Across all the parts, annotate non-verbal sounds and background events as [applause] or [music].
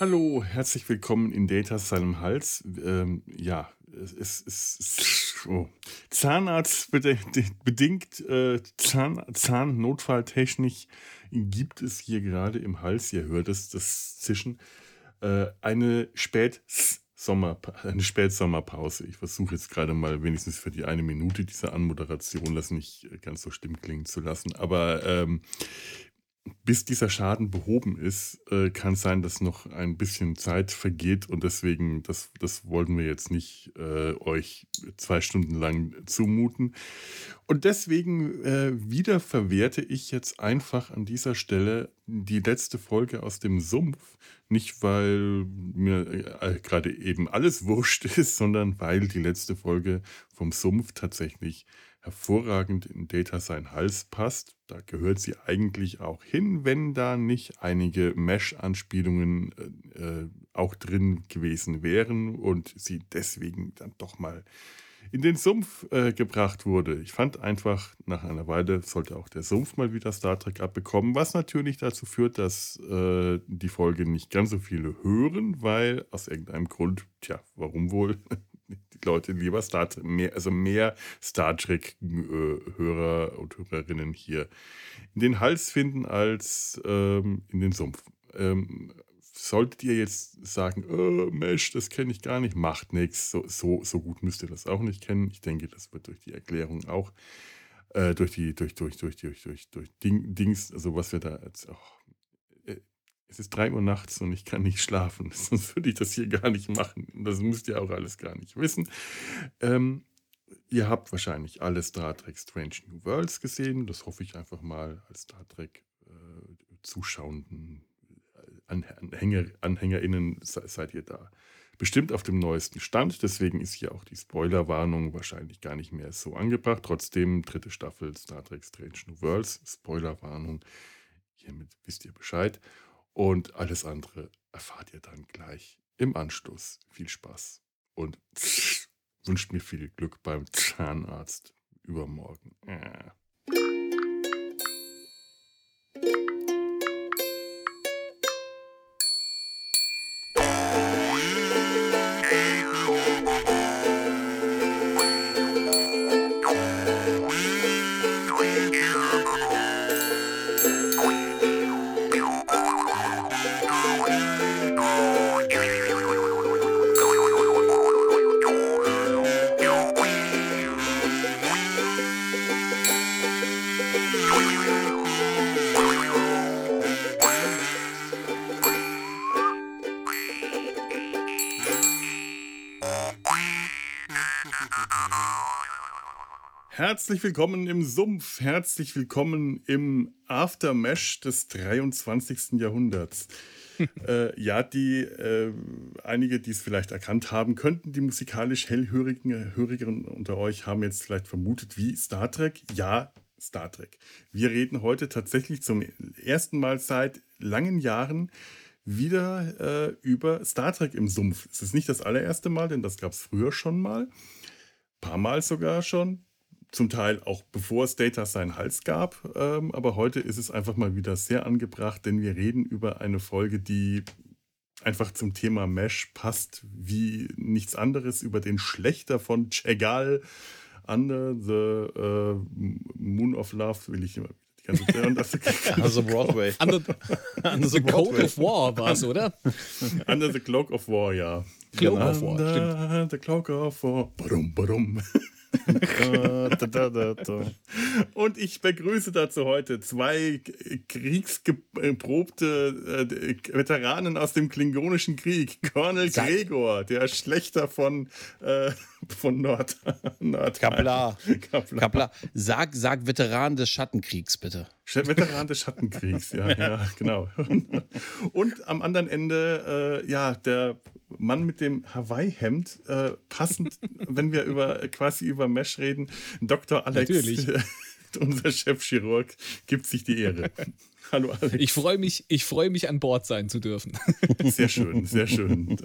Hallo, herzlich willkommen in Data seinem Hals. Ähm, ja, es ist oh. Zahnarzt äh, Zahn, Zahnnotfalltechnisch gibt es hier gerade im Hals, ihr hört es, das Zischen, äh, eine Spät eine Spätsommerpause. Ich versuche jetzt gerade mal wenigstens für die eine Minute diese Anmoderation das nicht ganz so stimm klingen zu lassen. Aber ähm, bis dieser Schaden behoben ist, äh, kann es sein, dass noch ein bisschen Zeit vergeht und deswegen, das, das wollten wir jetzt nicht äh, euch zwei Stunden lang zumuten. Und deswegen äh, wieder verwerte ich jetzt einfach an dieser Stelle die letzte Folge aus dem Sumpf. Nicht, weil mir äh, gerade eben alles [laughs] wurscht ist, sondern weil die letzte Folge vom Sumpf tatsächlich hervorragend in Data sein Hals passt. Da gehört sie eigentlich auch hin, wenn da nicht einige Mesh-Anspielungen äh, äh, auch drin gewesen wären und sie deswegen dann doch mal in den Sumpf äh, gebracht wurde. Ich fand einfach, nach einer Weile sollte auch der Sumpf mal wieder Star Trek abbekommen, was natürlich dazu führt, dass äh, die Folge nicht ganz so viele hören, weil aus irgendeinem Grund, tja, warum wohl, [laughs] die Leute lieber Star mehr, also mehr Star Trek-Hörer und Hörerinnen hier in den Hals finden als ähm, in den Sumpf. Ähm, solltet ihr jetzt sagen, oh, Mesh, das kenne ich gar nicht, macht nichts. So, so, so gut müsst ihr das auch nicht kennen. Ich denke, das wird durch die Erklärung auch, äh, durch die, durch, durch, durch, durch, durch, durch Ding, Dings, also was wir da jetzt, oh, es ist drei Uhr nachts und ich kann nicht schlafen. [laughs] Sonst würde ich das hier gar nicht machen. Das müsst ihr auch alles gar nicht wissen. Ähm, ihr habt wahrscheinlich alle Star Trek Strange New Worlds gesehen. Das hoffe ich einfach mal als Star Trek äh, Zuschauenden Anhänger, AnhängerInnen seid ihr da bestimmt auf dem neuesten Stand. Deswegen ist hier auch die Spoilerwarnung wahrscheinlich gar nicht mehr so angebracht. Trotzdem, dritte Staffel Star Trek Strange New Worlds, Spoilerwarnung. Hiermit wisst ihr Bescheid. Und alles andere erfahrt ihr dann gleich im Anschluss. Viel Spaß und wünscht mir viel Glück beim Zahnarzt übermorgen. Äh. Herzlich willkommen im Sumpf, herzlich willkommen im Aftermesh des 23. Jahrhunderts. [laughs] äh, ja, die äh, einige, die es vielleicht erkannt haben könnten, die musikalisch hellhörigen Hörerinnen unter euch haben jetzt vielleicht vermutet, wie Star Trek. Ja, Star Trek. Wir reden heute tatsächlich zum ersten Mal seit langen Jahren wieder äh, über Star Trek im Sumpf. Es ist nicht das allererste Mal, denn das gab es früher schon mal. Ein paar Mal sogar schon zum Teil auch bevor es Data seinen Hals gab. Ähm, aber heute ist es einfach mal wieder sehr angebracht, denn wir reden über eine Folge, die einfach zum Thema Mesh passt, wie nichts anderes über den Schlechter von Chegal Under the uh, Moon of Love, will ich immer die ganze Zeit. [laughs] Under the Broadway. Under, [laughs] under the Cloak of War war es, oder? [laughs] Under the Cloak of War, ja. Cloak genau. of War, stimmt. The Cloak of War. Badum, badum. Und ich begrüße dazu heute zwei kriegsgeprobte äh, Veteranen aus dem Klingonischen Krieg. Colonel Gregor, der Schlechter von, äh, von Nord. Nord Kaplar. Kaplar. Kaplar. Sag, sag Veteran des Schattenkriegs, bitte. Veteran des Schattenkriegs, [laughs] ja, ja, genau. Und am anderen Ende, äh, ja, der Mann mit dem Hawaii-Hemd, äh, passend, [laughs] wenn wir über quasi über Mesh reden, Dr. Alex, Natürlich. [laughs] unser Chefchirurg, gibt sich die Ehre. Hallo Alex. Ich freue mich, ich freue mich an Bord sein zu dürfen. Sehr schön, sehr schön.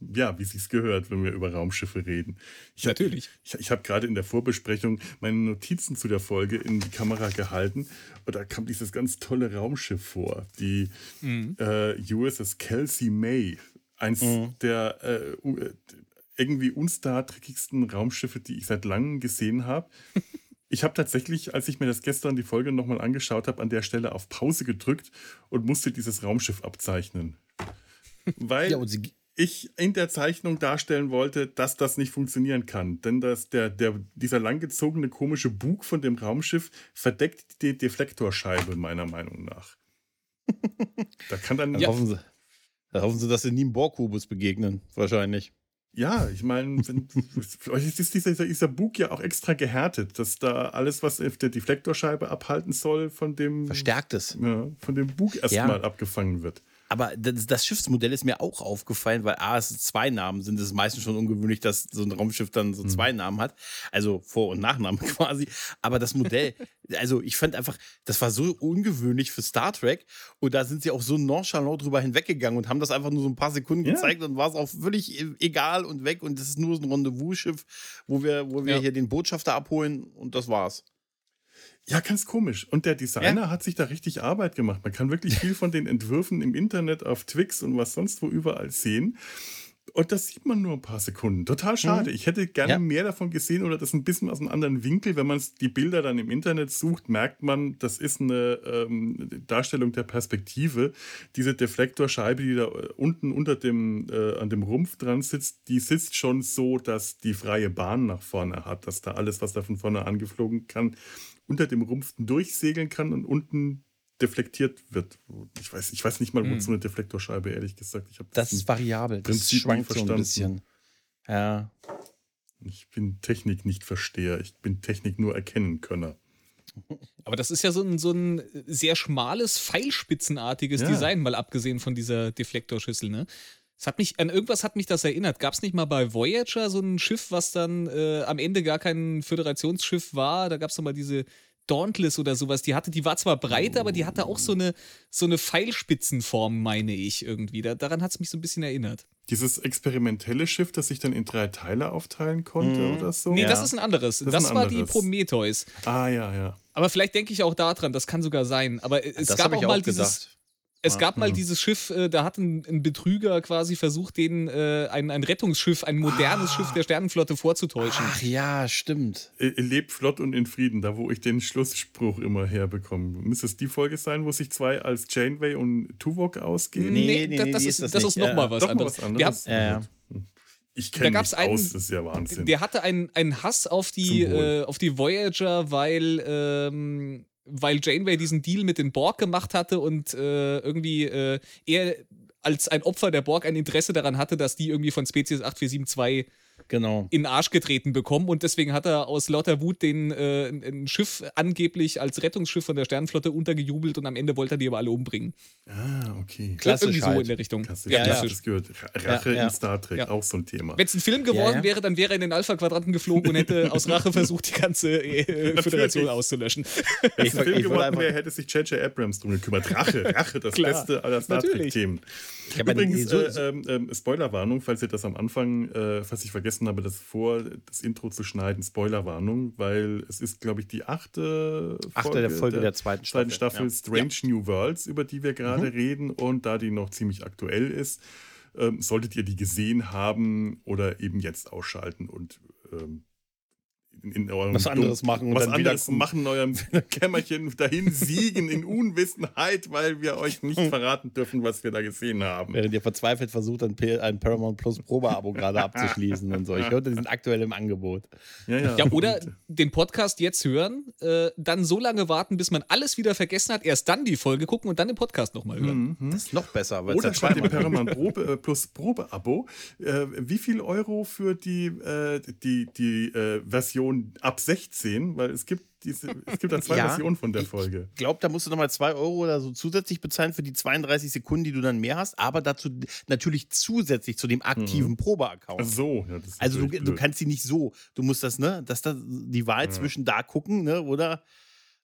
Ja, wie sich's gehört, wenn wir über Raumschiffe reden. Ich hab- Natürlich. Ich, ich habe gerade in der Vorbesprechung meine Notizen zu der Folge in die Kamera gehalten und da kam dieses ganz tolle Raumschiff vor, die äh, USS Kelsey May. Eins der äh, äh, irgendwie unstar-trickigsten Raumschiffe, die ich seit langem gesehen habe. [laughs] Ich habe tatsächlich, als ich mir das gestern die Folge nochmal angeschaut habe, an der Stelle auf Pause gedrückt und musste dieses Raumschiff abzeichnen. [laughs] Weil Ja, und sie, ich in der Zeichnung darstellen wollte, dass das nicht funktionieren kann. Denn das, der, der, dieser langgezogene komische Bug von dem Raumschiff verdeckt die Deflektorscheibe, meiner Meinung nach. [laughs] Da kann dann. da, Ja, hoffen sie, da hoffen sie, dass sie nie einem Borgkubus begegnen, wahrscheinlich. ja ich meine, euch [laughs] ist dieser, dieser Bug ja auch extra gehärtet, dass da alles, was auf der Deflektorscheibe abhalten soll, von dem, Verstärkt es. ja, von dem Bug erstmal abgefangen wird. Aber das, das Schiffsmodell ist mir auch aufgefallen, weil A, es zwei Namen sind. Es ist meistens schon ungewöhnlich, dass so ein Raumschiff dann so zwei Namen hat. Also Vor- und Nachnamen [laughs] quasi. Aber das Modell, also ich fand einfach, das war so ungewöhnlich für Star Trek. Und da sind sie auch so nonchalant drüber hinweggegangen und haben das einfach nur so ein paar Sekunden Ja. gezeigt und war es auch völlig e- egal und weg. Und das ist nur so ein Rendezvous-Schiff, wo wir, wo wir Ja. hier den Botschafter abholen und das war's. Ja, ganz komisch. Und der Designer hat sich da richtig Arbeit gemacht. Man kann wirklich viel von den Entwürfen im Internet auf Twix und was sonst wo überall sehen. Und das sieht man nur ein paar Sekunden. Total schade. Ich hätte gerne Ja. mehr davon gesehen oder das ein bisschen aus einem anderen Winkel. Wenn man die Bilder dann im Internet sucht, merkt man, das ist eine ähm, Darstellung der Perspektive. Diese Deflektorscheibe, die da äh, unten unter dem, äh, an dem Rumpf dran sitzt, die sitzt schon so, dass die freie Bahn nach vorne hat, dass da alles, was da von vorne angeflogen kann, unter dem Rumpf durchsegeln kann und unten deflektiert wird. Ich weiß, ich weiß nicht mal, wozu eine Deflektorscheibe, ehrlich gesagt. Ich, Das nie- ist variabel. Das Prinzip schwankt so ein bisschen. Ja. ich bin Technik nicht Versteher. Ich bin Technik nur erkennen Könner. [laughs] Aber das ist ja so ein, so ein sehr schmales, pfeilspitzenartiges Ja. Design, mal abgesehen von dieser Deflektorschüssel, ne? Es hat mich, an irgendwas hat mich das erinnert. Gab es nicht mal bei Voyager so ein Schiff, was dann äh, am Ende gar kein Föderationsschiff war? Da gab es mal diese Dauntless oder sowas. Die hatte, die war zwar breit, aber die hatte auch so eine, so eine Pfeilspitzenform, meine ich irgendwie. Da, daran hat es mich so ein bisschen erinnert. Dieses experimentelle Schiff, das sich dann in drei Teile aufteilen konnte Mhm. oder so. Nee, Ja. das ist ein anderes. Das Das, ein war die anderes. Prometheus. Ah, ja, ja. Aber vielleicht denke ich auch daran, das kann sogar sein. Aber es das gab habe auch ich mal auch dieses. Es gab mal dieses Schiff, äh, da hat ein, ein Betrüger quasi versucht, den äh, ein, ein Rettungsschiff, ein modernes Schiff der Sternenflotte vorzutäuschen. Ach ja, stimmt. Lebt flott und in Frieden, da wo ich den Schlussspruch immer herbekomme. Müsste es die Folge sein, wo sich zwei als Janeway und Tuvok ausgehen? Nee, nee, da- nee, das, ist, das das ist nochmal was mal anderes. was Wir anderes. haben, Ja, ja. Ich Da kenne mich einen- aus, das ist ja Wahnsinn. der hatte einen, einen Hass auf die, äh, auf die Voyager, weil, ähm, weil Janeway diesen Deal mit den Borg gemacht hatte und äh, irgendwie äh, er als ein Opfer der Borg ein Interesse daran hatte, dass die irgendwie von Spezies 8472 Genau. in den Arsch getreten bekommen und deswegen hat er aus lauter Wut den äh, ein- Schiff angeblich als Rettungsschiff von der Sternenflotte untergejubelt und am Ende wollte er die aber alle umbringen. ah, okay. Klassisch Irgendwie so halt. in der Richtung. Klassisch, Ja, ja. klassisch gehört. Rache Ja, ja. in Star Trek, Ja. auch so ein Thema. Wenn es ein Film geworden Ja, ja. wäre, dann wäre er in den Alpha-Quadranten geflogen und hätte aus Rache versucht, die ganze äh, [laughs] Föderation auszulöschen. Wenn es ein Film geworden wäre, hätte sich J.J. Abrams drum gekümmert. Rache, Rache, das Klar. Beste aller Star. Trek-Themen. Ja, Übrigens, so- äh, ähm, Spoilerwarnung, falls ihr das am Anfang, äh, falls ich vergessen habe, das vor das Intro zu schneiden, Spoilerwarnung, weil es ist, glaube ich, die achte, Achte der Folge der zweiten zweiten Staffel, Staffel ja. Mhm. Strange New Worlds, über die wir gerade reden und da die noch ziemlich aktuell ist, ähm, solltet ihr die gesehen haben oder eben jetzt ausschalten und ähm, in, eurem Was anderes machen und was dann anderes wiederkommen. machen in eurem [laughs] Kämmerchen dahin siegen in Unwissenheit, weil wir euch nicht [laughs] verraten dürfen, was wir da gesehen haben. während ihr verzweifelt versucht, ein, Paramount Plus Probeabo gerade abzuschließen und so. Ich hörte, die sind aktuell im Angebot. Ja, oder Und, den Podcast jetzt hören, äh, dann so lange warten, bis man alles wieder vergessen hat, erst dann die Folge gucken und dann den Podcast nochmal hören. Mhm. Das ist noch besser, weil Oder es statt ja dem zweimal Paramount [laughs] Probe, äh, Plus Probeabo, äh, wie viel Euro für die, äh, die, die äh, Version ab 16? Weil es gibt diese, es gibt da zwei [laughs] Ja, Versionen von der Folge. Ich glaube, da musst du nochmal 2 Euro oder so zusätzlich bezahlen für die 32 Sekunden, die du dann mehr hast, aber dazu natürlich zusätzlich zu dem aktiven Probeaccount. Ach so, ja, das ist Also du, du kannst sie nicht so. Du musst das, ne, dass da die Wahl zwischen da gucken, ne, oder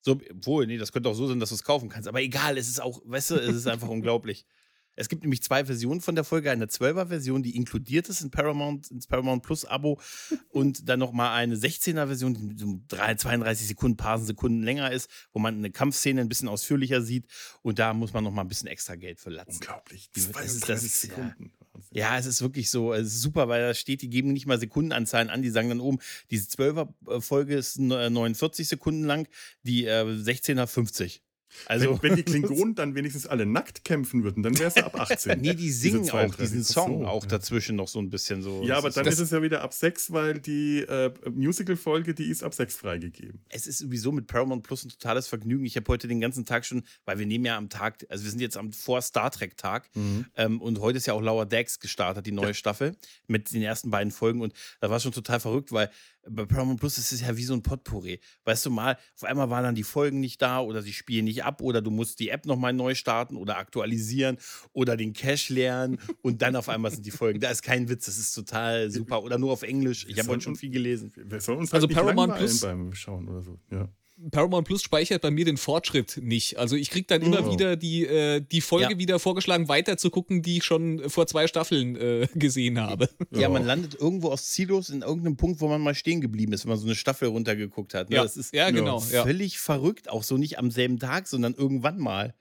so, obwohl, nee, das könnte auch so sein, dass du es kaufen kannst. Aber egal, es ist auch, weißt du, es ist einfach [laughs] unglaublich. Es gibt nämlich zwei Versionen von der Folge. Eine 12er Version, die inkludiert ist in Paramount, ins Paramount Plus Abo. [laughs] und dann nochmal eine 16er Version, die so 32 Sekunden, paar Sekunden länger ist, wo man eine Kampfszene ein bisschen ausführlicher sieht. Und da muss man nochmal ein bisschen extra Geld für latzen. Unglaublich. Das ist- 32 das ist- Sekunden. Ja, es ist wirklich so, es ist super, weil da steht, die geben nicht mal Sekundenanzahlen an, die sagen dann oben, diese 12er-Folge ist äh, 49 Sekunden lang, die äh, 16er 50. Also, wenn, wenn die [laughs] Klingonen dann wenigstens alle nackt kämpfen würden, dann wäre es ab 18. [laughs] nee, die singen Diese auch 32. diesen Song so, auch ja. dazwischen noch so ein bisschen so. Ja, Es aber dann ist es ja wieder ab 6, weil die äh, Musical-Folge, die ist ab 6 freigegeben. es ist sowieso mit Paramount Plus ein totales Vergnügen. Ich habe heute den ganzen Tag schon, weil wir nehmen ja am Tag, also wir sind jetzt am vor Star Trek Tag ähm, und heute ist ja auch Lower Decks gestartet, die neue Staffel mit den ersten beiden Folgen und da war schon total verrückt, weil bei Paramount Plus ist es ja wie so ein Potpourri. Weißt du mal, auf einmal waren dann die Folgen nicht da oder sie spielen nicht ab oder du musst die App nochmal neu starten oder aktualisieren oder den Cache lernen [laughs] und dann auf einmal sind die Folgen. Da ist kein Witz, das ist total super oder nur auf Englisch. Ich habe heute schon viel gelesen. Wir sollen uns Also halt nicht Paramount Plus- beim Schauen oder so. Ja. Paramount Plus speichert bei mir den Fortschritt nicht. Also ich krieg dann immer Oh. wieder die, äh, die Folge Ja. wieder vorgeschlagen, weiter zu gucken, die ich schon vor zwei Staffeln äh, gesehen habe. Ja, man landet irgendwo aus Ziellos in irgendeinem Punkt, wo man mal stehen geblieben ist, wenn man so eine Staffel runtergeguckt hat. Ne? Ja, Das ist ja, genau. Ja. völlig verrückt. Auch so nicht am selben Tag, sondern irgendwann mal.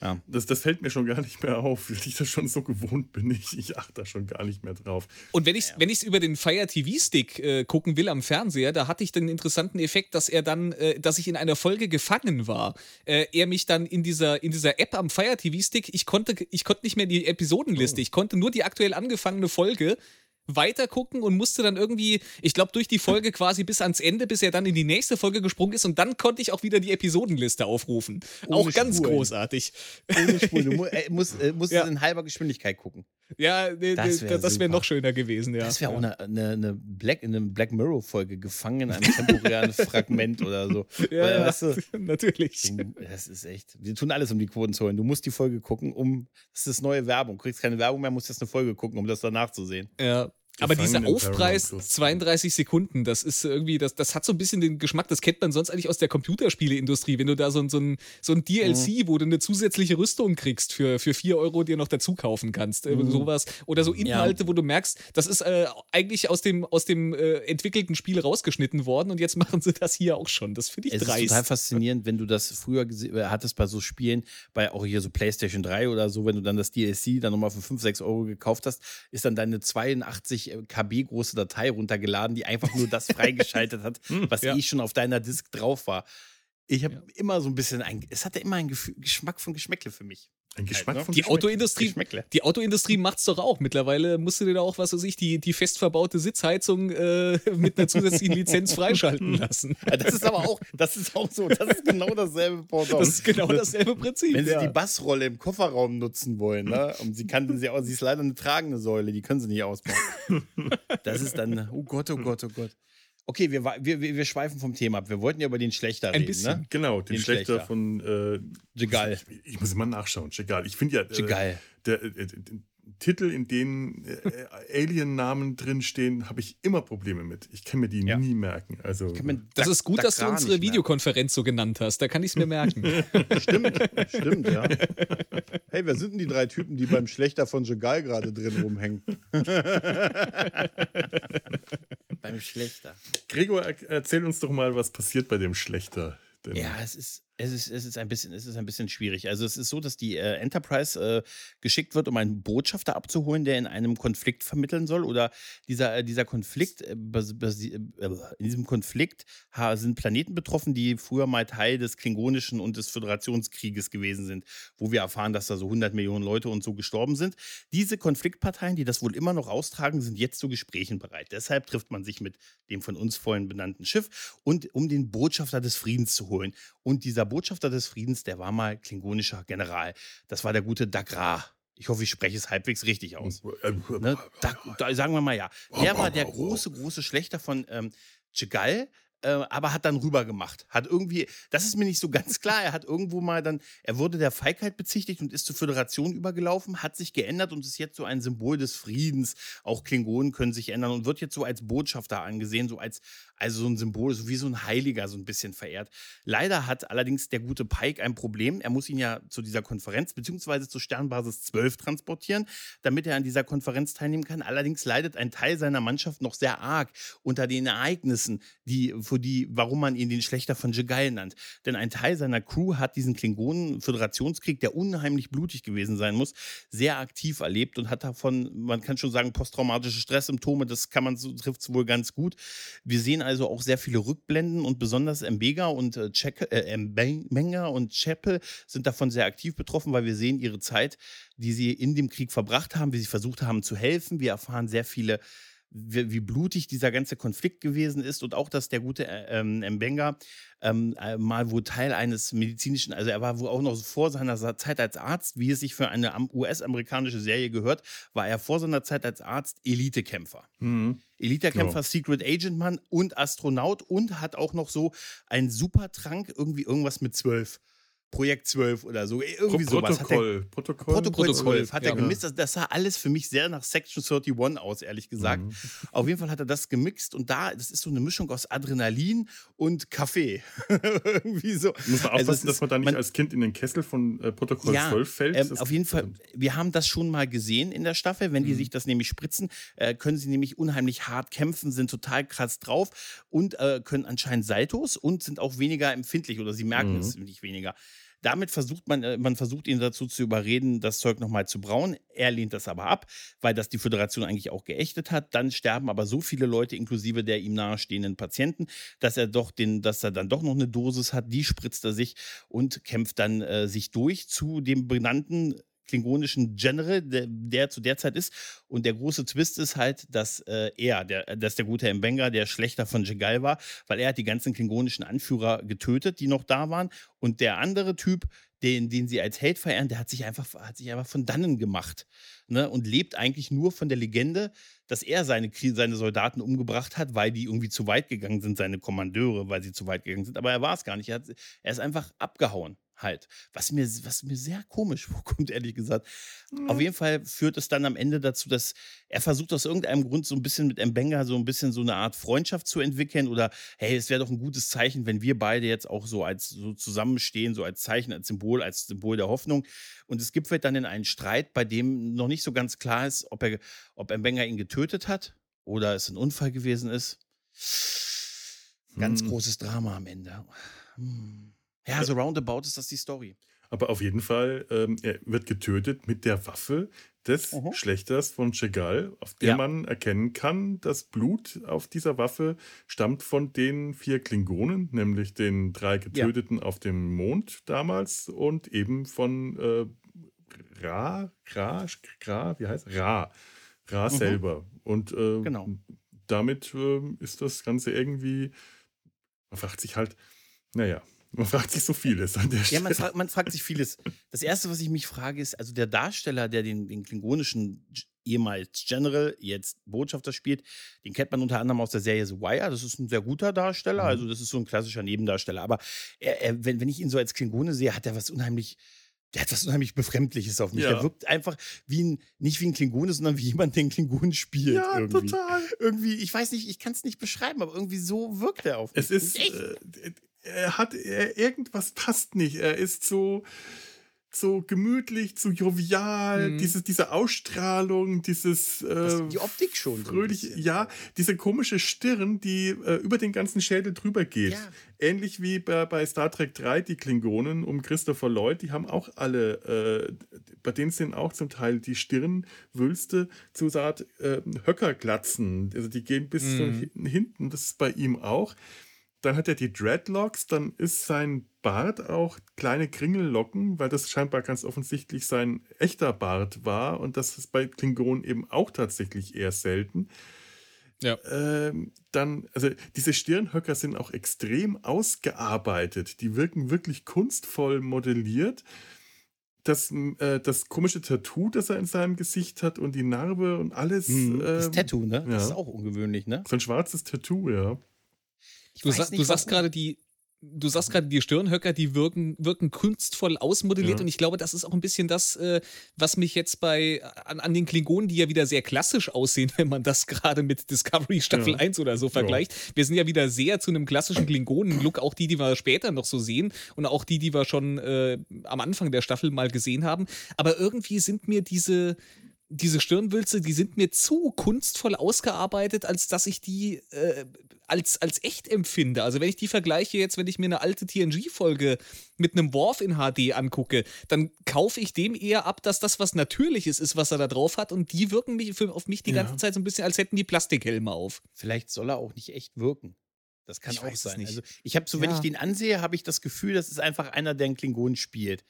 Ja. Das, das fällt mir schon gar nicht mehr auf, weil ich das schon so gewohnt bin. Ich, ich achte da schon gar nicht mehr drauf. Und wenn ich es wenn ich's über den Fire TV Stick äh, gucken will am Fernseher, da hatte ich den interessanten Effekt, dass er dann, äh, dass ich in einer Folge gefangen war. Äh, er mich dann in dieser, in dieser App am Fire TV Stick, ich konnte, ich konnte nicht mehr die Episodenliste, ich konnte nur die aktuell angefangene Folge weiter gucken und musste dann irgendwie, ich glaube, durch die Folge quasi bis ans Ende, bis er dann in die nächste Folge gesprungen ist und dann konnte ich auch wieder die Episodenliste aufrufen. Ohne auch ganz Spuren. großartig. Ohne Spur. Du mu [laughs] äh, musst, äh, musst Ja. in halber Geschwindigkeit gucken. Ja, nee, Das das wär wäre wär noch schöner gewesen, ja. Das wäre auch eine, eine, eine Black, in einem Black Mirror-Folge gefangen in einem temporären [laughs] Fragment oder so. Ja, Weil, weißt du, [laughs] natürlich. das ist echt. Wir tun alles, um die Quoten zu holen. Du musst die Folge gucken, um. Das ist neue Werbung. Du kriegst keine Werbung mehr, musst jetzt eine Folge gucken, um das danach zu sehen. Ja. Aber dieser Aufpreis, Paramount Plus. 32 Sekunden, das ist irgendwie, das, das hat so ein bisschen den Geschmack, das kennt man sonst eigentlich aus der Computerspieleindustrie, wenn du da so ein, so ein, so ein DLC, wo du eine zusätzliche Rüstung kriegst für, für 4 Euro dir noch dazu kaufen kannst, äh, sowas. Oder so Inhalte, wo du merkst, das ist äh, eigentlich aus dem, aus dem äh, entwickelten Spiel rausgeschnitten worden und jetzt [laughs] machen sie das hier auch schon. Das finde ich Es ist total dreist. faszinierend, wenn du das früher äh, hattest bei so Spielen, bei auch hier so PlayStation 3 oder so, wenn du dann das DLC dann nochmal für 5, 6 Euro gekauft hast, ist dann deine 82 KB große Datei runtergeladen, die einfach nur das [laughs] freigeschaltet hat, was ja. eh schon auf deiner Disk drauf war. Ich habe immer so ein bisschen ein, es hatte immer einen Geschmack von Geschmäckle für mich. Ein Geschmack ne? von Die. Autoindustrie, Geschmäckle. die Autoindustrie macht's doch auch. Mittlerweile musst du dir da auch, was weiß ich, die, die fest verbaute Sitzheizung äh, mit einer zusätzlichen Lizenz [laughs] freischalten lassen. Ja, Das ist aber auch, das ist auch so, das ist genau dasselbe Pendant. Das ist genau dasselbe Prinzip. Wenn sie ja. die Bassrolle im Kofferraum nutzen wollen, ne? Und sie kann sie auch, sie ist leider eine tragende Säule, die können sie nicht ausbauen. Das ist dann, oh Gott, oh Gott, oh Gott. Okay, wir, wir, wir schweifen vom Thema ab. Wir wollten ja über den Schlechter Ein reden, bisschen. ne? Genau, den, Den Schlechter, Schlechter. von äh, Jigal. Ich, ich muss immer nachschauen. Jigal. Ich finde ja äh, Jigal. der, äh, Titel, in denen äh, Alien-Namen drinstehen, habe ich immer Probleme mit. Ich kann mir die Ja. nie merken. Also Das Dak- ist gut, dass du unsere. Videokonferenz so genannt hast. Da kann ich es mir merken. [laughs] Stimmt, stimmt, ja. Hey, wer sind denn die drei Typen, die beim Schlechter von Jigal gerade drin rumhängen? beim Schlechter. Gregor, er, erzähl uns doch mal, was passiert bei dem Schlechter. Denn Ja, es ist, es ist, es ist ein bisschen, es ist ein bisschen schwierig. Also es ist so, dass die äh, Enterprise äh, geschickt wird, um einen Botschafter abzuholen, der in einem Konflikt vermitteln soll. Oder dieser, äh, dieser Konflikt, äh, äh, in diesem Konflikt sind Planeten betroffen, die früher mal Teil des Klingonischen und des Föderationskrieges gewesen sind, wo wir erfahren, dass da so 100 Millionen Leute und so gestorben sind. Diese Konfliktparteien, die das wohl immer noch austragen, sind jetzt zu Gesprächen bereit. Deshalb trifft man sich mit dem von uns vorhin benannten Schiff und um den Botschafter des Friedens zu holen. Und dieser Botschafter des Friedens, der war mal klingonischer General. Das war der gute Dagra. Ich hoffe, ich spreche es halbwegs richtig aus. Äh, Ne? Da, da, sagen wir mal ja. Der war der große, große Schlechter von ähm, Chigal, äh, aber hat dann rüber gemacht. Hat irgendwie, das ist mir nicht so ganz klar, er hat irgendwo mal dann, er wurde der Feigheit bezichtigt und ist zur Föderation übergelaufen, hat sich geändert und ist jetzt so ein Symbol des Friedens. Auch Klingonen können sich ändern und wird jetzt so als Botschafter angesehen, so als, Also so ein Symbol, so wie so ein Heiliger so ein bisschen verehrt. Leider hat allerdings der gute Pike ein Problem. Er muss ihn ja zu dieser Konferenz beziehungsweise zur Sternbasis 12 transportieren, damit er an dieser Konferenz teilnehmen kann. Allerdings leidet ein Teil seiner Mannschaft noch sehr arg unter den Ereignissen, die, für die, warum man ihn den Schlechter von Jegal nannt. Denn ein Teil seiner Crew hat diesen Klingonen-Föderationskrieg, der unheimlich blutig gewesen sein muss, sehr aktiv erlebt und hat davon, man kann schon sagen, posttraumatische Stresssymptome. Das kann man trifft es wohl ganz gut. Wir sehen also auch sehr viele Rückblenden und besonders Mbega und äh, Check, äh, Mbenga und Chapel sind davon sehr aktiv betroffen, weil wir sehen ihre Zeit, die sie in dem Krieg verbracht haben, wie sie versucht haben zu helfen. Wir erfahren sehr viele wie, wie, blutig dieser ganze Konflikt gewesen ist und auch, dass der gute äh, ähm, Mbenga ähm, äh, mal wohl Teil eines medizinischen, also er war wohl auch noch vor seiner Zeit als Arzt, wie es sich für eine US-amerikanische Serie gehört, war er vor seiner Zeit als Arzt Elitekämpfer. Mhm. Elitekämpfer, ja. Secret Agent Mann und Astronaut und hat auch noch so einen Supertrank, irgendwie irgendwas mit zwölf. Projekt 12 oder so. Irgendwie Pro sowas. Protokoll. Er, Protokoll. Protokoll 12 hat ja. er gemisst. Das, das, sah alles für mich sehr nach Section 31 aus, ehrlich gesagt. Mhm. Auf jeden Fall hat er das gemixt und da, das ist so eine Mischung aus Adrenalin und Kaffee. [laughs] Irgendwie so. Muss man aufpassen, also dass man da nicht man, als Kind in den Kessel von äh, Protokoll ja, 12 fällt. Ähm, auf jeden Fall, wir haben das schon mal gesehen in der Staffel. Wenn die mhm. sich das nämlich spritzen, äh, können sie nämlich unheimlich hart kämpfen, sind total krass drauf und äh, können anscheinend Saltos und sind auch weniger empfindlich oder sie merken mhm. es nicht weniger. Damit versucht man, äh, man versucht ihn dazu zu überreden, das Zeug nochmal zu brauen. Er lehnt das aber ab, weil das die Föderation eigentlich auch geächtet hat. Dann sterben aber so viele Leute, inklusive der ihm nahestehenden Patienten, dass er doch den, dass er dann doch noch eine Dosis hat. Die spritzt er sich und kämpft dann äh, sich durch zu dem benannten klingonischen General, der, der, zu der Zeit ist. Und der große Twist ist halt, dass äh, er, der, dass der gute Mbenga, der Schlechter von Jegal war, weil er hat die ganzen klingonischen Anführer getötet, die noch da waren. Und der andere Typ, den, den sie als Held verehren, der hat sich einfach, hat sich einfach von dannen gemacht. Ne? Und lebt eigentlich nur von der Legende, dass er seine, seine Soldaten umgebracht hat, weil die irgendwie zu weit gegangen sind, seine Kommandeure, weil sie zu weit gegangen sind. Aber er war es gar nicht. Er, hat, er ist einfach abgehauen halt. Was mir, was mir sehr komisch [laughs] vorkommt, ehrlich gesagt. Mhm. Auf jeden Fall führt es dann am Ende dazu, dass er versucht aus irgendeinem Grund so ein bisschen mit Mbenga so ein bisschen so eine Art Freundschaft zu entwickeln oder hey, es wäre doch ein gutes Zeichen, wenn wir beide jetzt auch so als so zusammenstehen, so als Zeichen, als Symbol, als Symbol der Hoffnung. Und es gibt dann in einen Streit, bei dem noch nicht so ganz klar ist, ob er, ob Mbenga ihn getötet hat oder es ein Unfall gewesen ist. Ganz hm. großes Drama am Ende. Hm. Ja, so roundabout ist das die Story. Aber auf jeden Fall, ähm, er wird getötet mit der Waffe des uh -huh. Schlechters von Chegal, auf der ja. man erkennen kann, das Blut auf dieser Waffe stammt von den vier Klingonen, nämlich den drei Getöteten ja. auf dem Mond damals und eben von äh, Ra, Ra, Ra, wie heißt Ra, Ra uh mhm. -huh. selber. Und äh, genau. damit äh, ist das Ganze irgendwie, man fragt sich halt, naja, man fragt sich so vieles an der Stelle. Ja, man, fra man, fragt sich vieles. Das Erste, was ich mich frage, ist, also der Darsteller, der den, den klingonischen ehemals General, jetzt Botschafter spielt, den kennt man unter anderem aus der Serie The Wire. Das ist ein sehr guter Darsteller, mhm. also das ist so ein klassischer Nebendarsteller. Aber er, er, wenn, wenn ich ihn so als Klingone sehe, hat er was unheimlich der hat was unheimlich Befremdliches auf mich. Ja. Der wirkt einfach wie ein, nicht wie ein Klingone, sondern wie jemand, der einen Klingon spielt. Ja, irgendwie. total. Irgendwie, ich weiß nicht, ich kann es nicht beschreiben, aber irgendwie so wirkt er auf mich. Es ist, äh, er hat, er, irgendwas passt nicht. Er ist so, so gemütlich, so jovial, mhm. diese, diese Ausstrahlung, dieses äh, die Optik schon fröhlich, so ja, diese komische Stirn, die äh, über den ganzen Schädel drüber geht. Ja. Ähnlich wie bei, bei, Star Trek 3 die Klingonen um Christopher Lloyd, die haben auch alle, äh, bei denen sind auch zum Teil die Stirnwülste zu so Art äh, Höckerglatzen, also die gehen bis mhm. hinten, das ist bei ihm auch. Dann hat er die Dreadlocks, dann ist sein Bart auch kleine Kringellocken, weil das scheinbar ganz offensichtlich sein echter Bart war und das ist bei Klingonen eben auch tatsächlich eher selten. Ja. Ähm, dann, also diese Stirnhöcker sind auch extrem ausgearbeitet. Die wirken wirklich kunstvoll modelliert. Das, äh, das komische Tattoo, das er in seinem Gesicht hat und die Narbe und alles. Mhm, das ähm, Tattoo, ne? Das ist auch ungewöhnlich, ne? So ein schwarzes Tattoo, ja. Du, sa nicht, du sagst gerade, die, du sagst gerade, die Stirnhöcker, die wirken, wirken kunstvoll ausmodelliert Ja. und ich glaube, das ist auch ein bisschen das, äh, was mich jetzt bei an, an den Klingonen, die ja wieder sehr klassisch aussehen, [laughs] wenn man das gerade mit Discovery Staffel Ja. 1 oder so vergleicht. Wir sind ja wieder sehr zu einem klassischen Klingonen-Look, auch die, die wir später noch so sehen und auch die, die wir schon äh, am Anfang der Staffel mal gesehen haben. Aber irgendwie sind mir diese diese Stirnwülze, die sind mir zu kunstvoll ausgearbeitet, als dass ich die äh, als, als echt empfinde. Also wenn ich die vergleiche jetzt, wenn ich mir eine alte TNG-Folge mit einem Worf in HD angucke, dann kaufe ich dem eher ab, dass das was Natürliches ist, was er da drauf hat und die wirken mich, für, auf mich die Ja. ganze Zeit so ein bisschen, als hätten die Plastikhelme auf. Vielleicht soll er auch nicht echt wirken. Das kann Ich auch sein. nicht. Also ich habe so, wenn Ja. ich den ansehe, habe ich das Gefühl, das ist einfach einer, der einen Klingonen spielt.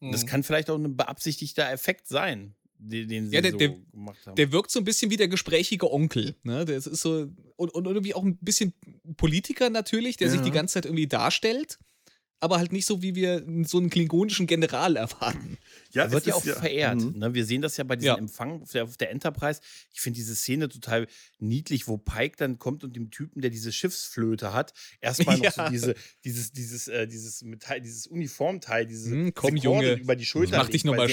Das Mhm. kann vielleicht auch ein beabsichtigter Effekt sein, den, den sie Ja, der- so der- gemacht haben. Der wirkt so ein bisschen wie der gesprächige Onkel. Ne? Das ist so, und, und irgendwie auch ein bisschen Politiker natürlich, der sich Ja. die ganze Zeit irgendwie darstellt, aber halt nicht so, wie wir so einen klingonischen General erwarten. Ja, er wird ja auch verehrt. Mhm. Ne? Wir sehen das ja bei diesem Ja. Empfang auf der, auf der Enterprise. Ich finde diese Szene total niedlich, wo Pike dann kommt und dem Typen, der diese Schiffsflöte hat, erstmal noch [laughs] so Ja. diese, dieses, dieses, äh, dieses Metall, dieses Uniformteil, diese Hm, komm, diese Junge. über die Schulter. Mach dich legt, noch weil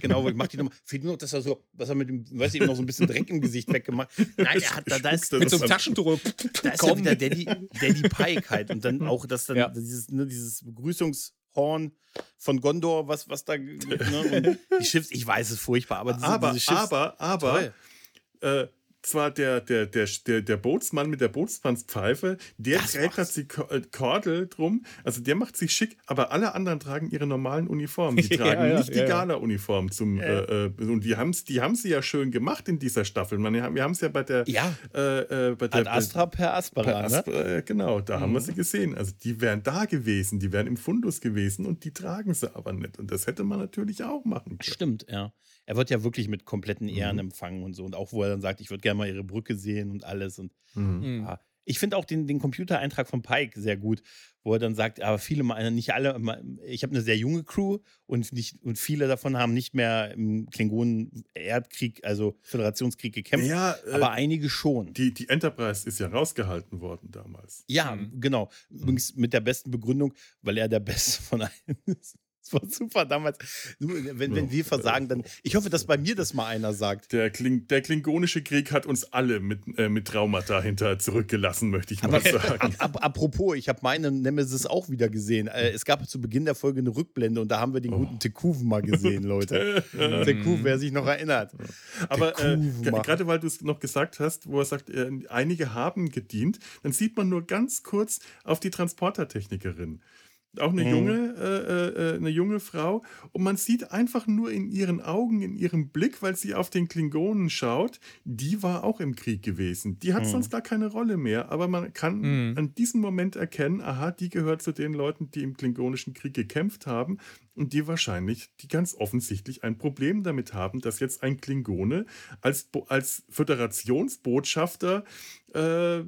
Genau, mach dich nochmal. Fehlt nur noch, dass er so, was er mit dem, weißt du, eben noch so ein bisschen Dreck im Gesicht weggemacht. Nein, er hat da, da ist, Mit so einem Taschentuch. [laughs] da ist ja wieder Daddy, Daddy Pike halt. Und dann auch das dann, Ja. dieses, ne, dieses Begrüßungshorn von Gondor, was, was da, ne, [laughs] die Schiffs, ich weiß es furchtbar, aber diese, aber, diese Schiffs, aber, aber, äh, zwar der, der, der, der, der Bootsmann mit der Bootsmannspfeife, der Das trägt das die äh, Kordel drum, also der macht sich schick, aber alle anderen tragen ihre normalen Uniformen. [laughs] Die Ja, tragen ja, nicht die ja, ja. Gala-Uniform zum, äh, äh, und die haben die haben sie ja schön gemacht in dieser Staffel. Man, wir haben es ja bei der, Ja, äh, äh, bei der Ad Astra per Aspera, Per ne? Äh, genau, da haben wir Mhm. sie gesehen. Also die wären da gewesen, die wären im Fundus gewesen und die tragen sie aber nicht. Und das hätte man natürlich auch machen können. Stimmt, ja. Er wird ja wirklich mit kompletten Ehren Mhm. empfangen und so. Und auch, wo er dann sagt, ich würde gerne mal ihre Brücke sehen und alles. Und Mhm. Mhm. Ja. Ich finde auch den, den Computereintrag von Pike sehr gut, wo er dann sagt, aber viele, mal- nicht alle, ich habe eine sehr junge Crew und, nicht, und viele davon haben nicht mehr im Klingonen-Erdkrieg, also Föderationskrieg gekämpft, Ja, äh, aber einige schon. die, die Enterprise ist ja rausgehalten worden damals. ja, Mhm. genau. Übrigens mit der besten Begründung, weil er der [laughs] Beste von allen ist. Das war super damals. Wenn, wenn wir versagen, dann. Ich hoffe, dass bei mir das mal einer sagt. Der, Kling, der klingonische Krieg hat uns alle mit, äh, mit Traumata hinter zurückgelassen, möchte ich mal Aber sagen. ab, apropos, ich habe meine Nemesis auch wieder gesehen. Äh, es gab zu Beginn der Folge eine Rückblende und da haben wir den guten Tekuven mal gesehen, [laughs] Leute. Tekuven, wer sich noch erinnert. Aber äh, gerade weil du es noch gesagt hast, wo er sagt, äh, einige haben gedient, dann sieht man nur ganz kurz auf die Transportertechnikerin. Auch eine Mhm. junge, äh, äh, eine junge Frau. Und man sieht einfach nur in ihren Augen, in ihrem Blick, weil sie auf den Klingonen schaut, die war auch im Krieg gewesen. Die hat Mhm. sonst gar keine Rolle mehr. Aber man kann Mhm. an diesem Moment erkennen, aha, die gehört zu den Leuten, die im Klingonischen Krieg gekämpft haben und die wahrscheinlich, die ganz offensichtlich ein Problem damit haben, dass jetzt ein Klingone als, als Föderationsbotschafter äh,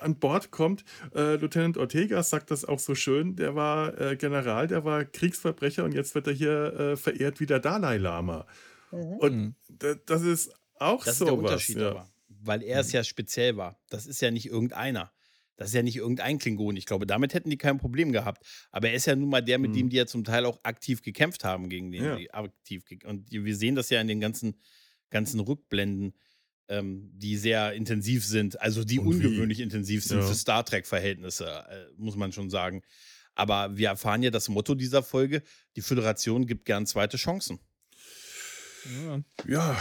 an Bord kommt. Äh, Lieutenant Ortega sagt das auch so schön. Der war äh, General, der war Kriegsverbrecher und jetzt wird er hier äh, verehrt wie der Dalai Lama. Und Mhm. da- das ist auch Das so ist der was. Unterschied ja. aber. Weil er es ja speziell war. Das ist ja nicht irgendeiner. Das ist ja nicht irgendein Klingon. Ich glaube, damit hätten die kein Problem gehabt. Aber er ist ja nun mal der, mit Mhm. dem die ja zum Teil auch aktiv gekämpft haben, gegen den Ja. die aktiv Und wir sehen das ja in den ganzen, ganzen Rückblenden, ähm, die sehr intensiv sind. Also die Und wie. ungewöhnlich intensiv sind Ja. für Star Trek-Verhältnisse, äh, muss man schon sagen. Aber wir erfahren ja das Motto dieser Folge: Die Föderation gibt gern zweite Chancen. Ja. Ja,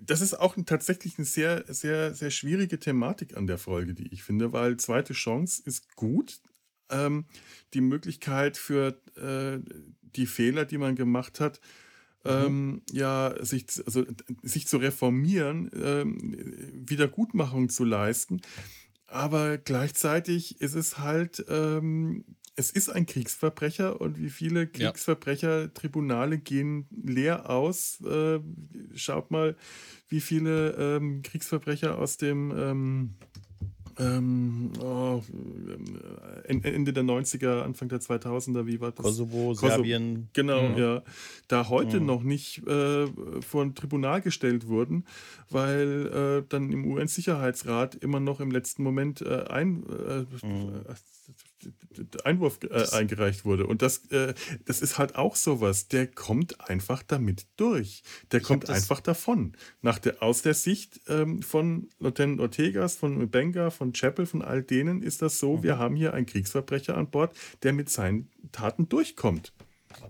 das ist auch ein, tatsächlich eine sehr, sehr, sehr schwierige Thematik an der Folge, die ich finde, weil zweite Chance ist gut. Ähm, die Möglichkeit für äh, die Fehler, die man gemacht hat, ähm, ja, sich, zu- also, sich zu reformieren, ähm, Wiedergutmachung zu leisten. Aber gleichzeitig ist es halt, ähm, es ist ein Kriegsverbrecher und wie viele Kriegsverbrecher-Tribunale gehen leer aus. Äh, schaut mal, wie viele ähm, Kriegsverbrecher aus dem ähm, oh, Ende der 90er, Anfang der 2000er, wie war das? Kosovo, Kosovo. Serbien. Genau, Mhm. ja. Da heute Mhm. noch nicht äh, vor ein Tribunal gestellt wurden, weil äh, dann im UN-Sicherheitsrat immer noch im letzten Moment äh, ein, äh, Mhm. Einwurf äh, eingereicht wurde. Und das, äh, das ist halt auch sowas. Der kommt einfach damit durch. Der ich kommt einfach davon. Nach der, aus der Sicht ähm, von Lieutenant Ortegas, von Benga, von Chapel, von all denen ist das so, mhm. wir haben hier einen Kriegsverbrecher an Bord, der mit seinen Taten durchkommt.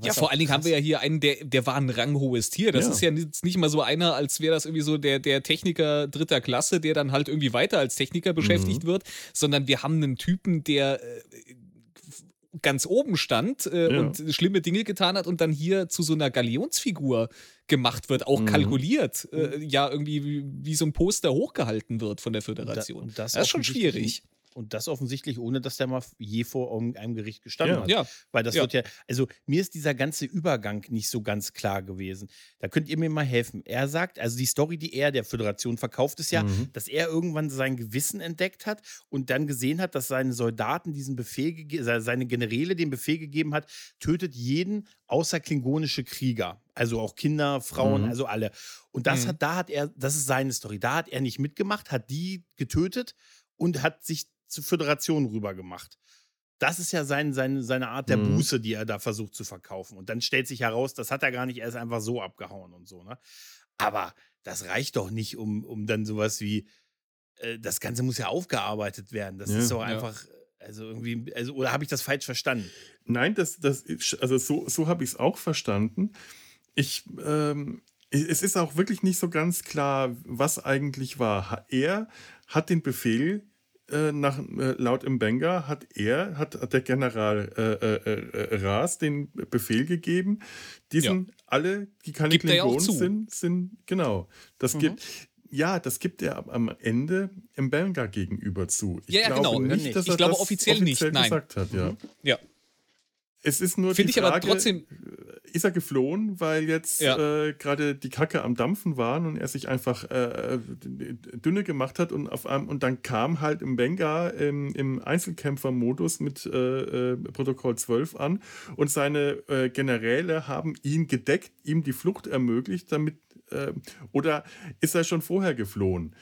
Ja, vor allen Dingen haben wir ja hier einen, der, der war ein ranghohes Tier. Das ja. ist ja nicht, nicht mal so einer, als wäre das irgendwie so der, der Techniker dritter Klasse, der dann halt irgendwie weiter als Techniker beschäftigt mhm. wird, sondern wir haben einen Typen, der äh, ganz oben stand äh, ja. und schlimme Dinge getan hat und dann hier zu so einer Galionsfigur gemacht wird, auch mhm. kalkuliert, äh, ja, irgendwie wie, wie, so ein Poster hochgehalten wird von der Föderation. Und da, und das, das ist schon schwierig. Und das offensichtlich, ohne dass der mal je vor einem Gericht gestanden ja. hat. Ja. Weil das ja. wird ja, also mir ist dieser ganze Übergang nicht so ganz klar gewesen. Da könnt ihr mir mal helfen. Er sagt, also die Story, die er der Föderation verkauft, ist ja, mhm. dass er irgendwann sein Gewissen entdeckt hat und dann gesehen hat, dass seine Soldaten diesen Befehl, seine Generäle den Befehl gegeben hat, tötet jeden außer klingonische Krieger. Also auch Kinder, Frauen, mhm. also alle. Und das mhm. hat, da hat er, das ist seine Story. Da hat er nicht mitgemacht, hat die getötet und hat sich zur Föderation rüber gemacht. Das ist ja sein, sein, seine Art der mhm. Buße, die er da versucht zu verkaufen. Und dann stellt sich heraus, das hat er gar nicht, er ist einfach so abgehauen und so. Ne? Aber das reicht doch nicht, um, um dann sowas wie, äh, das Ganze muss ja aufgearbeitet werden. Das ja, ist doch einfach, ja. also irgendwie, also, oder habe ich das falsch verstanden? Nein, das, das also so, so habe ich es auch verstanden. Ich, ähm, es ist auch wirklich nicht so ganz klar, was eigentlich war. Er hat den Befehl äh, nach, äh, laut Mbenga hat er, hat der General äh, äh, Ras den Befehl gegeben, diesen ja. alle, die keine gibt Klingonen sind, sind, genau. Das mhm. gibt, ja, das gibt er am Ende Mbenga gegenüber zu. Ich ja, ja genau. Nicht, dass ich er glaube das offiziell, offiziell nicht. gesagt hat, ja. Mhm. Ja. Es ist nur Finde ich Frage, aber trotzdem. Ist er geflohen, weil jetzt ja. äh, gerade die Kacke am Dampfen waren und er sich einfach äh, dünne gemacht hat und auf einem, und dann kam halt im Benga im, im Einzelkämpfer-Modus mit äh, äh Protokoll 12 an und seine äh, Generäle haben ihn gedeckt, ihm die Flucht ermöglicht, damit äh, oder ist er schon vorher geflohen?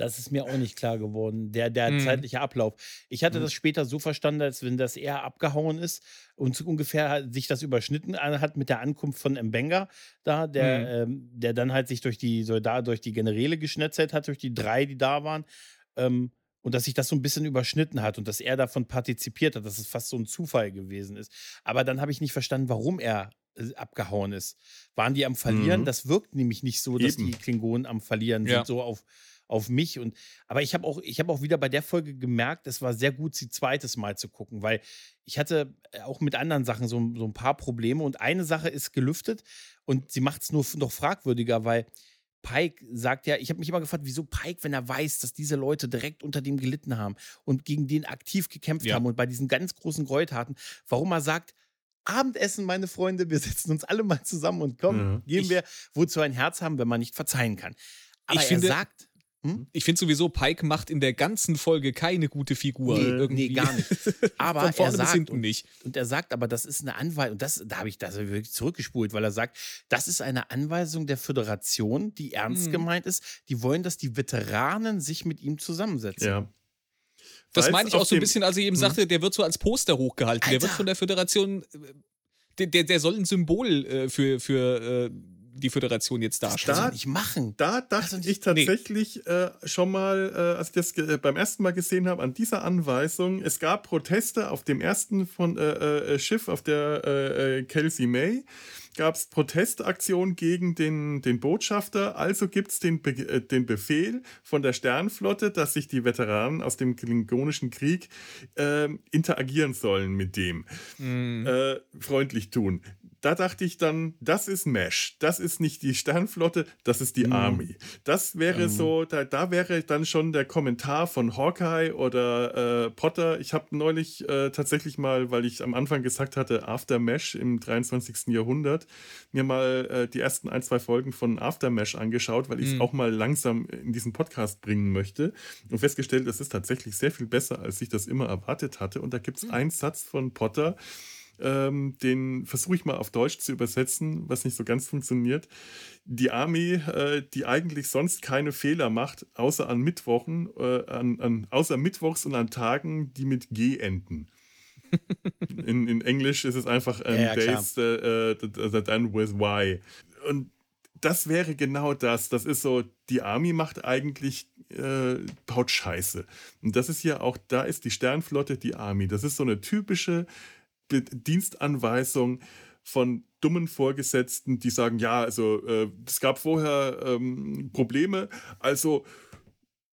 Das ist mir auch nicht klar geworden, der, der mhm. zeitliche Ablauf. Ich hatte mhm. das später so verstanden, als wenn das eher abgehauen ist und ungefähr sich das überschnitten hat mit der Ankunft von Mbenga da, der, mhm. ähm, der dann halt sich durch die Soldaten, durch die Generäle geschnetzelt hat, durch die drei, die da waren. Ähm, und dass sich das so ein bisschen überschnitten hat und dass er davon partizipiert hat, dass es fast so ein Zufall gewesen ist. Aber dann habe ich nicht verstanden, warum er äh, abgehauen ist. Waren die am Verlieren? Mhm. Das wirkt nämlich nicht so, dass Eben. die Klingonen am Verlieren ja. sind, so auf auf mich. Und, aber ich habe auch, ich habe auch wieder bei der Folge gemerkt, es war sehr gut, sie zweites Mal zu gucken, weil ich hatte äh, auch mit anderen Sachen so, so ein paar Probleme. Und eine Sache ist gelüftet und sie macht es nur noch fragwürdiger, weil Pike sagt ja, ich habe mich immer gefragt, wieso Pike, wenn er weiß, dass diese Leute direkt unter dem gelitten haben und gegen den aktiv gekämpft ja. haben und bei diesen ganz großen Gräueltaten, warum er sagt, Abendessen, meine Freunde, wir setzen uns alle mal zusammen und kommen, ja. geben wir, wozu ein Herz haben, wenn man nicht verzeihen kann. Aber ich er finde, sagt, hm? Ich finde sowieso, Pike macht in der ganzen Folge keine gute Figur. Nee, irgendwie. nee gar nicht. [laughs] Aber er sagt, und, nicht. und er sagt, aber das ist eine Anweisung, und das, da habe ich das wirklich zurückgespult, weil er sagt, das ist eine Anweisung der Föderation, die ernst hm. gemeint ist. Die wollen, dass die Veteranen sich mit ihm zusammensetzen. Ja. Das meine ich auch so ein bisschen, als ich eben hm. sagte, der wird so als Poster hochgehalten. Alter. Der wird von der Föderation, äh, der, der, der soll ein Symbol äh, für, für äh, die Föderation jetzt darstellt. Da, nicht machen. Da dachte also ich tatsächlich nee. äh, schon mal, äh, als ich das äh, beim ersten Mal gesehen habe, an dieser Anweisung. Es gab Proteste auf dem ersten von, äh, äh, Schiff, auf der äh, Kelsey May gab es Protestaktionen gegen den, den Botschafter. Also gibt es den, Be den Befehl von der Sternflotte, dass sich die Veteranen aus dem Klingonischen Krieg äh, interagieren sollen mit dem. Mm. Freundlich tun da dachte ich dann, das ist Mesh. Das ist nicht die Sternflotte, das ist die mhm. Army. Das wäre mhm. so, da, da wäre dann schon der Kommentar von Hawkeye oder äh, Potter. Ich habe neulich äh, tatsächlich mal, weil ich am Anfang gesagt hatte, After Mesh im 23. Jahrhundert, mir mal äh, die ersten ein, zwei Folgen von After Mesh angeschaut, weil ich es mhm. auch mal langsam in diesen Podcast bringen möchte und festgestellt, das ist tatsächlich sehr viel besser, als ich das immer erwartet hatte. Und da gibt es mhm. einen Satz von Potter, ähm, den versuche ich mal auf Deutsch zu übersetzen, was nicht so ganz funktioniert. Die Army, äh, die eigentlich sonst keine Fehler macht, außer an Mittwochen, äh, an, an, außer Mittwochs und an Tagen, die mit G enden. [laughs] in, in Englisch ist es einfach um, ja, ja, Days that, uh, that end with Y. Und das wäre genau das. Das ist so, die Army macht eigentlich, äh, baut Scheiße. Und das ist ja auch, da ist die Sternflotte die Army. Das ist so eine typische Dienstanweisung von dummen Vorgesetzten, die sagen, ja, also äh, es gab vorher ähm, Probleme, also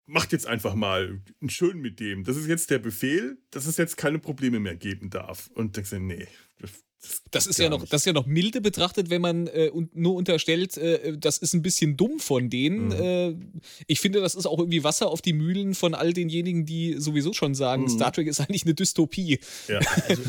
macht jetzt einfach mal schön mit dem. Das ist jetzt der Befehl, dass es jetzt keine Probleme mehr geben darf. Und denkst du, nee, das ist ja noch, das ist ja noch milde betrachtet, wenn man äh, nur unterstellt, äh, das ist ein bisschen dumm von denen. Mhm. Äh, ich finde, das ist auch irgendwie Wasser auf die Mühlen von all denjenigen, die sowieso schon sagen, mhm. Star Trek ist eigentlich eine Dystopie. Ja. Also,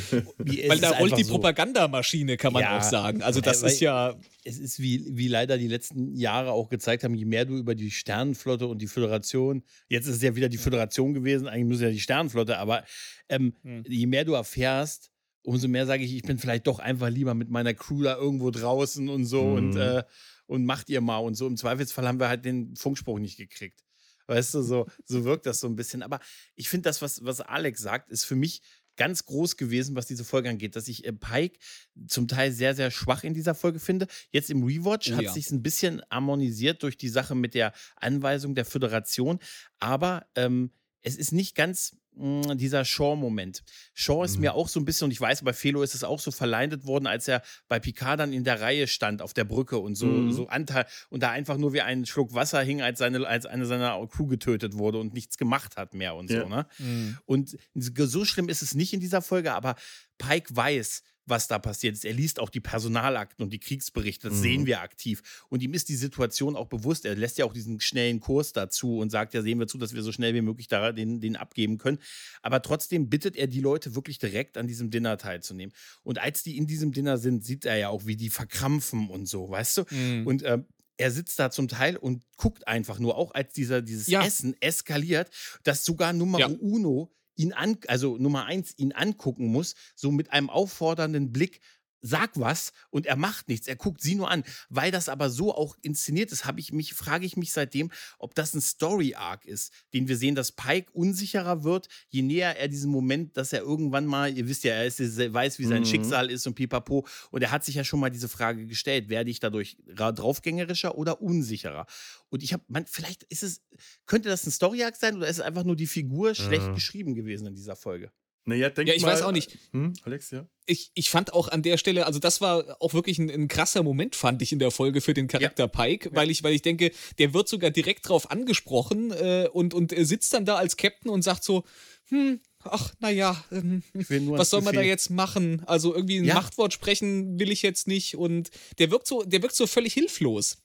weil da rollt die so. Propagandamaschine, kann man ja, auch sagen. Also das ist ja. Es ist wie, wie leider die letzten Jahre auch gezeigt haben, je mehr du über die Sternenflotte und die Föderation, jetzt ist es ja wieder die Föderation gewesen, eigentlich muss ja die Sternenflotte, aber ähm, mhm. je mehr du erfährst, umso mehr sage ich, ich bin vielleicht doch einfach lieber mit meiner Crew da irgendwo draußen und so mhm. und, äh, und macht ihr mal und so. Im Zweifelsfall haben wir halt den Funkspruch nicht gekriegt. Weißt du, so, so wirkt das so ein bisschen. Aber ich finde, das, was, was Alex sagt, ist für mich ganz groß gewesen, was diese Folge angeht, dass ich äh, Pike zum Teil sehr, sehr schwach in dieser Folge finde. Jetzt im Rewatch oh, hat ja. sich ein bisschen harmonisiert durch die Sache mit der Anweisung der Föderation, aber ähm, es ist nicht ganz dieser Shaw-Moment. Shaw ist mhm. mir auch so ein bisschen, und ich weiß, bei Felo ist es auch so verleidet worden, als er bei Picard dann in der Reihe stand auf der Brücke und so, mhm. so Anteil und da einfach nur wie ein Schluck Wasser hing, als, seine, als eine seiner Crew getötet wurde und nichts gemacht hat mehr und ja. so. Ne? Mhm. Und so schlimm ist es nicht in dieser Folge, aber Pike weiß, was da passiert ist. Er liest auch die Personalakten und die Kriegsberichte, das mhm. sehen wir aktiv. Und ihm ist die Situation auch bewusst. Er lässt ja auch diesen schnellen Kurs dazu und sagt, ja, sehen wir zu, dass wir so schnell wie möglich da den, den abgeben können. Aber trotzdem bittet er die Leute wirklich direkt an diesem Dinner teilzunehmen. Und als die in diesem Dinner sind, sieht er ja auch, wie die verkrampfen und so, weißt du? Mhm. Und äh, er sitzt da zum Teil und guckt einfach nur, auch als dieser, dieses ja. Essen eskaliert, dass sogar Nummer ja. Uno ihn an, also Nummer eins, ihn angucken muss, so mit einem auffordernden Blick, sag was und er macht nichts. Er guckt sie nur an. Weil das aber so auch inszeniert ist, habe ich mich, frage ich mich seitdem, ob das ein Story-Arc ist, den wir sehen, dass Pike unsicherer wird, je näher er diesen Moment, dass er irgendwann mal, ihr wisst ja, er ist, weiß, wie sein mhm. Schicksal ist und pipapo. Und er hat sich ja schon mal diese Frage gestellt, werde ich dadurch draufgängerischer oder unsicherer? Und ich habe, vielleicht ist es, könnte das ein Story-Arc sein oder ist es einfach nur die Figur schlecht mhm. geschrieben gewesen in dieser Folge? Naja, denk ja, ich mal, weiß auch nicht. Hm, Alex, ja. Ich, ich fand auch an der Stelle, also das war auch wirklich ein, ein krasser Moment, fand ich in der Folge für den Charakter ja. Pike, weil ich, weil ich denke, der wird sogar direkt drauf angesprochen äh, und, und sitzt dann da als Captain und sagt so, hm, ach, naja, ähm, was soll man da jetzt machen? Also irgendwie ein ja. Machtwort sprechen will ich jetzt nicht und der wirkt so, der wirkt so völlig hilflos.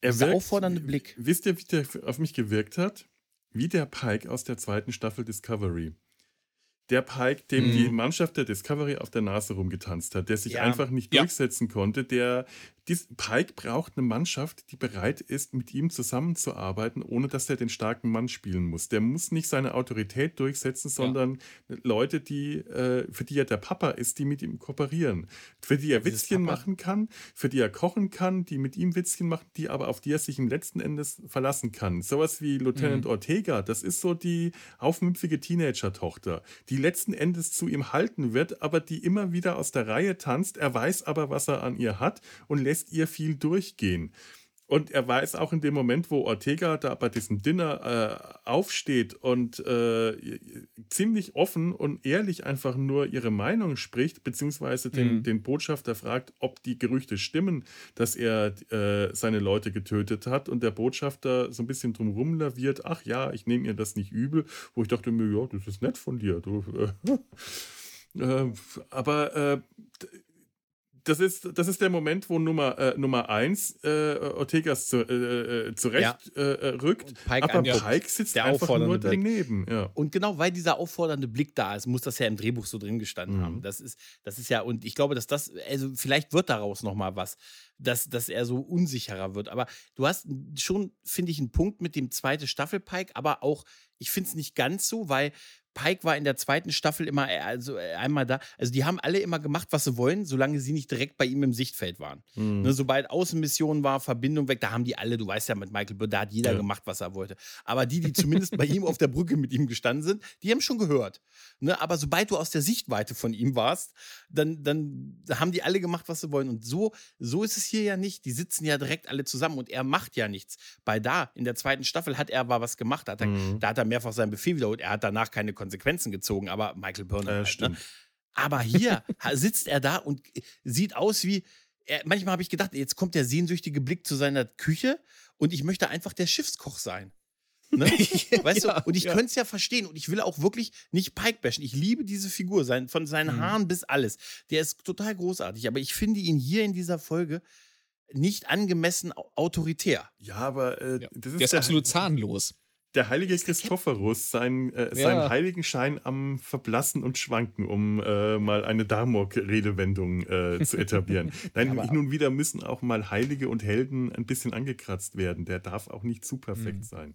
Er wirkt, auffordernde Blick. Wisst ihr, wie der auf mich gewirkt hat? Wie der Pike aus der zweiten Staffel Discovery der Pike, dem mhm. die Mannschaft der Discovery auf der Nase rumgetanzt hat, der sich ja. einfach nicht ja. durchsetzen konnte, der dies, Pike braucht eine Mannschaft, die bereit ist, mit ihm zusammenzuarbeiten, ohne dass er den starken Mann spielen muss. Der muss nicht seine Autorität durchsetzen, sondern ja. Leute, die, äh, für die er der Papa ist, die mit ihm kooperieren. Für die er Dieses Witzchen Papa. machen kann, für die er kochen kann, die mit ihm Witzchen machen, die aber auf die er sich im letzten Endes verlassen kann. Sowas wie Lieutenant mhm. Ortega, das ist so die aufmüpfige Teenager-Tochter, die letzten Endes zu ihm halten wird, aber die immer wieder aus der Reihe tanzt. Er weiß aber, was er an ihr hat und lässt lässt ihr viel durchgehen. Und er weiß auch in dem Moment, wo Ortega da bei diesem Dinner äh, aufsteht und äh, ziemlich offen und ehrlich einfach nur ihre Meinung spricht, beziehungsweise den, mhm. den Botschafter fragt, ob die Gerüchte stimmen, dass er äh, seine Leute getötet hat. Und der Botschafter so ein bisschen drumrum laviert, ach ja, ich nehme ihr das nicht übel, wo ich dachte mir, ja, das ist nett von dir. Du, äh, [laughs] äh, aber äh, das ist, das ist der Moment, wo Nummer, äh, Nummer eins äh, Ortegas zu, äh, äh zurecht ja. Äh, rückt, Pike aber Pike sitzt der einfach nur Blick. daneben. Ja. Und genau weil dieser auffordernde Blick da ist, muss das ja im Drehbuch so drin gestanden mhm. haben. Das ist, das ist ja, und ich glaube, dass das, also vielleicht wird daraus nochmal was, dass, dass er so unsicherer wird. Aber du hast schon, finde ich, einen Punkt mit dem zweiten Staffel Pike, aber auch, ich finde es nicht ganz so, weil Pike war in der zweiten Staffel immer äh, also äh, einmal da. Also die haben alle immer gemacht, was sie wollen, solange sie nicht direkt bei ihm im Sichtfeld waren. Mhm. Ne, sobald Außenmission war, Verbindung weg, da haben die alle, du weißt ja, mit Michael Burr, da hat jeder Ja. gemacht, was er wollte. Aber die, die zumindest bei ihm auf der Brücke mit ihm gestanden sind, die haben schon gehört. Ne, aber sobald du aus der Sichtweite von ihm warst, dann, dann haben die alle gemacht, was sie wollen. Und so, so ist es hier ja nicht. Die sitzen ja direkt alle zusammen und er macht ja nichts. Bei da, in der zweiten Staffel, hat er aber was gemacht. Da hat er, Mhm. da hat er mehrfach seinen Befehl wiederholt. Er hat danach keine Konsequenzen gezogen, aber Michael Byrne. Ja, halt, ne? stimmt. Aber hier sitzt er da und sieht aus wie. Er, manchmal habe ich gedacht, jetzt kommt der sehnsüchtige Blick zu seiner Küche und ich möchte einfach der Schiffskoch sein. Ne? [laughs] Weißt Ja, du? Und ich ja. könnte es ja verstehen und ich will auch wirklich nicht Pike bashen. Ich liebe diese Figur, sein, von seinen Mhm. Haaren bis alles. Der ist total großartig, aber ich finde ihn hier in dieser Folge nicht angemessen au- autoritär. Ja, aber äh, Ja. das ist Der ist absolut zahnlos. Der heilige Christophorus, sein, äh, Ja. seinen Heiligenschein am Verblassen und Schwanken, um äh, mal eine Darmok-Redewendung äh, zu etablieren. [laughs] Nein, Aber- nun wieder müssen auch mal Heilige und Helden ein bisschen angekratzt werden. Der darf auch nicht zu perfekt Mhm. sein.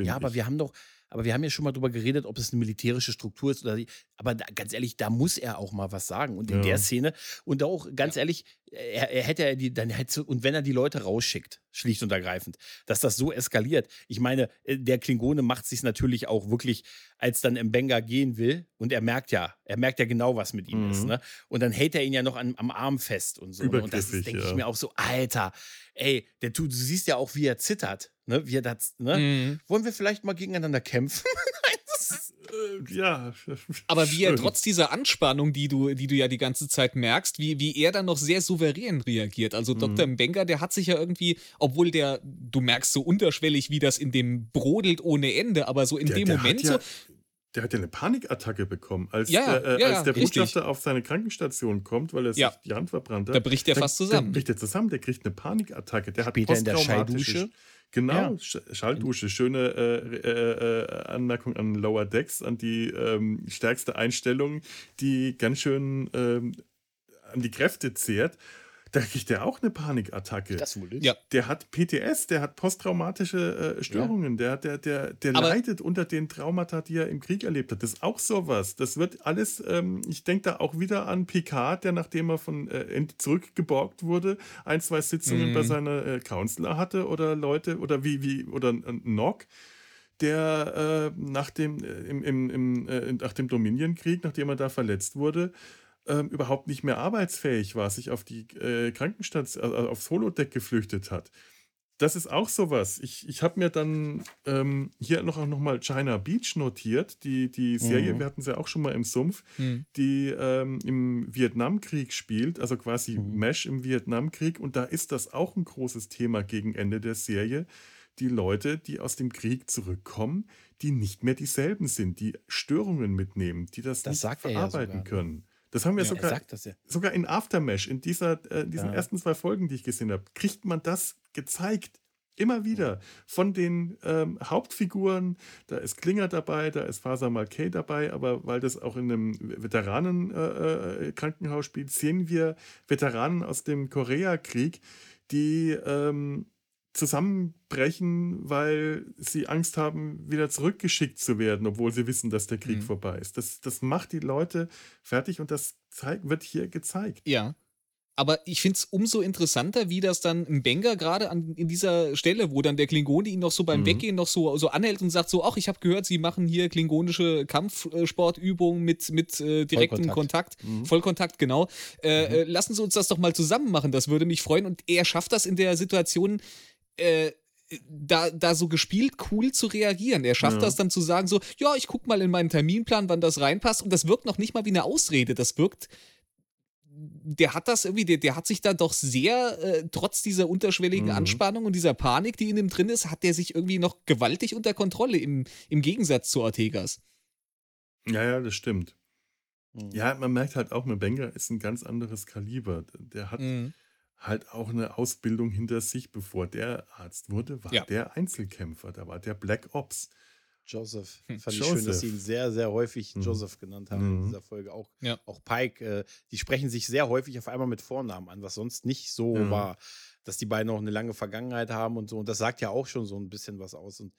Ja, aber ich. wir haben doch, aber wir haben ja schon mal drüber geredet, ob es eine militärische Struktur ist oder die, aber da, ganz ehrlich, da muss er auch mal was sagen. Und in Ja. der Szene, und auch ganz ehrlich, er, er hätte er die, dann hätte, und wenn er die Leute rausschickt, schlicht und ergreifend, dass das so eskaliert. Ich meine, äh, der Klingone macht sich natürlich auch wirklich, als dann Mbenga gehen will, und er merkt ja, er merkt ja genau, was mit ihm Mhm. ist, ne? Und dann hält er ihn ja noch an, am Arm fest und so. ne? Und das denke ich ja. mir auch so, Alter, ey, der tut, du siehst ja auch, wie er zittert, ne? Wie er das, ne? Mhm. Wollen wir vielleicht mal gegeneinander kämpfen? [laughs] Äh, ja. Aber wie er trotz dieser Anspannung, die du, die du ja die ganze Zeit merkst, wie, wie er dann noch sehr souverän reagiert. Also Mhm. Dr. Mbenga, der hat sich ja irgendwie, obwohl der, du merkst so unterschwellig, wie das in dem brodelt ohne Ende, aber so in Der- dem der Moment ja, so, Der hat ja eine Panikattacke bekommen, als, Ja, der, äh, ja, als der richtig. Botschafter auf seine Krankenstation kommt, weil er sich die Hand verbrannt hat. da bricht er fast zusammen. bricht er zusammen, der kriegt eine Panikattacke. Der Später hat in der posttraumatische- Schalldusche. Genau, Ja. Sch- Schalldusche. Schöne äh, äh, äh, Anmerkung an Lower Decks, an die ähm, stärkste Einstellung, die ganz schön ähm, an die Kräfte zehrt. Da kriegt er auch eine Panikattacke. das wohl ist. Ja. Der hat PTS, der hat posttraumatische äh, Störungen, der, der, der, der Aber- leidet unter den Traumata, die er im Krieg erlebt hat. Das ist auch sowas. Das wird alles, ähm, ich denke da auch wieder an Picard, der nachdem er von äh, zurückgeborgt wurde, ein, zwei Sitzungen Mhm. bei seiner äh, Counselor hatte oder Leute, oder wie, wie, oder ein Nock, der äh, nach dem, äh, im, im, im, äh, nach dem Dominion-Krieg, nachdem er da verletzt wurde, ähm, überhaupt nicht mehr arbeitsfähig war, sich auf die äh, Krankenstation, also aufs Holodeck geflüchtet hat. Das ist auch sowas. Ich, ich habe mir dann ähm, hier noch, noch mal China Beach notiert, die, die Serie, Mhm. wir hatten sie auch schon mal im Sumpf, Hm. die ähm, im Vietnamkrieg spielt, also quasi Mhm. Mesh im Vietnamkrieg. Und da ist das auch ein großes Thema gegen Ende der Serie. Die Leute, die aus dem Krieg zurückkommen, die nicht mehr dieselben sind, die Störungen mitnehmen, die das, Das nicht er ja verarbeiten sogar, ne? können. Das haben wir Ja, sogar, ja. sogar in Aftermash, in dieser, äh, diesen Ja. ersten zwei Folgen, die ich gesehen habe, kriegt man das gezeigt. Immer wieder. Von den ähm, Hauptfiguren, da ist Klinger dabei, da ist Faser Malkay dabei, aber weil das auch in einem Veteranen-Krankenhaus äh, Krankenhaus spielt, sehen wir Veteranen aus dem Koreakrieg, die ähm, zusammenbrechen, weil sie Angst haben, wieder zurückgeschickt zu werden, obwohl sie wissen, dass der Krieg Mhm. vorbei ist. Das, das macht die Leute fertig und das zeig, wird hier gezeigt. Ja. Aber ich finde es umso interessanter, wie das dann im Benga gerade an in dieser Stelle, wo dann der Klingone ihn noch so beim Mhm. Weggehen noch so, so anhält und sagt so, ach, ich habe gehört, sie machen hier klingonische Kampfsportübungen mit, mit äh, direktem Vollkontakt. Kontakt. Mhm. Vollkontakt, genau. Äh, äh, lassen Sie uns das doch mal zusammen machen, das würde mich freuen. Und er schafft das in der Situation, äh, da, da so gespielt cool zu reagieren. Er schafft Ja. das dann zu sagen so, ja, ich guck mal in meinen Terminplan, wann das reinpasst. Und das wirkt noch nicht mal wie eine Ausrede. Das wirkt der hat das irgendwie, der, der hat sich da doch sehr, äh, trotz dieser unterschwelligen Mhm. Anspannung und dieser Panik, die in ihm drin ist, hat der sich irgendwie noch gewaltig unter Kontrolle im, im Gegensatz zu Ortegas. Ja, ja, das stimmt. Mhm. Ja, man merkt halt auch, Mebenga ist ein ganz anderes Kaliber. Der hat Mhm. Halt auch eine Ausbildung hinter sich. Bevor der Arzt wurde, war Ja. der Einzelkämpfer. Da war der Black Ops. Joseph. Hm. Fand ich schön, dass Joseph. sie ihn sehr, sehr häufig Mhm. Joseph genannt haben in Mhm. dieser Folge. Auch, Ja. auch Pike, äh, die sprechen sich sehr häufig auf einmal mit Vornamen an, was sonst nicht so Ja. war. Dass die beiden auch eine lange Vergangenheit haben und so. Und das sagt ja auch schon so ein bisschen was aus. Und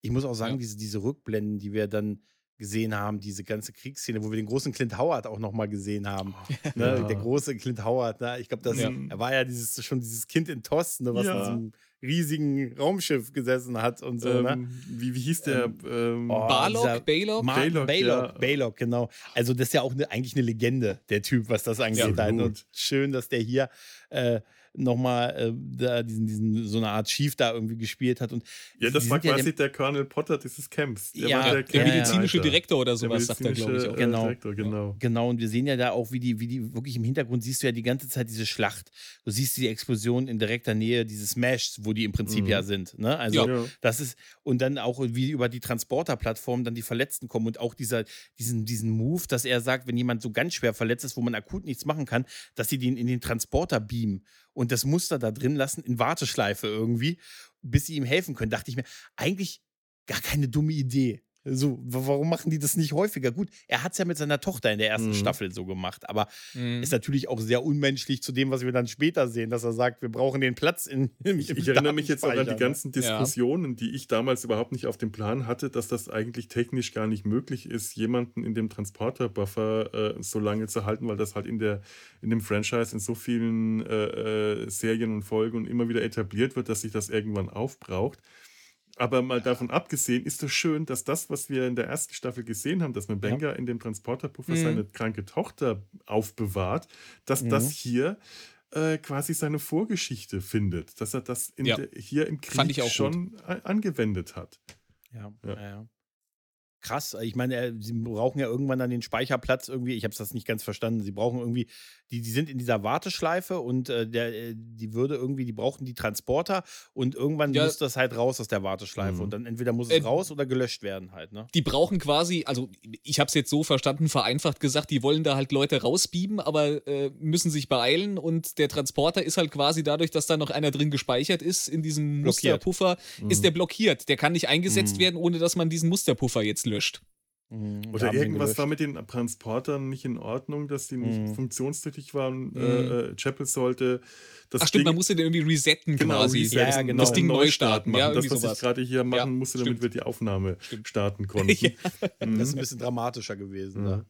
ich muss auch sagen, Ja. diese, diese Rückblenden, die wir dann gesehen haben, diese ganze Kriegsszene, wo wir den großen Clint Howard auch nochmal gesehen haben. Oh, ne? ja. Der große Clint Howard, ne? ich glaube, das Ja. er war ja dieses, schon dieses Kind in Tost, ne? was Ja. in diesem riesigen Raumschiff gesessen hat und so. ne? Ähm, wie, wie hieß der? Ähm, oh, Barlock, Baylock? Baylock, Baylock, ja. Baylock, genau. Also das ist ja auch ne, eigentlich eine Legende, der Typ, was das angeht. Absolut. halt. Und schön, dass der hier äh, nochmal äh, da diesen, diesen, so eine Art Chief da irgendwie gespielt hat. Und ja, das war ja quasi dem- der Colonel Potter dieses Camps. Der Ja, war der Der Ja, ja. medizinische. Direktor oder Der sowas, sagt er, glaube ich medizinische, auch. äh, Genau. Direktor, genau. Genau, und wir sehen ja da auch, wie die, wie die wirklich im Hintergrund siehst du ja die ganze Zeit diese Schlacht. Du siehst die Explosion in direkter Nähe dieses Meshs, wo die im Prinzip Mhm. ja sind. Ne? Also Ja. das ist, und dann auch wie über die Transporterplattform dann die Verletzten kommen und auch dieser, diesen, diesen Move, dass er sagt, wenn jemand so ganz schwer verletzt ist, wo man akut nichts machen kann, dass sie den in den Transporter beamen und das Muster da drin lassen in Warteschleife irgendwie, bis sie ihm helfen können. Dachte ich mir, eigentlich gar keine dumme Idee. So, wa- warum machen die das nicht häufiger? Gut, er hat es ja mit seiner Tochter in der ersten Mhm. Staffel so gemacht, aber Mhm. ist natürlich auch sehr unmenschlich zu dem, was wir dann später sehen, dass er sagt, wir brauchen den Platz in im Ich, ich erinnere mich jetzt auch an die ne? ganzen Diskussionen, die ich damals überhaupt nicht auf dem Plan hatte, dass das eigentlich technisch gar nicht möglich ist, jemanden in dem Transporter-Buffer äh, so lange zu halten, weil das halt in, der, in dem Franchise in so vielen äh, äh, Serien und Folgen und immer wieder etabliert wird, dass sich das irgendwann aufbraucht. Aber mal davon abgesehen, ist es schön, dass das, was wir in der ersten Staffel gesehen haben, dass Benga in dem Transporterpuffer Mhm. seine kranke Tochter aufbewahrt, dass Mhm. das hier äh, quasi seine Vorgeschichte findet, dass er das Ja. der, hier im Krieg schon angewendet hat. Ja, Ja. ja. ja. Krass, ich meine, äh, sie brauchen ja irgendwann dann den Speicherplatz irgendwie. Ich habe das nicht ganz verstanden. Sie brauchen irgendwie, die, die sind in dieser Warteschleife und äh, der, äh, die würde irgendwie, die brauchen die Transporter und irgendwann Ja. muss das halt raus aus der Warteschleife Mhm. und dann entweder muss es Äh, raus oder gelöscht werden halt, ne? die brauchen quasi, also ich habe es jetzt so verstanden, vereinfacht gesagt, die wollen da halt Leute rausbieben, aber äh, müssen sich beeilen und der Transporter ist halt quasi dadurch, dass da noch einer drin gespeichert ist in diesem Blockiert. Musterpuffer, ist der blockiert. Der kann nicht eingesetzt Mhm. werden, ohne dass man diesen Musterpuffer jetzt löscht. Mhm, Oder irgendwas war mit den Transportern nicht in Ordnung, dass die nicht Mhm. funktionstüchtig waren. Mhm. Äh, äh, Chapel sollte das Ach stimmt, Ding, man musste den irgendwie resetten genau, quasi. resetten, Ja, ja, genau. Das Ding neu starten, machen. ja, das, was ich sowas. gerade hier machen Ja, musste, damit stimmt. wir die Aufnahme Stimmt. starten [laughs] konnten. Mhm. Das ist ein bisschen dramatischer gewesen. Ja. Ne?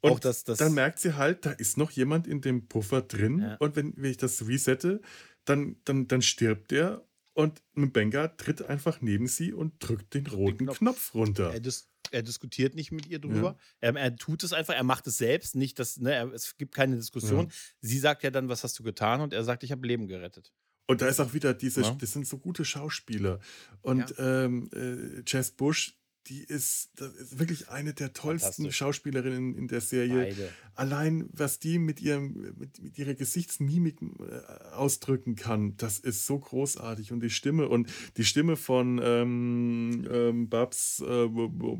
Und auch das, das dann merkt sie halt, da ist noch jemand in dem Puffer drin. Ja. Und wenn, wenn ich das resette, dann, dann, dann stirbt der und Mbenga tritt einfach neben sie und drückt den roten Knopf. Knopf, runter. Er, dis er diskutiert nicht mit ihr drüber. Er, er tut es einfach, er macht es selbst, nicht dass, ne, er, es gibt keine Diskussion. Sie sagt ja dann, was hast du getan? Und er sagt, ich habe Leben gerettet. Und da ist auch wieder diese, Ja. das sind so gute Schauspieler. Und ähm, äh, Jess Bush, die ist, das ist wirklich eine der tollsten. Schauspielerinnen in der Serie. Beide. Allein, was die mit ihrem, mit, mit ihrer Gesichtsmimik äh, ausdrücken kann, das ist so großartig. Und die Stimme und die Stimme von ähm, ähm, Babs, äh,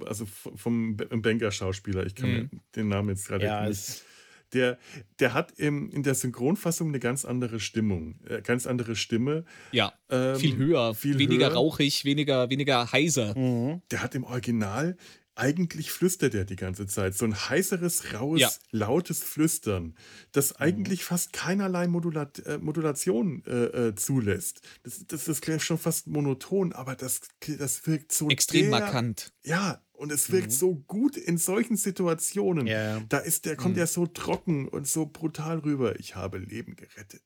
also vom Benga-Schauspieler, ich kann Mhm. mir den Namen jetzt gerade Ja, nicht. Der, der hat im, in der Synchronfassung eine ganz andere Stimmung, äh, ganz andere Stimme. Ja, Ähm, viel höher, viel weniger höher. rauchig, weniger, weniger heiser. mhm. Der hat im Original eigentlich flüstert er die ganze Zeit. So ein heißeres, raues, Ja. lautes Flüstern, das eigentlich fast keinerlei Modulat äh, Modulation äh, äh, zulässt. Das, das, das klingt schon fast monoton, aber das, das wirkt so Extrem der, markant. Ja, und es wirkt Mhm. so gut in solchen Situationen. Ja, ja. Da ist der kommt Mhm. ja so trocken und so brutal rüber. Ich habe Leben gerettet.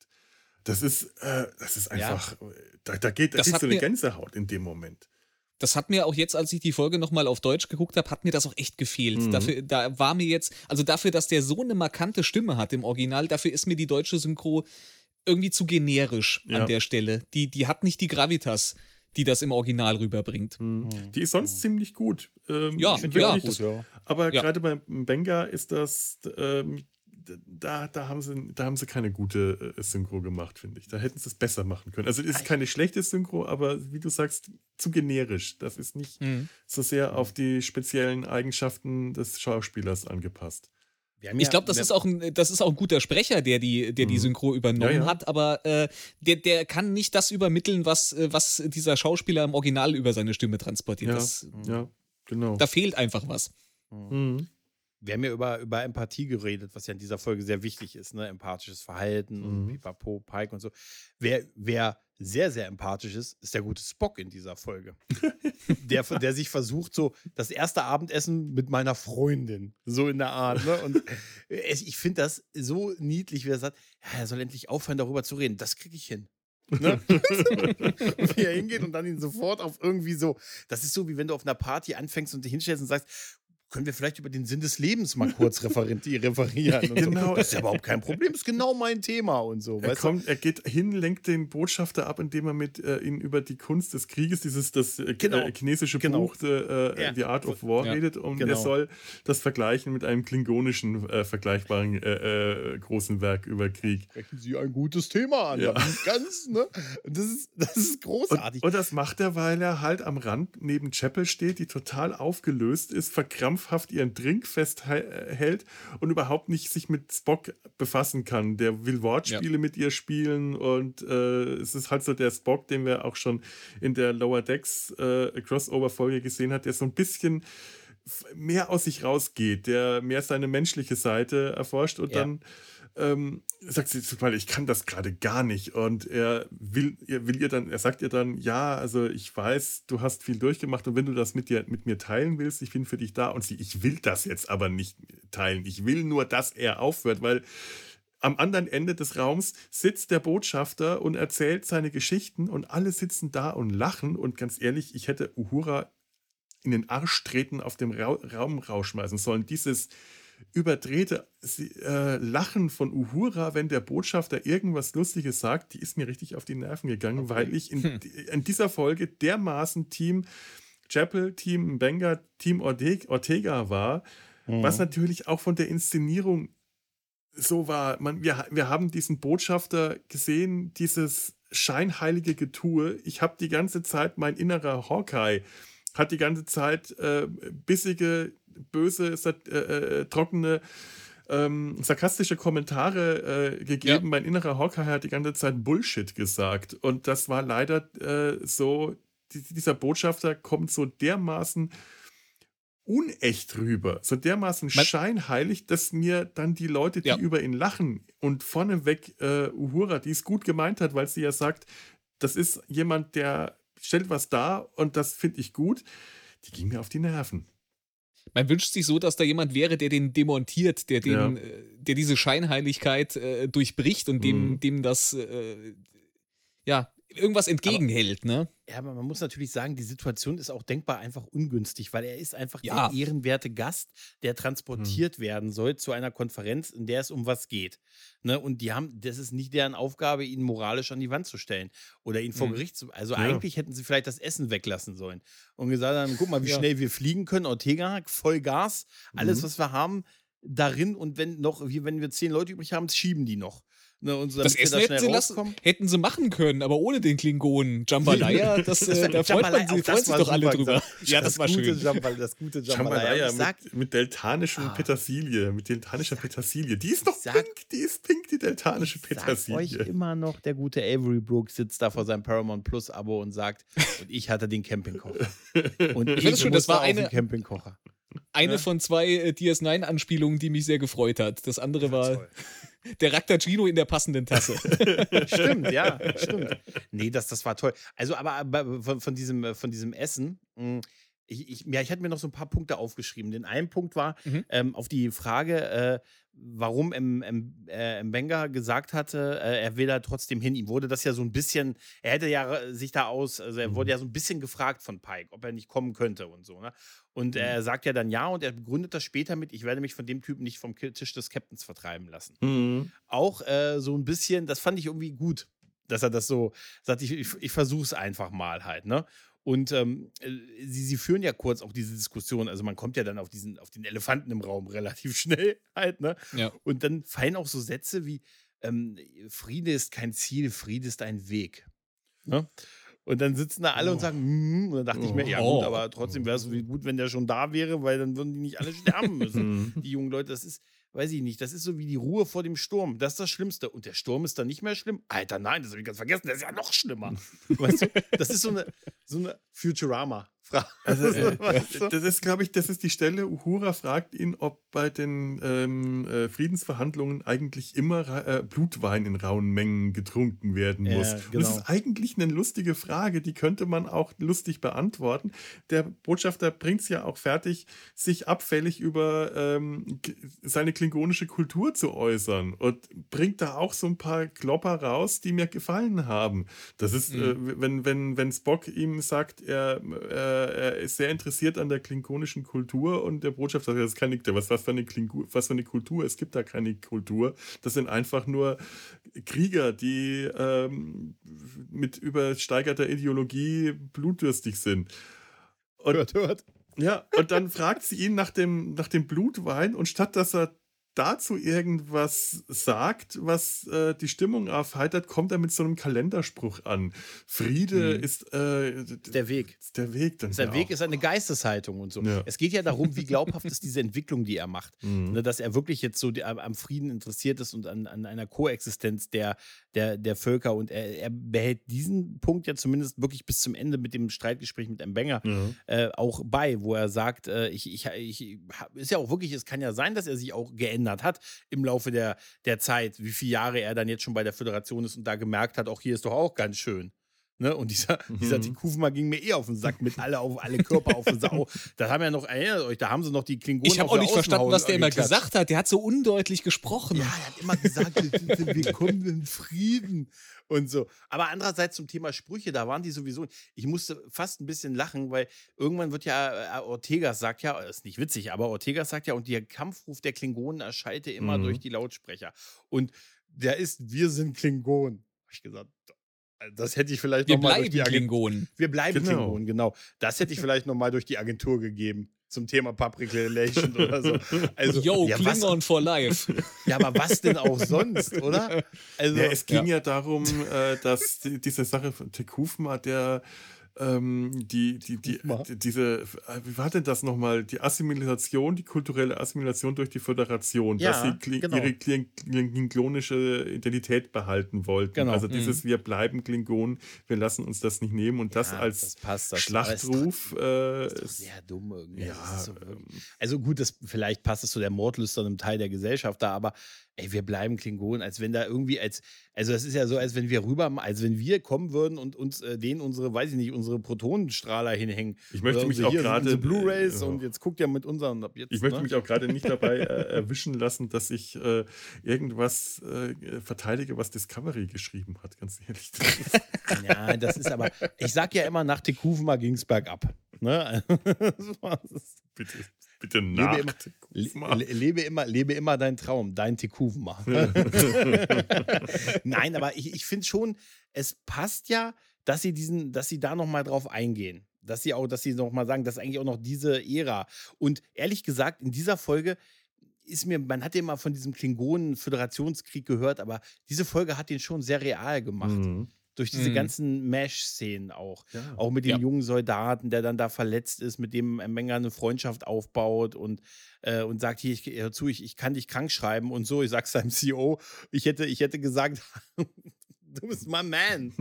Das ist, äh, das ist Ja. einfach, äh, da, da geht, da Das kriegst du eine Gänsehaut in dem Moment. Das hat mir auch jetzt, als ich die Folge nochmal auf Deutsch geguckt habe, hat mir das auch echt gefehlt. Mhm. Dafür, da war mir jetzt, also dafür, dass der so eine markante Stimme hat im Original, dafür ist mir die deutsche Synchro irgendwie zu generisch Ja. an der Stelle. Die, die hat nicht die Gravitas, die das im Original rüberbringt. Mhm. Die ist sonst ziemlich gut. Ähm, Ja, ja. gut, ja. Aber Ja. gerade beim Benga ist das, ähm, da, da, haben sie, da haben sie keine gute äh, Synchro gemacht, finde ich. Da hätten sie es besser machen können. Also es ist keine schlechte Synchro, aber wie du sagst, zu generisch. Das ist nicht Mhm. so sehr auf die speziellen Eigenschaften des Schauspielers angepasst. Ich glaube, das ist auch ein, das ist auch ein guter Sprecher, der die, der die Mhm. Synchro übernommen Ja, ja. hat, aber äh, der, der kann nicht das übermitteln, was, äh, was dieser Schauspieler im Original über seine Stimme transportiert. Ja, Das, ja, genau. da fehlt einfach was. Mhm. Wir haben ja über, über Empathie geredet, was ja in dieser Folge sehr wichtig ist, ne? Empathisches Verhalten und Mhm. Pipapo, Pike und so. Wer, wer sehr, sehr empathisch ist, ist der gute Spock in dieser Folge. [laughs] der, der sich versucht, so das erste Abendessen mit meiner Freundin, so in der Art. Ne? Und ich finde das so niedlich, wie er sagt, ja, er soll endlich aufhören, darüber zu reden. Das kriege ich hin. Ne? [laughs] wie er hingeht und dann ihn sofort auf irgendwie so, das ist so, wie wenn du auf einer Party anfängst und dich hinstellst und sagst, können wir vielleicht über den Sinn des Lebens mal kurz [laughs] referieren. genau. So. Das ist ja überhaupt kein Problem, das ist genau mein Thema und so. Er, kommt, er geht hin, lenkt den Botschafter ab, indem er mit äh, ihm über die Kunst des Krieges, dieses das äh, genau. äh, chinesische genau. Buch äh, ja. The Art of War ja. redet und genau. er soll das vergleichen mit einem klingonischen äh, vergleichbaren äh, großen Werk über Krieg. Sprechen Sie ein gutes Thema an, ja. ganz, ne? Das ist, das ist großartig. Und, und das macht er, weil er halt am Rand neben Chapel steht, die total aufgelöst ist, verkrampft krampfhaft ihren Drink festhält und überhaupt nicht sich mit Spock befassen kann. Der will Wortspiele ja. mit ihr spielen und äh, es ist halt so der Spock, den wir auch schon in der Lower Decks äh, Crossover-Folge gesehen hat, der so ein bisschen mehr aus sich rausgeht, der mehr seine menschliche Seite erforscht und ja. dann ähm, sagt sie, weil ich kann das gerade gar nicht. Und er will, er will ihr dann, er sagt ihr dann, ja, also ich weiß, du hast viel durchgemacht und wenn du das mit dir, mit mir teilen willst, ich bin für dich da. Und sie, ich will das jetzt aber nicht teilen. Ich will nur, dass er aufhört, weil am anderen Ende des Raums sitzt der Botschafter und erzählt seine Geschichten und alle sitzen da und lachen. Und ganz ehrlich, ich hätte Uhura in den Arsch treten, auf dem Ra Raum rausschmeißen sollen. Dieses, überdrehte äh, Lachen von Uhura, wenn der Botschafter irgendwas Lustiges sagt, die ist mir richtig auf die Nerven gegangen, okay. weil ich in, hm. in, dieser Folge dermaßen Team Chapel, Team Benga, Team Ortega war, mhm. was natürlich auch von der Inszenierung so war. Man, wir, wir haben diesen Botschafter gesehen, dieses scheinheilige Getue. Ich habe die ganze Zeit mein innerer Hawkeye hat die ganze Zeit äh, bissige böse, äh, äh, trockene, ähm, sarkastische Kommentare äh, gegeben. Ja. Mein innerer Hawkeye hat die ganze Zeit Bullshit gesagt. Und das war leider äh, so, die, dieser Botschafter kommt so dermaßen unecht rüber, so dermaßen Man scheinheilig, dass mir dann die Leute, die ja. über ihn lachen und vorneweg äh, Uhura, die es gut gemeint hat, weil sie ja sagt, das ist jemand, der stellt was dar und das finde ich gut, die ging mir auf die Nerven. Man wünscht sich so, dass da jemand wäre, der den demontiert, der den, ja. äh, der diese Scheinheiligkeit äh, durchbricht und dem, mhm. dem das äh, ja irgendwas entgegenhält, aber, ne? Ja, aber man muss natürlich sagen, die Situation ist auch denkbar einfach ungünstig, weil er ist einfach ja. der ehrenwerte Gast, der transportiert mhm. werden soll zu einer Konferenz, in der es um was geht. Ne? Und die haben, das ist nicht deren Aufgabe, ihn moralisch an die Wand zu stellen oder ihn vor mhm. Gericht zu. Also ja. eigentlich hätten sie vielleicht das Essen weglassen sollen und gesagt haben: guck mal, wie ja. schnell wir fliegen können. Ortega, voll Gas, alles, mhm. was wir haben, darin und wenn noch, wenn wir zehn Leute übrig haben, schieben die noch. Ne, und so, das Essen da hätten, sie lassen, hätten sie machen können, aber ohne den Klingonen. Jambalaya, das, äh, da freut man sich, freuen sich doch alle drüber. Ja, das, das war schön. Jambal, das gute Jambalaya. Jambalaya mit, mit deltanischen ah. Petersilie, mit deltanischer Petersilie. Die ist doch sag, pink, die ist pink, die deltanische Petersilie. Ich euch immer noch, der gute Avery Brooks sitzt da vor seinem Paramount Plus Abo und sagt, [laughs] und ich hatte den Campingkocher. [laughs] Und ich das, schon, das war eine Campingkocher. Eine ja? von zwei äh, DS9-Anspielungen, die mich sehr gefreut hat. Das andere war toll. Der Raktagino in der passenden Tasse. [laughs] stimmt, ja, stimmt. Nee, das, das war toll. Also, aber von, von, diesem, von diesem Essen, hm, ich, ich, ja, ich hatte mir noch so ein paar Punkte aufgeschrieben. Den einen Punkt war mhm. ähm, auf die Frage, äh, warum M, M, äh, Mbenga gesagt hatte, äh, er will da trotzdem hin. Ihm wurde das ja so ein bisschen, er hätte ja sich da aus, also er wurde mhm. ja so ein bisschen gefragt von Pike, ob er nicht kommen könnte und so. Ne? Und mhm. er sagt ja dann ja und er begründet das später mit, ich werde mich von dem Typen nicht vom Tisch des Captains vertreiben lassen. Mhm. Auch äh, so ein bisschen, das fand ich irgendwie gut, dass er das so sagt, ich, ich, ich versuche es einfach mal halt. Ne? Und ähm, äh, sie, sie führen ja kurz auch diese Diskussion. Also man kommt ja dann auf diesen, auf den Elefanten im Raum [laughs] relativ schnell halt, ne? Ja. Und dann fallen auch so Sätze wie ähm, Friede ist kein Ziel, Friede ist ein Weg. Ne? Und dann sitzen da alle oh. und sagen, mm, und dann dachte oh. ich mir, ja gut, oh. aber trotzdem wäre es gut, wenn der schon da wäre, weil dann würden die nicht alle sterben [laughs] müssen. die jungen Leute, das ist, weiß ich nicht, das ist so wie die Ruhe vor dem Sturm. Das ist das Schlimmste. Und der Sturm ist dann nicht mehr schlimm. Alter, nein, das habe ich ganz vergessen, der ist ja noch schlimmer. [laughs] weißt du, das ist so eine, so eine Futurama. Also, [laughs] das ist, glaube ich, das ist die Stelle. Uhura fragt ihn, ob bei den ähm, äh, Friedensverhandlungen eigentlich immer äh, Blutwein in rauen Mengen getrunken werden muss. Ja, genau. Und das ist eigentlich eine lustige Frage, die könnte man auch lustig beantworten. Der Botschafter bringt es ja auch fertig, sich abfällig über ähm, seine klingonische Kultur zu äußern und bringt da auch so ein paar Klopper raus, die mir gefallen haben. Das ist, mhm. äh, wenn, wenn, wenn Spock ihm sagt, er, er er ist sehr interessiert an der klingonischen Kultur und der Botschafter sagt, das ist keine, was, was, für eine Klingu, was für eine Kultur, es gibt da keine Kultur. Das sind einfach nur Krieger, die ähm, mit übersteigerter Ideologie blutdürstig sind. Und, hört, hört. Ja, und dann fragt sie ihn nach dem, nach dem Blutwein und statt dass er dazu irgendwas sagt, was äh, die Stimmung aufheitert, kommt er mit so einem Kalenderspruch an. Friede mhm. ist äh, der Weg. Ist der Weg. Dann der Weg ist eine Geisteshaltung und so. Ja. Es geht ja darum, wie glaubhaft ist diese Entwicklung, die er macht. [laughs] Mhm. Ne, dass er wirklich jetzt so die, am Frieden interessiert ist und an, an einer Koexistenz der, der, der Völker. Und er, er, behält diesen Punkt ja zumindest wirklich bis zum Ende mit dem Streitgespräch mit Mbenga mhm. äh, auch bei, wo er sagt, äh, ich, ich, ich, ist ja auch wirklich, es kann ja sein, dass er sich auch geändert verändert hat im Laufe der, der Zeit, wie viele Jahre er dann jetzt schon bei der Föderation ist und da gemerkt hat, auch hier ist doch auch ganz schön. Ne? Und dieser, [laughs] mhm. dieser Tikufma ging mir eh auf den Sack mit alle, auf, alle Körper auf den Sau. [laughs] Da haben ja noch, erinnert euch, da haben sie noch die Klingonen Ich habe auch nicht verstanden, was der immer gesagt hat. Der hat so undeutlich gesprochen. Ja, er hat immer gesagt, wir kommen in Frieden und so. Aber andererseits zum Thema Sprüche, da waren die sowieso. Ich musste fast ein bisschen lachen, weil irgendwann wird ja, äh, Ortegas sagt ja, ist nicht witzig, aber Ortegas sagt ja, und der Kampfruf der Klingonen erschallte immer mhm. durch die Lautsprecher. Und der ist, wir sind Klingonen. Habe ich gesagt, das hätte ich vielleicht nochmal durch die Agentur. Klingonen. Wir bleiben genau. Klingonen, genau. Das hätte ich [laughs] vielleicht nochmal durch die Agentur gegeben zum Thema Public Relation oder so. [laughs] Also, Yo, ja, Klingon was, for life. [laughs] Ja, aber was denn auch sonst, oder? Also, ja, es ging ja, ja darum, äh, dass die, diese Sache von Tekufma, der ähm, die, die, die, die, diese, äh, wie war denn das nochmal? Die Assimilation, die kulturelle Assimilation durch die Föderation, ja, dass sie kling, genau. ihre klingonische Identität behalten wollten. Genau. Also dieses, mhm. wir bleiben Klingonen, wir lassen uns das nicht nehmen und das ja, als das das Schlachtruf. Ist, äh, ist doch sehr dumm irgendwie. Ja, so ähm, also gut, das, vielleicht passt es zu der mordlüsternen Teil der Gesellschaft da, aber ey, wir bleiben Klingonen, als wenn da irgendwie, als, also das ist ja so, als wenn wir rüber, als wenn wir kommen würden und uns äh, denen unsere, weiß ich nicht, unsere Protonenstrahler hinhängen. Ich möchte mich auch gerade. Blu-Rays ja. und jetzt guckt ja mit unseren ab jetzt. Ich möchte ne? mich auch gerade nicht dabei äh, [laughs] erwischen lassen, dass ich äh, irgendwas äh, verteidige, was Discovery geschrieben hat, ganz ehrlich. [laughs] ja, das ist aber, ich sag ja immer, nach Tekuvma ging es bergab. Ne? [laughs] Bitte. Bitte nach. Lebe immer, le, lebe immer, lebe immer deinen Traum, dein Tikuvma. [laughs] Nein, aber ich, ich finde schon, es passt ja, dass sie diesen, dass sie da nochmal drauf eingehen. Dass sie auch, dass sie nochmal sagen, das ist eigentlich auch noch diese Ära. Und ehrlich gesagt, in dieser Folge ist mir, man hat ja immer von diesem Klingonen-Föderationskrieg gehört, aber diese Folge hat den schon sehr real gemacht. Mhm durch diese mhm. ganzen Mesh-Szenen auch. Ja. Auch mit dem ja. jungen Soldaten, der dann da verletzt ist, mit dem Menger eine Freundschaft aufbaut und, äh, und sagt, hier, ich, hör zu, ich, ich kann dich krank schreiben und so. Ich sag's seinem [laughs] CEO, ich hätte, ich hätte gesagt, [laughs] du bist mein Man.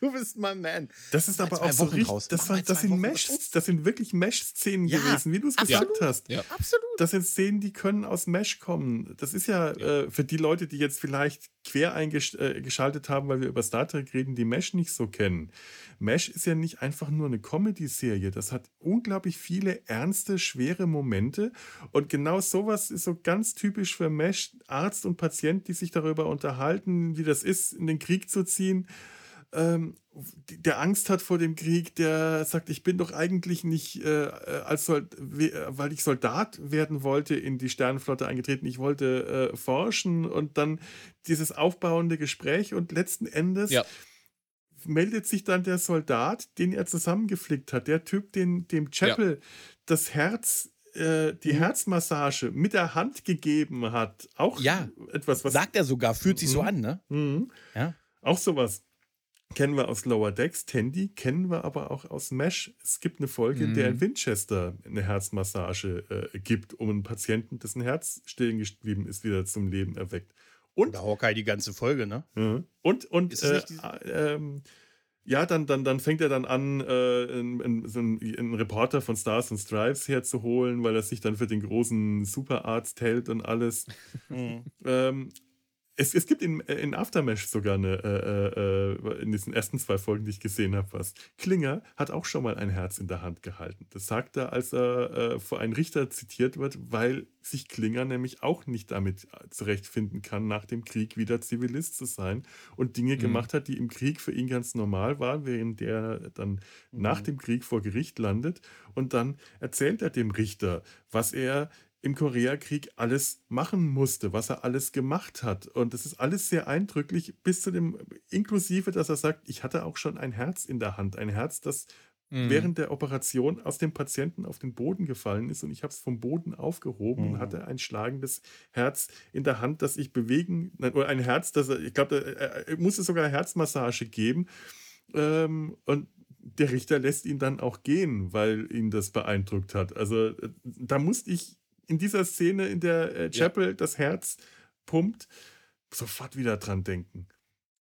Du bist mein Man. Das ist aber auch so richtig, raus. das, war, das sind Mesh, das sind wirklich Mesh-Szenen ja, gewesen, wie du es gesagt hast. Ja. Absolut. Das sind Szenen, die können aus Mesh kommen. Das ist ja, ja. Äh, für die Leute, die jetzt vielleicht quer eingeschaltet äh, haben, weil wir über Star Trek reden, die Mesh nicht so kennen. Mesh ist ja nicht einfach nur eine Comedy-Serie. Das hat unglaublich viele ernste, schwere Momente. Und genau sowas ist so ganz typisch für Mesh. Arzt und Patient, die sich darüber unterhalten, wie das ist, in den Krieg zu ziehen. Ähm, der Angst hat vor dem Krieg, der sagt, ich bin doch eigentlich nicht, äh, äh als Sold weil ich Soldat werden wollte, in die Sternenflotte eingetreten. Ich wollte äh, forschen und dann dieses aufbauende Gespräch und letzten Endes ja meldet sich dann der Soldat, den er zusammengeflickt hat, der Typ, den dem Chapel ja. das Herz äh, die mhm. Herzmassage mit der Hand gegeben hat. Auch ja, etwas, was. Sagt er sogar, fühlt sich mhm. so an, ne? Mhm. Ja. Auch sowas. Kennen wir aus Lower Decks, Tandy, kennen wir aber auch aus Mesh. Es gibt eine Folge, in der mhm. Winchester eine Herzmassage äh, gibt, um einen Patienten, dessen Herz stehen geblieben ist, wieder zum Leben erweckt. Und der Hawkeye die ganze Folge, ne? Und, und äh, ähm, ja, dann, dann, dann fängt er dann an, äh, einen, so einen, einen, Reporter von Stars and Stripes herzuholen, weil er sich dann für den großen Superarzt hält und alles. [laughs] Mhm. Ähm, es, es gibt in, in Aftermash sogar eine, äh, äh, in diesen ersten zwei Folgen, die ich gesehen habe, was. Klinger hat auch schon mal ein Herz in der Hand gehalten. Das sagt er, als er äh, vor einen Richter zitiert wird, weil sich Klinger nämlich auch nicht damit zurechtfinden kann, nach dem Krieg wieder Zivilist zu sein und Dinge mhm. gemacht hat, die im Krieg für ihn ganz normal waren, während der dann mhm. nach dem Krieg vor Gericht landet. Und dann erzählt er dem Richter, was er im Koreakrieg alles machen musste, was er alles gemacht hat. Und das ist alles sehr eindrücklich, bis zu dem, inklusive, dass er sagt, ich hatte auch schon ein Herz in der Hand. Ein Herz, das mhm. während der Operation aus dem Patienten auf den Boden gefallen ist und ich habe es vom Boden aufgehoben mhm. und hatte ein schlagendes Herz in der Hand, das ich bewegen, oder ein Herz, das ich glaube, er musste sogar Herzmassage geben. Ähm, und der Richter lässt ihn dann auch gehen, weil ihn das beeindruckt hat. Also äh, da musste ich in dieser Szene in der äh, Chapel ja. das Herz pumpt, sofort wieder dran denken.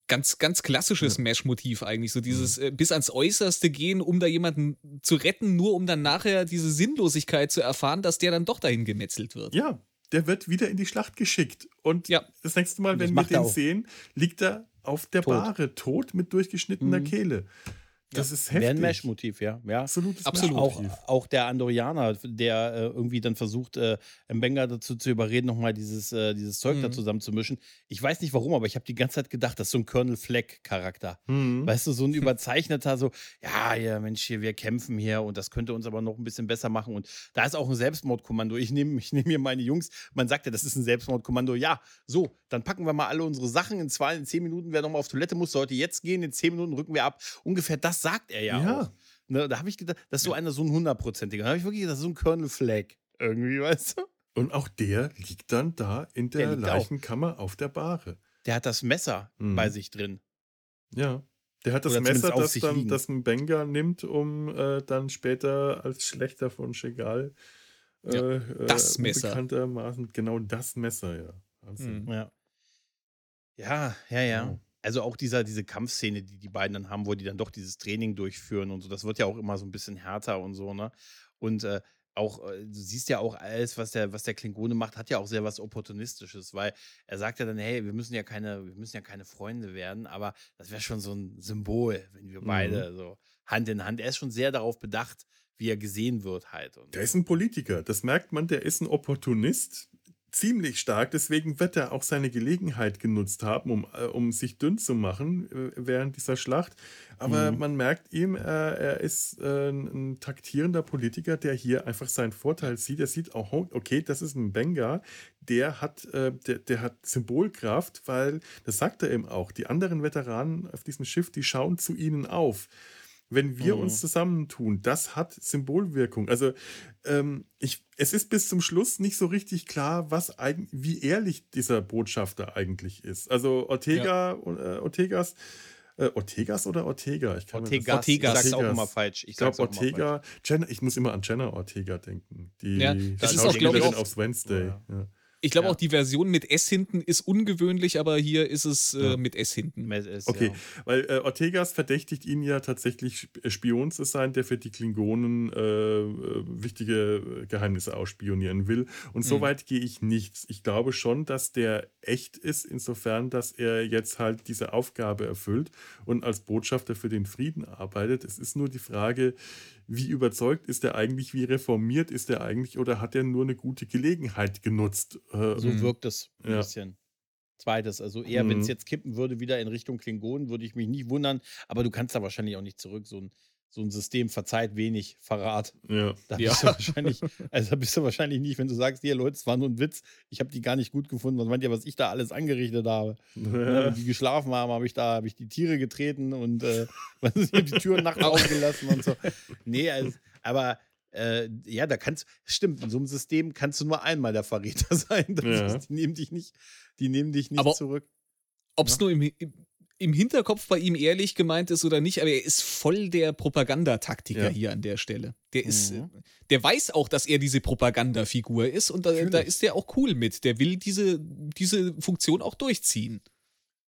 Ganz, ganz klassisches ja. Mesh-Motiv eigentlich, so dieses mhm. äh, bis ans Äußerste gehen, um da jemanden zu retten, nur um dann nachher diese Sinnlosigkeit zu erfahren, dass der dann doch dahin gemetzelt wird. Ja, der wird wieder in die Schlacht geschickt. Und ja. das nächste Mal, wenn wir den sehen, liegt er auf der tot. Bahre, tot mit durchgeschnittener mhm. Kehle. Das ja. ist heftig. Wäre ein Mesh-Motiv, ja. ja. Absolutes Absolut. Auch, auch der Andorianer, der äh, irgendwie dann versucht, äh, Mbenga dazu zu überreden, nochmal dieses, äh, dieses Zeug mhm. da zusammenzumischen. Ich weiß nicht warum, aber ich habe die ganze Zeit gedacht, das ist so ein Colonel Fleck-Charakter. Mhm. Weißt du, so ein [laughs] überzeichneter, so, ja, ja, Mensch, hier, wir kämpfen hier und das könnte uns aber noch ein bisschen besser machen. Und da ist auch ein Selbstmordkommando. Ich nehme ich nehm hier meine Jungs, man sagt ja, das ist ein Selbstmordkommando. Ja, so, dann packen wir mal alle unsere Sachen in zwei, in zehn Minuten, wer nochmal auf Toilette muss, sollte jetzt gehen, in zehn Minuten rücken wir ab. Ungefähr das sagt er ja, ja. auch. Ne, da habe ich gedacht, das ist so einer, so ein hundertprozentiger. Da habe ich wirklich gedacht, so ein Colonel Flag irgendwie, [laughs] weißt du? Und auch der liegt dann da in der, der Leichenkammer auf der Bahre. Der hat das Messer mhm. bei sich drin. Ja. Der hat das Oder Messer, das dann das ein Benga nimmt, um äh, dann später als Schlechter von Chegal äh, ja, das äh, Messer. bekanntermaßen genau das Messer, ja. Mhm. Ja. Ja, ja, ja also auch dieser, diese Kampfszene, die die beiden dann haben, wo die dann doch dieses Training durchführen und so, das wird ja auch immer so ein bisschen härter und so, ne? Und äh, auch, äh, du siehst ja auch alles, was der, was der Klingone macht, hat ja auch sehr was Opportunistisches, weil er sagt ja dann, hey, wir müssen ja keine, wir müssen ja keine Freunde werden, aber das wäre schon so ein Symbol, wenn wir beide mhm. so Hand in Hand. Er ist schon sehr darauf bedacht, wie er gesehen wird halt. Und der ist ein Politiker, das merkt man, der ist ein Opportunist ziemlich stark. Deswegen wird er auch seine Gelegenheit genutzt haben, um, äh, um sich dünn zu machen äh, während dieser Schlacht. Aber mhm. man merkt ihm, äh, er ist ein taktierender Politiker, der hier einfach seinen Vorteil sieht. Er sieht auch, okay, das ist ein Benga, der hat, der, der hat Symbolkraft, weil, das sagt er eben auch, die anderen Veteranen auf diesem Schiff, die schauen zu ihnen auf wenn wir mhm. uns zusammentun, das hat Symbolwirkung. Also ähm, ich, es ist bis zum Schluss nicht so richtig klar, was eigentlich, wie ehrlich dieser Botschafter eigentlich ist. Also Ortega, ja. äh, Ortegas, äh, Ortegas oder Ortega? Ich kann Ortegas, Ortegas. Ich sag's auch immer falsch. Ich, ich glaube Ortega, Jenna, ich muss immer an Jenna Ortega denken. Die ja, das ist auch, glaube ich, aufs Wednesday. Ja. Ja. Ich glaube ja. auch die Version mit S hinten ist ungewöhnlich, aber hier ist es äh, mit S hinten. Mit S, okay, ja. weil äh, Ortegas verdächtigt ihn ja tatsächlich äh, Spion zu sein, der für die Klingonen äh, äh wichtige Geheimnisse ausspionieren will. Und mhm. so weit gehe ich nicht. Ich glaube schon, dass der echt ist, insofern, dass er jetzt halt diese Aufgabe erfüllt und als Botschafter für den Frieden arbeitet. Es ist nur die Frage, wie überzeugt ist er eigentlich, wie reformiert ist er eigentlich oder hat er nur eine gute Gelegenheit genutzt? Äh, so wirkt es ein ja. bisschen. Zweites, also eher, mhm. wenn es jetzt kippen würde, wieder in Richtung Klingonen, würde ich mich nicht wundern, aber du kannst da wahrscheinlich auch nicht zurück. So ein so ein System verzeiht wenig Verrat. Ja. Da bist ja. du wahrscheinlich, also da bist du wahrscheinlich nicht, wenn du sagst, hier Leute, es war nur ein Witz, ich habe die gar nicht gut gefunden. Was meint ihr, was ich da alles angerichtet habe? Ja. die geschlafen haben, habe ich da, habe ich die Tiere getreten und äh, [laughs] ich habe die Türen nachts aufgelassen und so. Nee, also, aber äh, ja, da kannst, stimmt, in so einem System kannst du nur einmal der Verräter [laughs] sein. Ja. Ist, die nehmen dich nicht, die nehmen dich nicht aber zurück. Ob es nur im, im Hinterkopf bei ihm ehrlich gemeint ist oder nicht, aber er ist voll der Propagandataktiker ja. hier an der Stelle. Der ist, mhm. der weiß auch, dass er diese Propagandafigur ist und da, da, ist er auch cool mit. Der will diese, diese Funktion auch durchziehen.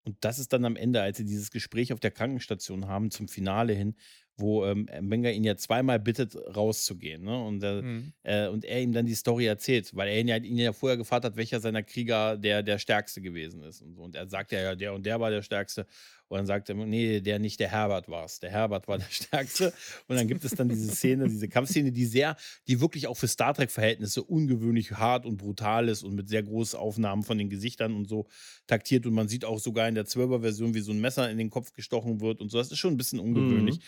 Und das ist dann am Ende, als sie dieses Gespräch auf der Krankenstation haben, zum Finale hin, wo ähm, Mbenga ihn ja zweimal bittet, rauszugehen. Ne? Und, äh, Mhm. äh, und er ihm dann die Story erzählt, weil er ihn ja, ihn ja vorher gefragt hat, welcher seiner Krieger der, der Stärkste gewesen ist. Und, so. und er sagt ja, ja, der und der war der Stärkste. Und dann sagt er, nee, der nicht, der Herbert war es. Der Herbert war der [laughs] Stärkste. Und dann gibt es dann diese Szene, diese Kampfszene, die sehr, die wirklich auch für Star Trek-Verhältnisse ungewöhnlich hart und brutal ist und mit sehr großen Aufnahmen von den Gesichtern und so taktiert. Und man sieht auch sogar in der 12er-Version, wie so ein Messer in den Kopf gestochen wird und so. Das ist schon ein bisschen ungewöhnlich.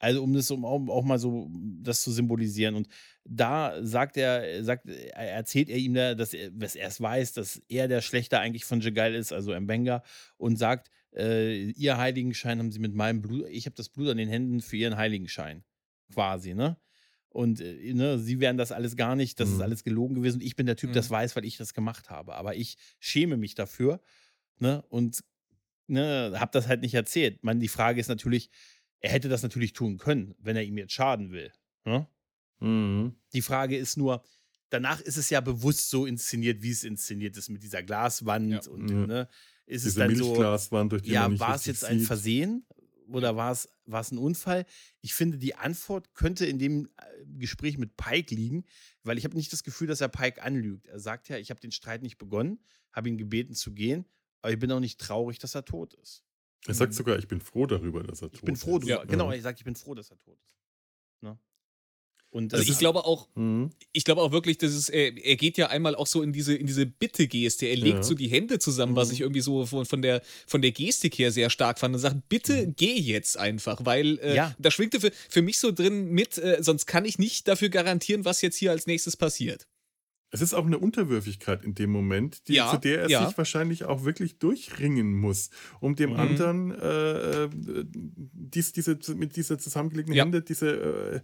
Also um das um auch, mal so das zu symbolisieren. Und da sagt er, sagt, er- erzählt er ihm, da, dass er, dass er es weiß, dass er der Schlechter eigentlich von Jagal ist, also Mbenga, und sagt, äh, ihr Heiligenschein haben sie mit meinem Blut, ich habe das Blut an den Händen für ihren Heiligenschein. Quasi, ne? Und äh, ne, sie wären das alles gar nicht, das ist Mhm. alles gelogen gewesen. Und ich bin der Typ, Mhm. das weiß, weil ich das gemacht habe. Aber ich schäme mich dafür, ne? Und ne, habe das halt nicht erzählt. Man, die Frage ist natürlich, er hätte das natürlich tun können, wenn er ihm jetzt schaden will. Ne? Mhm. Die Frage ist nur, danach ist es ja bewusst so inszeniert, wie es inszeniert ist mit dieser Glaswand Ja. und ne, ist es Diese dann so, durch die ja, war es jetzt ein. Versehen oder war es, war es ein Unfall? Ich finde, die Antwort könnte in dem äh, Gespräch mit Pike liegen, weil ich habe nicht das Gefühl, dass er Pike anlügt. Er sagt ja, ich habe den Streit nicht begonnen, habe ihn gebeten zu gehen, aber ich bin auch nicht traurig, dass er tot ist. Er sagt sogar, ich bin froh darüber, dass er tot Ich bin froh, ist. drüber. Ja. genau, er sagt, ich bin froh, dass er tot ist. Und Also ich glaube auch, Mhm. ich glaube auch wirklich, dass es, er, er geht ja einmal auch so in diese, in diese Bitte-Geste. Er legt Ja. so die Hände zusammen, was Mhm. ich irgendwie so von, von, der, von der Gestik her sehr stark fand und sagt, bitte Mhm. geh jetzt einfach, weil äh, Ja. da schwingte für, für mich so drin mit, äh, sonst kann ich nicht dafür garantieren, was jetzt hier als nächstes passiert. Es ist auch eine Unterwürfigkeit in dem Moment, die, Ja, zu der er ja. sich wahrscheinlich auch wirklich durchringen muss, um dem Mhm. anderen äh, äh, dies, diese, mit dieser zusammengelegten Ja. Hände diese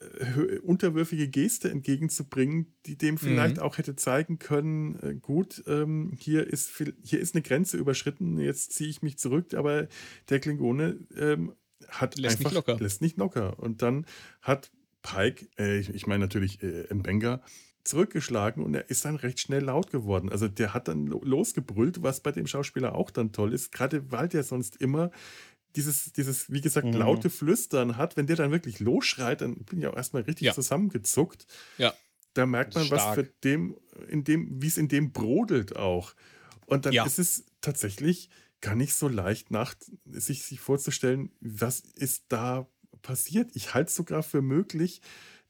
äh, unterwürfige Geste entgegenzubringen, die dem vielleicht Mhm. auch hätte zeigen können, äh, gut, ähm, hier, ist, viel- hier ist eine Grenze überschritten, jetzt ziehe ich mich zurück, aber der Klingone ähm, hat Lässt nicht einfach locker. lässt nicht locker. Und dann hat Pike, äh, ich, ich meine natürlich äh, Mbenga, zurückgeschlagen und er ist dann recht schnell laut geworden. Also der hat dann lo- losgebrüllt, was bei dem Schauspieler auch dann toll ist, gerade weil der sonst immer dieses, dieses, wie gesagt, Mhm. laute Flüstern hat. Wenn der dann wirklich losschreit, dann bin ich auch erstmal richtig Ja. zusammengezuckt. Ja. Da merkt man, ist was stark. für dem, in dem, wie es in dem brodelt auch. Und dann Ja. ist es tatsächlich gar nicht so leicht, nach, sich, sich vorzustellen, was ist da passiert. Ich halte es sogar für möglich,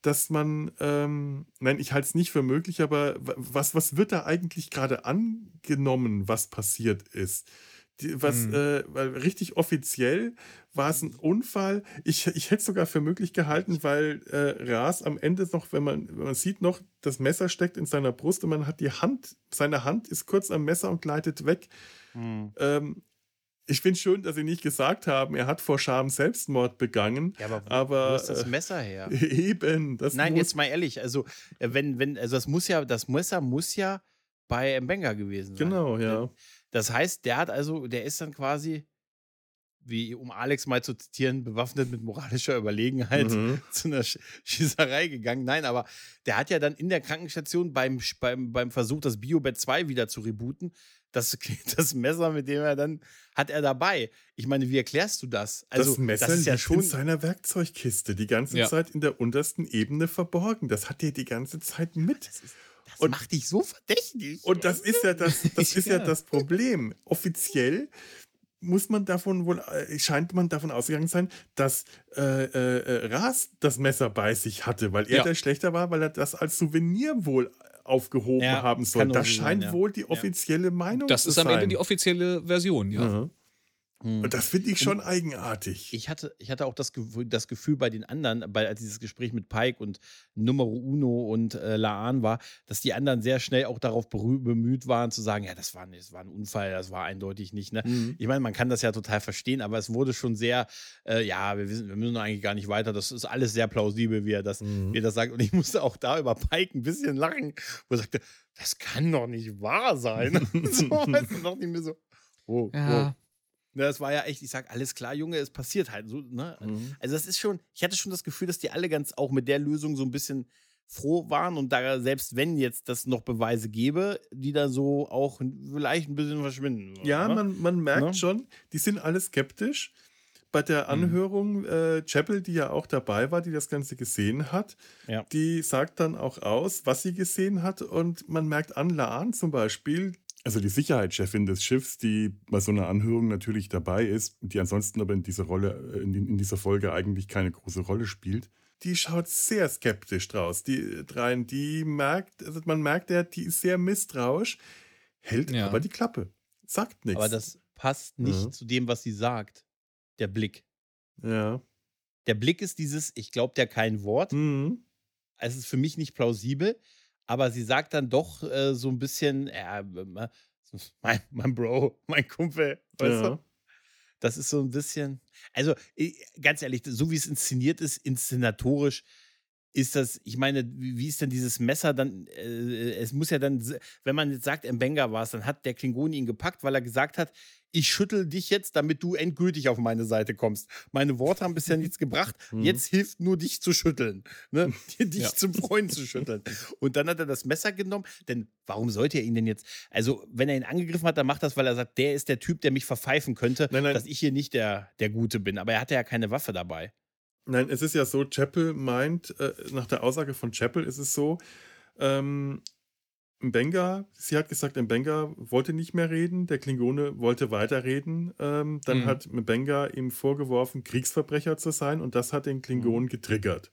dass man, ähm, nein, ich halte es nicht für möglich, aber wa- was, was wird da eigentlich gerade angenommen, was passiert ist? Die, was, Mhm. äh, richtig offiziell war es ein Unfall. Ich, ich hätte es sogar für möglich gehalten, weil äh, Ras am Ende noch, wenn man, wenn man sieht noch, das Messer steckt in seiner Brust und man hat die Hand, seine Hand ist kurz am Messer und gleitet weg. Hm. Ähm, ich finde schön, dass sie nicht gesagt haben, er hat vor Scham Selbstmord begangen. Ja, aber wo, Aber, wo ist das äh, Messer her? [laughs] Eben, das Nein, muss, jetzt mal ehrlich, also äh, wenn, wenn, also das muss ja, das Messer muss ja bei Mbenga gewesen sein. Genau, ja. Das heißt, der hat also, der ist dann quasi, wie um Alex mal zu zitieren, bewaffnet mit moralischer Überlegenheit Mhm. [laughs] zu einer Sch Schießerei gegangen. Nein, aber der hat ja dann in der Krankenstation beim, beim, beim Versuch, das Biobett 2 wieder zu rebooten, das, [laughs] das Messer, mit dem er dann hat er dabei. Ich meine, wie erklärst du das? Also, das Messer das ist ja liegt schon. in seiner Werkzeugkiste die ganze Ja. Zeit in der untersten Ebene verborgen. Das hat er die ganze Zeit mit. Das, ist, das Und- macht dich so verdächtig. Und das ist ja das, [laughs] das ist ja Ja. das Problem. Offiziell muss man davon wohl, äh, scheint man davon ausgegangen sein, dass äh, äh, äh, Ras das Messer bei sich hatte, weil er Ja. der Schlechter war, weil er das als Souvenir wohl aufgehoben Ja, haben soll. Das sein, scheint ja. wohl die offizielle Meinung Das zu ist am sein. Ende die offizielle Version, ja. Mhm. Hm. Und das finde ich schon eigenartig. Ich hatte, ich hatte auch das Gefühl, das Gefühl bei den anderen, bei als dieses Gespräch mit Pike und Numero Uno und äh, Laan war, dass die anderen sehr schnell auch darauf bemüht waren, zu sagen, ja, das war, das war ein Unfall, das war eindeutig nicht. Ne? Mhm. Ich meine, man kann das ja total verstehen, aber es wurde schon sehr, äh, ja, wir, wissen, wir müssen eigentlich gar nicht weiter. Das ist alles sehr plausibel, wie er das, Mhm. wie er das sagt. Und ich musste auch da über Pike ein bisschen lachen, wo er sagte, das kann doch nicht wahr sein. [laughs] so, weißt du, dachte ich mir so, oh, Ja. oh. Ne, Das war ja echt, ich sag, alles klar, Junge, es passiert halt so, ne? Mhm. Also das ist schon, ich hatte schon das Gefühl, dass die alle ganz auch mit der Lösung so ein bisschen froh waren und da selbst wenn jetzt das noch Beweise gäbe, die da so auch vielleicht ein bisschen verschwinden. Ja, ne? man, man merkt Ne? schon, die sind alle skeptisch. Bei der Mhm. Anhörung, äh, Chapel, die ja auch dabei war, die das Ganze gesehen hat, Ja. die sagt dann auch aus, was sie gesehen hat. Und man merkt an Laan zum Beispiel, also die Sicherheitschefin des Schiffs, die bei so einer Anhörung natürlich dabei ist, die ansonsten aber in dieser Rolle, äh, in, in dieser Folge eigentlich keine große Rolle spielt, die schaut sehr skeptisch draus. Die dreien, die merkt, also man merkt, ja, die ist sehr misstrauisch, hält Ja. aber die Klappe, sagt nichts. Aber das passt nicht Ja. zu dem, was sie sagt. Der Blick. Ja. Der Blick ist dieses, ich glaube dir kein Wort. Mhm. Es ist für mich nicht plausibel, aber sie sagt dann doch äh, so ein bisschen, ja, äh, [laughs] mein, mein Bro, mein Kumpel, weißt ja. du? Das ist so ein bisschen, also ganz ehrlich, so wie es inszeniert ist, inszenatorisch, ist das, ich meine, wie ist denn dieses Messer dann, äh, es muss ja dann, wenn man jetzt sagt, Mbenga war es, dann hat der Klingon ihn gepackt, weil er gesagt hat, ich schüttel dich jetzt, damit du endgültig auf meine Seite kommst. Meine Worte haben bisher nichts gebracht, [laughs] Mhm. jetzt hilft nur dich zu schütteln, ne? [laughs] [laughs] dich Ja. zum Freund zu schütteln. Und dann hat er das Messer genommen, denn warum sollte er ihn denn jetzt, also wenn er ihn angegriffen hat, dann macht das, weil er sagt, der ist der Typ, der mich verpfeifen könnte, Nein, nein. dass ich hier nicht der, der Gute bin. Aber er hatte ja keine Waffe dabei. Nein, es ist ja so, Chapel meint, äh, nach der Aussage von Chapel ist es so, ähm, Mbenga, sie hat gesagt, Mbenga wollte nicht mehr reden, der Klingone wollte weiterreden. Ähm, dann Mhm. hat Mbenga ihm vorgeworfen, Kriegsverbrecher zu sein und das hat den Klingonen Mhm. getriggert.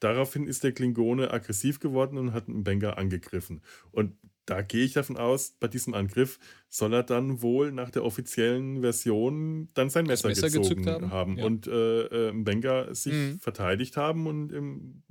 Daraufhin ist der Klingone aggressiv geworden und hat Mbenga angegriffen. Und da gehe ich davon aus, bei diesem Angriff soll er dann wohl nach der offiziellen Version dann sein Messer, Messer gezogen gezückt haben, haben? Ja. und äh, äh, Mbenga sich Mhm. verteidigt haben und im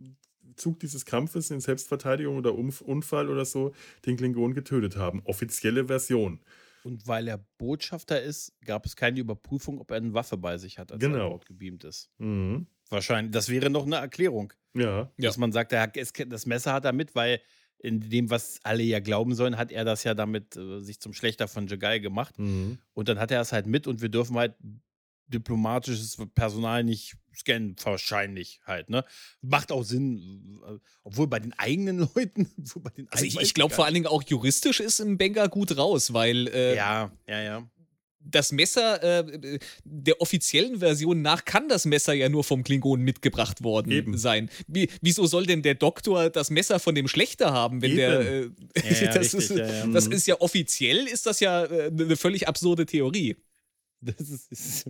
Zug dieses Kampfes in Selbstverteidigung oder Umf Unfall oder so den Klingonen getötet haben. Offizielle Version. Und weil er Botschafter ist, gab es keine Überprüfung, ob er eine Waffe bei sich hat, als er Genau. an Bord gebeamt ist. Mhm. Wahrscheinlich. Das wäre noch eine Erklärung. Ja. Ja. Dass man sagt, er hat, es- das Messer hat er mit, weil in dem, was alle ja glauben sollen, hat er das ja damit äh, sich zum Schlechter von Jagai gemacht. Mhm. Und dann hat er es halt mit und wir dürfen halt diplomatisches Personal nicht scannen, wahrscheinlich halt, ne? Macht auch Sinn, äh, obwohl bei den eigenen [laughs] Leuten, den Also ich, ich glaube vor allen Dingen auch juristisch ist im Benga gut raus, weil äh, Ja, ja, ja. Das Messer, äh, der offiziellen Version nach, kann das Messer ja nur vom Klingonen mitgebracht worden Eben. sein. Wie, wieso soll denn der Doktor das Messer von dem Schlechter haben, wenn der. Äh, Ja, ja, [laughs] das, richtig, ist, ja, ja. das Mhm. ist ja offiziell, ist das ja äh, eine völlig absurde Theorie. [laughs] Das ist, ist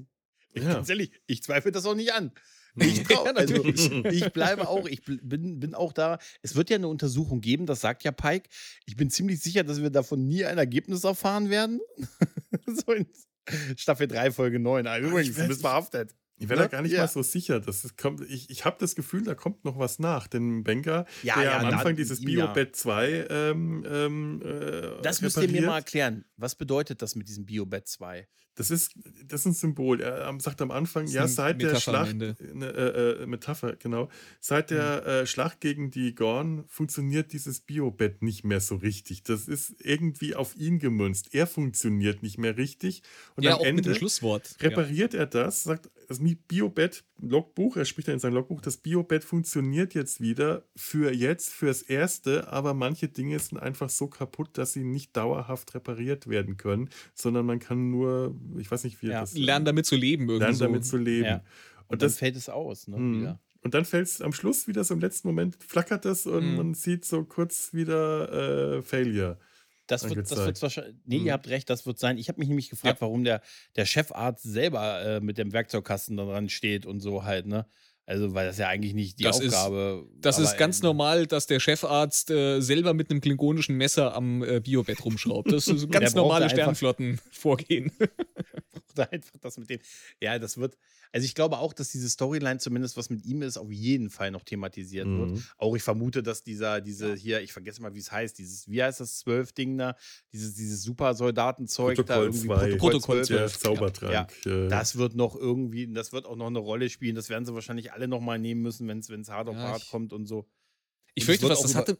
ich, ganz ehrlich, ich zweifle das auch nicht an. Ja, [laughs] also, natürlich. ich bleibe auch, ich bin, bin auch da. Es wird ja eine Untersuchung geben, das sagt ja Pike. Ich bin ziemlich sicher, dass wir davon nie ein Ergebnis erfahren werden. [laughs] so in Staffel 3, Folge 9. Ah, übrigens, du bist verhaftet. Ich wäre da Ne? gar nicht Ja. mal so sicher. Dass es kommt, ich ich habe das Gefühl, da kommt noch was nach. Denn Benga, Ja, der ja, am Anfang dieses. Biobed 2 ähm, ähm, äh, Das müsst ihr mir repariert, mal erklären. Was bedeutet das mit diesem Biobed 2? Das ist, das ist ein Symbol. Er sagt am Anfang, ja, seit der Metapher Schlacht, eine äh, äh, Metapher, genau, seit der äh, Schlacht gegen die Gorn funktioniert dieses Biobett nicht mehr so richtig. Das ist irgendwie auf ihn gemünzt. Er funktioniert nicht mehr richtig. Und ja, am Ende Schlusswort. Ja. repariert er das, sagt, das Biobett, Logbuch, er spricht dann in seinem Logbuch, das Biobett funktioniert jetzt wieder für jetzt, fürs Erste, aber manche Dinge sind einfach so kaputt, dass sie nicht dauerhaft repariert werden können, sondern man kann nur, ich weiß nicht, wie Ja, das Lernen damit zu leben irgendwie. lernen so. damit zu leben. Ja. Und, Und dann das, fällt es aus, ne? Wieder. und dann fällt es am Schluss wieder so im letzten Moment, flackert es und Mhm. man sieht so kurz wieder äh, Failure. Das wird, das wird wahrscheinlich. Nee, Mhm. ihr habt recht, das wird sein. Ich habe mich nämlich gefragt, warum der, der Chefarzt selber äh, mit dem Werkzeugkasten dran steht und so halt, ne? Also, weil das ja eigentlich nicht die Das ist- Aufgabe Das aber, ist ganz äh, normal, dass der Chefarzt äh, selber mit einem klingonischen Messer am äh, Biobett rumschraubt. Das ist [laughs] ganz normale Sternflottenvorgehen. [laughs] [laughs] braucht einfach das mit dem. Ja, das wird. Also ich glaube auch, dass diese Storyline zumindest was mit ihm ist, auf jeden Fall noch thematisiert wird. Mhm. Auch ich vermute, dass dieser, diese hier, ich vergesse mal, wie es heißt, dieses, wie heißt das Zwölf-Ding da, dieses, dieses Supersoldatenzeug da Protokoll irgendwie 2, Protokoll 12, der 12, Zaubertrank. äh, Das wird noch irgendwie, das wird auch noch eine Rolle spielen. Das werden sie wahrscheinlich alle noch mal nehmen müssen, wenn es hart auf Ja, hart kommt und so. Ich Und fürchte wird was, das über- hatte,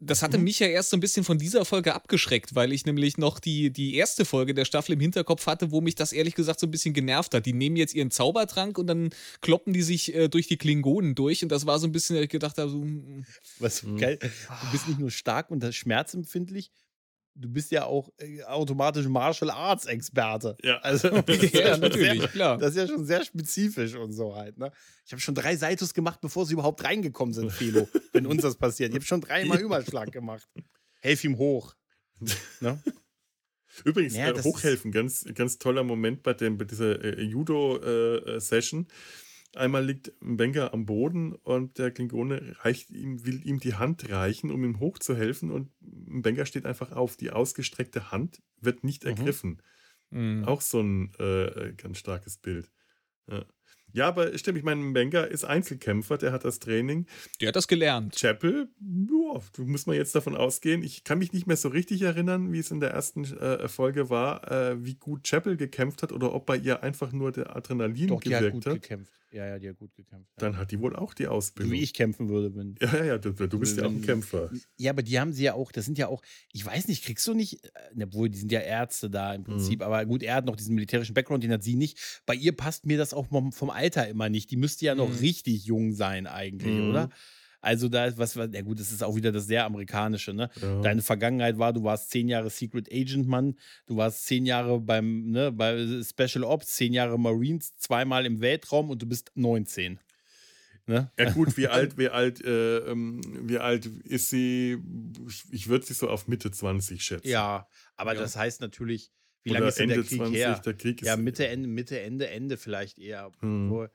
das hatte mich ja erst so ein bisschen von dieser Folge abgeschreckt, weil ich nämlich noch die, die erste Folge der Staffel im Hinterkopf hatte, wo mich das ehrlich gesagt so ein bisschen genervt hat. Die nehmen jetzt ihren Zaubertrank und dann kloppen die sich äh, durch die Klingonen durch und das war so ein bisschen, ich gedacht habe, so, mm, Was geil. Du bist nicht nur stark und schmerzempfindlich, du bist ja auch äh, automatisch Martial Arts Experte. Ja. [laughs] Also, [laughs] das ist ja, schon natürlich, sehr, klar. Das ist ja schon sehr spezifisch und so halt. Ne? Ich habe schon drei Seitos gemacht, bevor sie überhaupt reingekommen sind, Philo, [laughs] wenn uns das passiert. Ich habe schon dreimal Überschlag gemacht. Helf ihm hoch. Ne? Übrigens, Ja, äh, hochhelfen, ganz, ganz toller Moment bei, dem, bei dieser äh, Judo-Session. Einmal liegt Wenger am Boden und der Klingone reicht ihm, will ihm die Hand reichen, um ihm hochzuhelfen. Und Wenger steht einfach auf. Die ausgestreckte Hand wird nicht Mhm. ergriffen. mm. Auch so ein äh, ganz starkes Bild. Ja. ja, aber stimmt, ich meine, Wenger ist Einzelkämpfer, der hat das Training. Der hat das gelernt. Chapel, ja, du muss man jetzt davon ausgehen. Ich kann mich nicht mehr so richtig erinnern, wie es in der ersten äh, Folge war, äh, wie gut Chapel gekämpft hat oder ob bei ihr einfach nur der Adrenalin Doch, die hat gewirkt gut hat. gekämpft. Ja, ja, die hat gut gekämpft. Ja. Dann hat die wohl auch die Ausbildung. wie ich kämpfen würde, wenn. Ja, ja, ja, du, du bist ja auch ein Wenn- Kämpfer. Ja, aber die haben sie ja auch, das sind ja auch, ich weiß nicht, kriegst du nicht, äh, obwohl die sind ja Ärzte da im Prinzip, aber gut, er hat noch diesen militärischen Background, den hat sie nicht. Bei ihr passt mir das auch vom, vom Alter immer nicht. Die müsste ja noch Mhm. richtig jung sein eigentlich, Mhm. oder? Also da ist was, was, ja gut, das ist auch wieder das sehr amerikanische, ne? Ja. Deine Vergangenheit war, du warst zehn Jahre Secret Agent, Mann. Du warst zehn Jahre beim, ne, bei Special Ops, zehn Jahre Marines, zweimal im Weltraum und du bist 19. Ne? Ja gut, wie [laughs] alt, wie alt, äh, ähm, wie alt ist sie? Ich, würde sie so auf Mitte 20 schätzen. Ja, aber Ja. das heißt natürlich, wie Oder lange ist Ende der Krieg 20, her? der Krieg ist Ja, Mitte, Ende, Mitte, Ende, Ende vielleicht eher. Hm.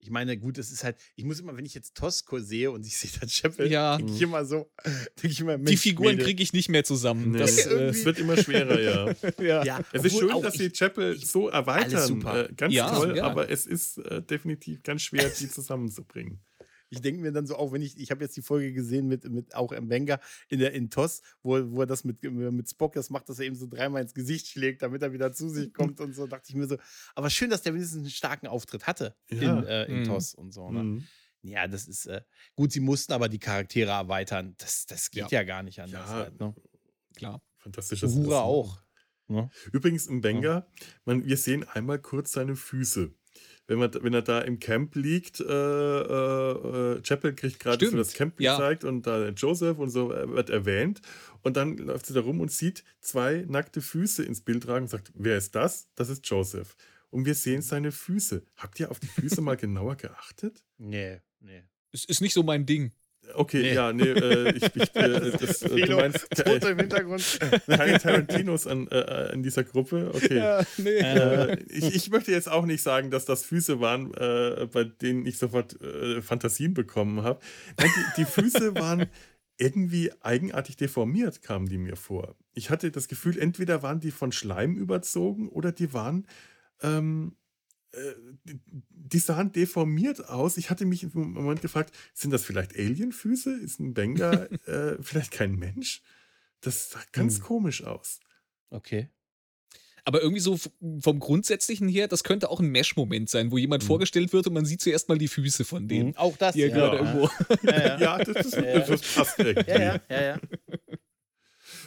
Ich meine, gut, es ist halt, ich muss immer, wenn ich jetzt Tosco sehe und ich [laughs] sehe da Chapel, Ja. denke ich immer so, denke ich immer, Die Mensch, Figuren Mädel. kriege ich nicht mehr zusammen. Nee, Das, [laughs] äh, es wird immer schwerer, ja. [laughs] ja. Ja, Es ist obwohl schön, dass ich- sie Chapel so erweitern. super. Äh, ganz Ja, toll, aber es ist äh, definitiv ganz schwer, die zusammenzubringen. Ich denke mir dann so auch, wenn ich, ich habe jetzt die Folge gesehen mit, mit auch Mbenga in der in TOS, wo, wo er das mit, mit Spock das macht, dass er ihm so dreimal ins Gesicht schlägt, damit er wieder zu sich [laughs] kommt und so, dachte ich mir so. Aber schön, dass der wenigstens einen starken Auftritt hatte Ja. in, äh, in Mhm. TOS und so. Ne? Mhm. Ja, das ist äh, gut, sie mussten aber die Charaktere erweitern. Das, das geht ja, gar nicht anders. Ja. halt, ne? Klar. Fantastisches Essen. auch. Ne? Übrigens im Benga, man, wir sehen einmal kurz seine Füße. Wenn, man, wenn er da im Camp liegt, äh, äh, äh, Chapel kriegt gerade so das Camp ja. gezeigt und da Joseph und so äh, wird erwähnt. Und dann läuft sie da rum und sieht zwei nackte Füße ins Bild tragen und sagt, wer ist das? Das ist Joseph. Und wir sehen seine Füße. Habt ihr auf die Füße [laughs] mal genauer geachtet? Nee, nee. Es ist nicht so mein Ding. Okay, Nee. ja, nee, äh, ich, ich, äh, [laughs] das, äh, du meinst [laughs] Foto im Hintergrund. [laughs] keine Tarantinos an, äh, in dieser Gruppe? Okay. nee. Äh, ich, ich möchte jetzt auch nicht sagen, dass das Füße waren, äh, bei denen ich sofort äh, Fantasien bekommen habe. Die, die Füße waren irgendwie eigenartig deformiert, kamen die mir vor. Ich hatte das Gefühl, entweder waren die von Schleim überzogen oder die waren. Ähm, äh, die- sahen deformiert aus. Ich hatte mich im Moment gefragt, sind das vielleicht Alienfüße? Ist ein Benga [laughs] äh, vielleicht kein Mensch? Das sah ganz Hm. komisch aus. Okay. Aber irgendwie so vom Grundsätzlichen her, das könnte auch ein Mesh-Moment sein, wo jemand Mhm. vorgestellt wird und man sieht zuerst mal die Füße von dem, Mhm. Auch das. er ja. gerade ja. irgendwo. Ja, ja. Ja, das, ist, Ja, ja. das passt irgendwie. Ja, ja, ja, ja.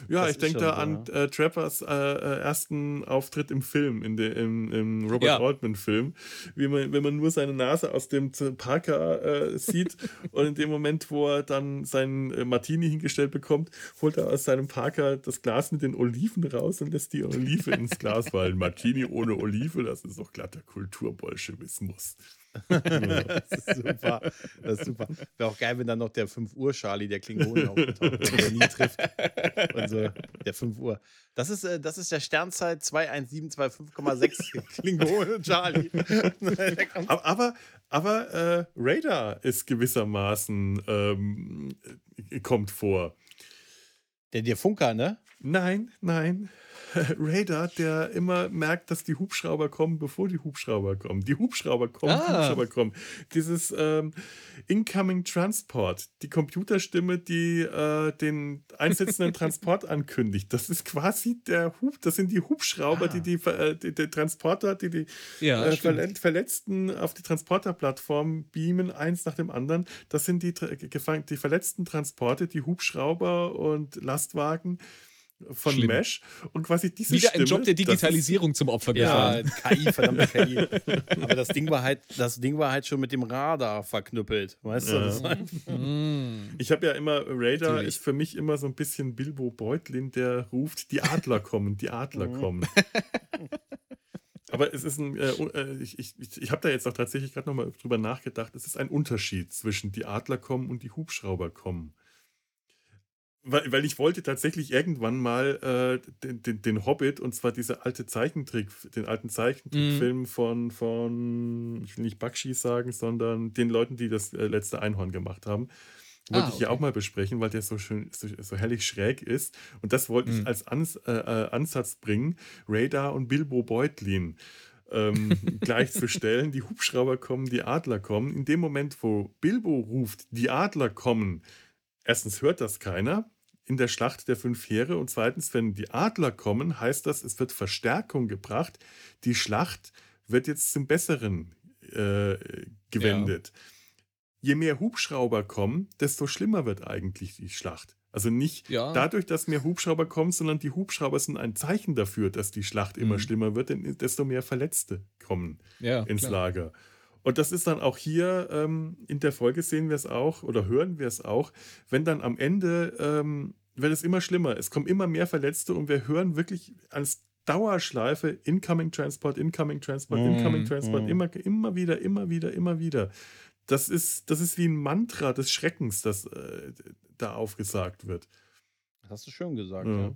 Ja, Das ich denke da an äh, Trappers äh, äh, ersten Auftritt im Film, in de, im, im Robert Ja. Altman-Film, wie man, wenn man nur seine Nase aus dem Parker äh, sieht [laughs] und in dem Moment, wo er dann seinen äh, Martini hingestellt bekommt, holt er aus seinem Parker das Glas mit den Oliven raus und lässt die Olive [laughs] ins Glas, weil ein Martini ohne Olive, das ist doch glatter Kulturbolschewismus. [laughs] Das ist super. Das ist super. Wäre auch geil, wenn dann noch der 5 Uhr Charlie, der Klingonen aufgetaucht wird, der nie trifft. Und so, der 5 Uhr. Das ist, äh, das ist der Sternzeit 21725,6 Klingonen Charlie. [laughs] Aber, aber, aber äh, Radar ist gewissermaßen ähm, äh, kommt vor. der, der Funker, ne? Nein, nein. [laughs] Radar, der immer merkt, dass die Hubschrauber kommen, bevor die Hubschrauber kommen. Die Hubschrauber kommen, die Ah. Hubschrauber kommen. Dieses ähm, Incoming Transport, die Computerstimme, die äh, den einsetzenden [laughs] Transport ankündigt. Das ist quasi der Hub, das sind die Hubschrauber, die die, äh, die, die Transporter, die die Ja, äh, stimmt. Verle- Verletzten auf die Transporterplattform beamen, eins nach dem anderen. Das sind die, die verletzten Transporte, die Hubschrauber und Lastwagen von Schlimm. Mesh. Und quasi diese Wieder Stimme, ein Job der Digitalisierung zum Opfer Ja, gefallen. KI, verdammte [laughs] KI. Aber das Ding war halt, das Ding war halt schon mit dem Radar verknüppelt. Weißt du? Ja. Das war, Mm. Ich habe ja immer, Radar Natürlich. ist für mich immer so ein bisschen Bilbo Beutlin, der ruft, die Adler kommen, die Adler Mhm. kommen. [laughs] Aber es ist ein, äh, äh, ich, ich, ich, ich habe da jetzt auch tatsächlich gerade nochmal drüber nachgedacht, es ist ein Unterschied zwischen die Adler kommen und die Hubschrauber kommen. Weil, weil ich wollte tatsächlich irgendwann mal äh, den, den, den Hobbit, und zwar diese alte Zeichentrick, den alten Zeichentrickfilm von, von, ich will nicht Bakshi sagen, sondern den Leuten, die das äh, letzte Einhorn gemacht haben. Wollte Ah, ich hier okay. auch mal besprechen, weil der so schön, so, so herrlich schräg ist. Und das wollte ich Mhm. als Ans, äh, äh, Ansatz bringen, Radar und Bilbo Beutlin ähm, [laughs] gleichzustellen. Die Hubschrauber kommen, die Adler kommen. In dem Moment, wo Bilbo ruft, die Adler kommen, erstens hört das keiner in der Schlacht der fünf Heere und zweitens, wenn die Adler kommen, heißt das, es wird Verstärkung gebracht. Die Schlacht wird jetzt zum Besseren äh, gewendet. Je mehr Hubschrauber kommen, desto schlimmer wird eigentlich die Schlacht. Also nicht Ja. dadurch, dass mehr Hubschrauber kommen, sondern die Hubschrauber sind ein Zeichen dafür, dass die Schlacht immer Mhm. schlimmer wird, denn desto mehr Verletzte kommen ja, ins klar. Lager. Und das ist dann auch hier ähm, in der Folge sehen wir es auch oder hören wir es auch, wenn dann am Ende ähm, wird es immer schlimmer. Es kommen immer mehr Verletzte und wir hören wirklich als Dauerschleife Incoming Transport, Incoming Transport, Mm, Incoming Transport, mm. immer, immer wieder, immer wieder, immer wieder. Das ist, das ist wie ein Mantra des Schreckens, das äh, da aufgesagt wird. das hast du schön gesagt. Ja. Ja.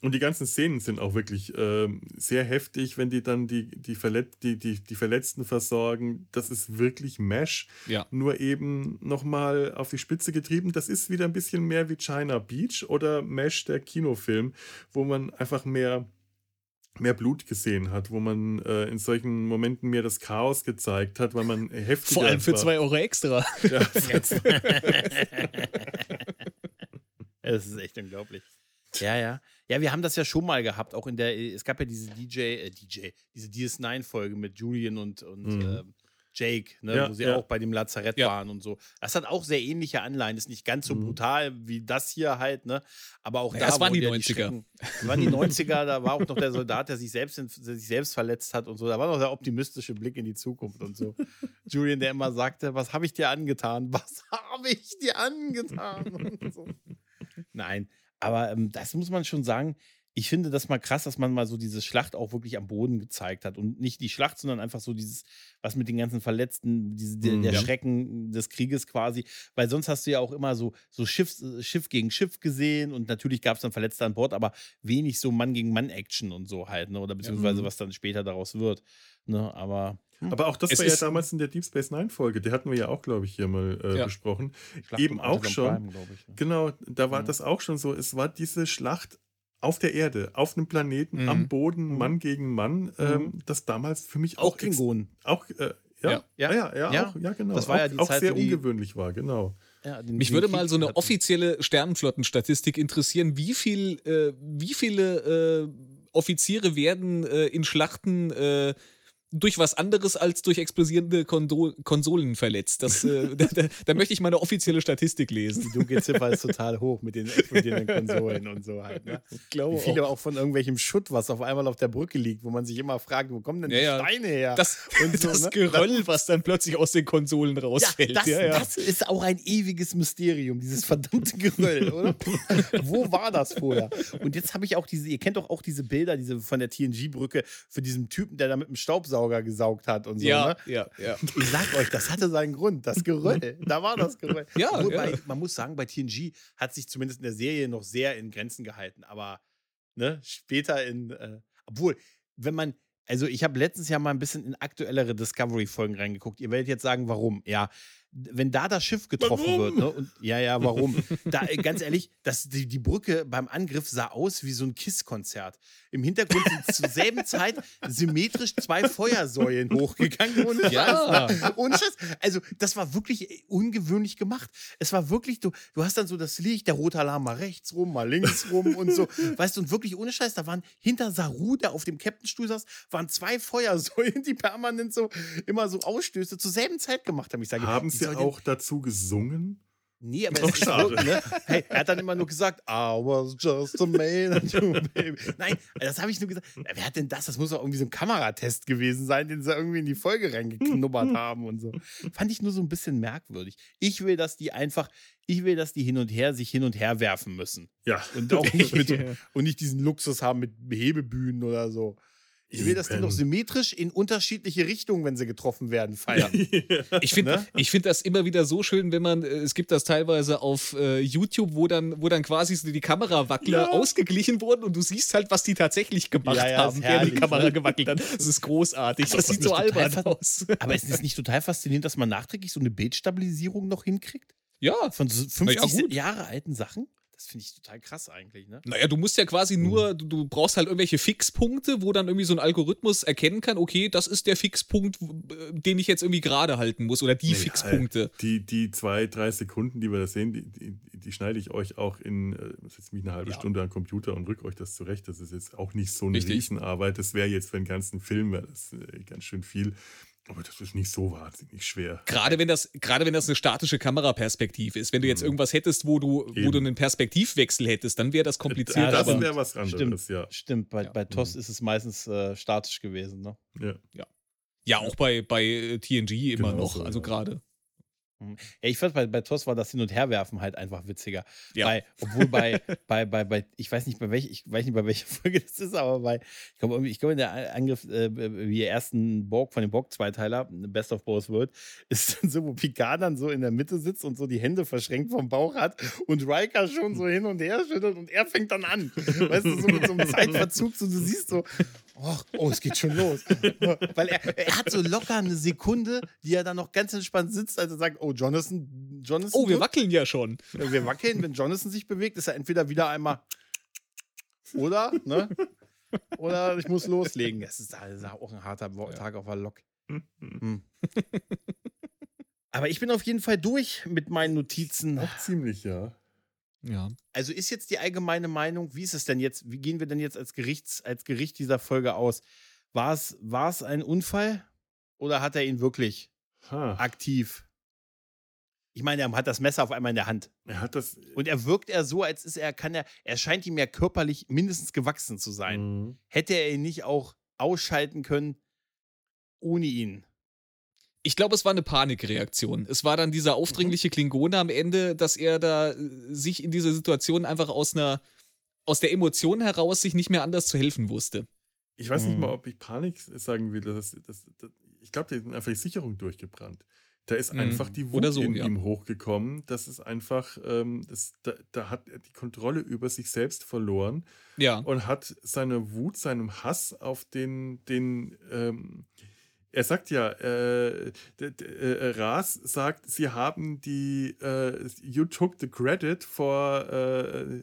Und die ganzen Szenen sind auch wirklich ähm, sehr heftig, wenn die dann die, die, Verlet die, die, die Verletzten versorgen. Das ist wirklich Mesh. Ja. Nur eben nochmal auf die Spitze getrieben. Das ist wieder ein bisschen mehr wie China Beach oder Mesh, der Kinofilm, wo man einfach mehr, mehr Blut gesehen hat, wo man äh, in solchen Momenten mehr das Chaos gezeigt hat, weil man heftiger Vor allem für war. zwei Euro extra. Ja, [laughs] Es ist echt unglaublich. [laughs] Ja, ja. Ja, wir haben das ja schon mal gehabt, auch in der, es gab ja diese DJ, äh, DJ, diese DS9-Folge mit Julian und, und Mhm. ähm, Jake, ne, Ja, wo sie ja. auch bei dem Lazarett Ja. waren und so. Das hat auch sehr ähnliche Anleihen, ist nicht ganz so Mhm. brutal wie das hier halt, ne? Aber auch Ja, da es waren die ja 90er. Schrecken- Das waren die 90er, da war auch noch der Soldat, der sich selbst, in- sich selbst verletzt hat und so. Da war noch der optimistische Blick in die Zukunft und so. Julian, der immer sagte, was habe ich dir angetan? Was [laughs] habe ich dir angetan? Und so. Nein, aber ähm, das muss man schon sagen. Ich finde das mal krass, dass man mal so diese Schlacht auch wirklich am Boden gezeigt hat. Und nicht die Schlacht, sondern einfach so dieses, was mit den ganzen Verletzten, diese, der, Mhm. der Ja. Schrecken des Krieges quasi. Weil sonst hast du ja auch immer so, so Schiff, äh, Schiff gegen Schiff gesehen und natürlich gab es dann Verletzte an Bord, aber wenig so Mann gegen Mann-Action und so halt, ne? Oder beziehungsweise Mhm. was dann später daraus wird. Ne? Aber Aber auch das Es war ja damals in der Deep Space Nine Folge, die hatten wir ja auch, glaube ich, hier mal äh, Ja. besprochen. Schlacht Eben auch schon. Prime, ich, ne? Genau, da war Mhm. das auch schon so. Es war diese Schlacht auf der Erde, auf einem Planeten, Mhm. am Boden, Mhm. Mann gegen Mann, ähm, das damals für mich Auch auch, Klingonen. auch äh, ja, Ja. ja, ja, ja, Ja. Auch, ja, genau. Das war auch, ja die auch Zeit, sehr wo die- ungewöhnlich war, genau. Ja, den- Mich den würde mal so eine hatten. offizielle Sternenflottenstatistik interessieren. Wie viel, äh, wie viele äh, Offiziere werden äh, in Schlachten äh, durch was anderes als durch explosierende Kondo Konsolen verletzt? Das, äh, [laughs] da, da, da möchte ich mal eine offizielle Statistik lesen. Die Dunkelziffer ist total hoch mit den explodierenden Konsolen und so halt. Ne? [laughs] Ich glaube Wie viele auch von irgendwelchem Schutt, was auf einmal auf der Brücke liegt, wo man sich immer fragt, wo kommen denn die Ja, ja. Steine her? Das, Und [laughs] so, das ne? Geröll, was dann plötzlich aus den Konsolen ja, rausfällt. das, ja, ja. das ist auch ein ewiges Mysterium, dieses verdammte Geröll, oder? Wo war das vorher? Und jetzt habe ich auch diese, ihr kennt doch auch diese Bilder, diese von der TNG-Brücke für diesen Typen, der da mit dem Staubsauger gesaugt hat und so. ja, Ne? ja, ja. Ich sag euch, das hatte seinen Grund. Das Geröll. Da war das Geröll. [laughs] Ja, Obwohl ja. Bei, man muss sagen, bei TNG hat sich zumindest in der Serie noch sehr in Grenzen gehalten. Aber ne, später in. Äh, obwohl, wenn man. Also, ich habe letztens ja mal ein bisschen in aktuellere Discovery-Folgen reingeguckt. Ihr werdet jetzt sagen, warum. Ja, wenn da das Schiff getroffen Warum? wird, ne? Und, ja, ja, warum? da, äh, ganz ehrlich, das, die, die Brücke beim Angriff sah aus wie so ein KISS-Konzert. Im Hintergrund sind zur selben Zeit symmetrisch zwei Feuersäulen hochgegangen. Ohne Ja. Scheiß. Ohne Scheiß. Also, das war wirklich äh, ungewöhnlich gemacht. Es war wirklich, du, du hast dann so das Licht, der rote Alarm mal rechts rum, mal links rum und so. Weißt du, und wirklich ohne Scheiß, da waren hinter Saru, der auf dem Captainstuhl saß, waren zwei Feuersäulen, die permanent so immer so Ausstöße zur selben Zeit gemacht haben. Ich sage, Haben wie denn- auch dazu gesungen? Nee, aber Doch, es ist schade. wirklich, ne? Hey, er hat dann immer nur gesagt, I was just a man and you, baby. Nein, das habe ich nur gesagt. Wer hat denn das? Das muss doch irgendwie so ein Kameratest gewesen sein, den sie irgendwie in die Folge reingeknubbert [laughs] haben und so. Fand ich nur so ein bisschen merkwürdig. Ich will, dass die einfach, ich will, dass die hin und her sich hin und her werfen müssen. Ja. Und auch nicht, mit, [laughs] und nicht diesen Luxus haben mit Hebebühnen oder so. Ich will, dass die Eben. doch symmetrisch in unterschiedliche Richtungen, wenn sie getroffen werden, feiern. [laughs] Ich finde Ne? ich find das immer wieder so schön, wenn man, äh, es gibt das teilweise auf äh, YouTube, wo dann, wo dann quasi so die Kamerawackler Ja. ausgeglichen wurden und du siehst halt, was die tatsächlich gemacht Ja, ja, haben, während die Kamera ne? gewackelt hat. Das ist großartig. Aber Das ist sieht so nicht total albern aus. [laughs] Aber ist es nicht total faszinierend, dass man nachträglich so eine Bildstabilisierung noch hinkriegt? Ja. Von so Na ja, 50 gut. Jahre alten Sachen? Das finde ich total krass eigentlich, ne? Naja, du musst ja quasi Mhm. nur, du, du brauchst halt irgendwelche Fixpunkte, wo dann irgendwie so ein Algorithmus erkennen kann, okay, das ist der Fixpunkt, den ich jetzt irgendwie gerade halten muss oder die Nee, Fixpunkte. Die, die zwei, drei Sekunden, die wir da sehen, die, die, die schneide ich euch auch in, äh, setze mich eine halbe Ja. Stunde am Computer und rück euch das zurecht. Das ist jetzt auch nicht so eine Richtig. Riesenarbeit. Das wäre jetzt für einen ganzen Film, das äh, ganz schön viel. Aber das ist nicht so wahnsinnig schwer. Gerade wenn das, gerade wenn das eine statische Kameraperspektive ist. Wenn du jetzt irgendwas hättest, wo du, wo Mhm. Du einen Perspektivwechsel hättest, dann wäre das kompliziert. Ja, das wäre was anderes, Stimmt. ja. Stimmt, bei, Ja. bei TOS ist es meistens äh, statisch gewesen, ne? ja. ja, auch bei, bei äh, TNG immer Genau noch. so, also ja. gerade. Ja, ich fand, bei, bei TOS war das Hin- und Herwerfen halt einfach witziger. Ja. Bei, obwohl bei, bei, bei, bei, ich weiß nicht, bei welcher, ich weiß nicht, bei welcher [laughs] Folge das ist, aber bei, ich glaube, ich glaube, in der Angriff, äh, wie ersten Borg von dem Borg-Zweiteiler, Best of Both World, [laughs] ist dann so, wo Picard dann so in der Mitte sitzt und so die Hände verschränkt vom Bauch hat und Riker schon so hin und her schüttelt und er fängt dann an. Weißt du, so mit so einem [laughs] Zeitverzug, so du siehst so, oh, oh es geht schon los. [laughs] Weil er, er hat so locker eine Sekunde, die er dann noch ganz entspannt sitzt, als er sagt, oh, Jonathan, Jonathan. Oh, wir drückt. wackeln ja schon. Wir wackeln, wenn Jonathan sich bewegt, ist er entweder wieder einmal oder, ne? Oder ich muss loslegen. Das ist, ist auch ein harter Tag auf der Lok. Hm. Aber ich bin auf jeden Fall durch mit meinen Notizen. Auch ziemlich, ja. Ja. Also ist jetzt die allgemeine Meinung, wie ist es denn jetzt, wie gehen wir denn jetzt als, Gerichts, als Gericht dieser Folge aus? War es, war es ein Unfall oder hat er ihn wirklich Ha. aktiv? Ich meine, er hat das Messer auf einmal in der Hand. Er hat das. Und er wirkt er so, als ist er, kann er, er scheint ihm ja körperlich mindestens gewachsen zu sein. Mhm. Hätte er ihn nicht auch ausschalten können ohne ihn? Ich glaube, es war eine Panikreaktion. Es war dann dieser aufdringliche Klingone am Ende, dass er da äh, sich in dieser Situation einfach aus einer aus der Emotion heraus sich nicht mehr anders zu helfen wusste. Ich weiß nicht Mhm. mal, ob ich Panik sagen will. Das, das, das, ich glaube, der ist einfach die Sicherung durchgebrannt. Da ist Mhm. einfach die Wut so, in ja. ihm hochgekommen. Das ist einfach, ähm, das, da, da hat er die Kontrolle über sich selbst verloren Ja. und hat seine Wut, seinem Hass auf den, den ähm, er sagt ja, äh, d- äh, Ras sagt, sie haben die, äh, you took the credit for, äh,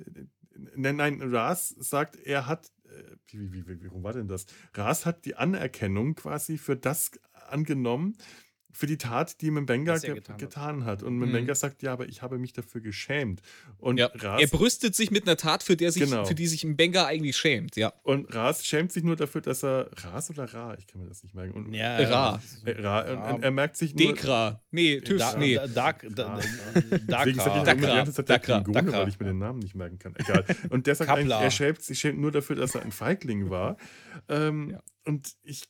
nein, nein, Ras sagt, er hat, äh, wie, wie, wie, wie warum war denn das? Ras hat die Anerkennung quasi für das angenommen, für die Tat, die Mbenga er ge getan getan, hat. Und Mhm. Mbenga sagt, ja, aber ich habe mich dafür geschämt. Und ja. Ras Er brüstet sich mit einer Tat, für, der sich, Genau. für die sich ein Benga eigentlich schämt. Ja. Und Ras schämt sich nur dafür, dass er. Ras oder Ra? Ich kann mir das nicht merken. Und, Ja, Ra. Äh, Ra, Ja. und er merkt sich nur. Dekra. Nee, TÜV, Da, nee. da, Dark, da, Deswegen sag ich immer die Dakra. ganze Zeit Dakra. Dakra. weil ich mir den Namen nicht merken kann. Egal. Und der sagt er schämt sich schämt nur dafür, dass er ein Feigling war. Ähm, Ja. Und ich.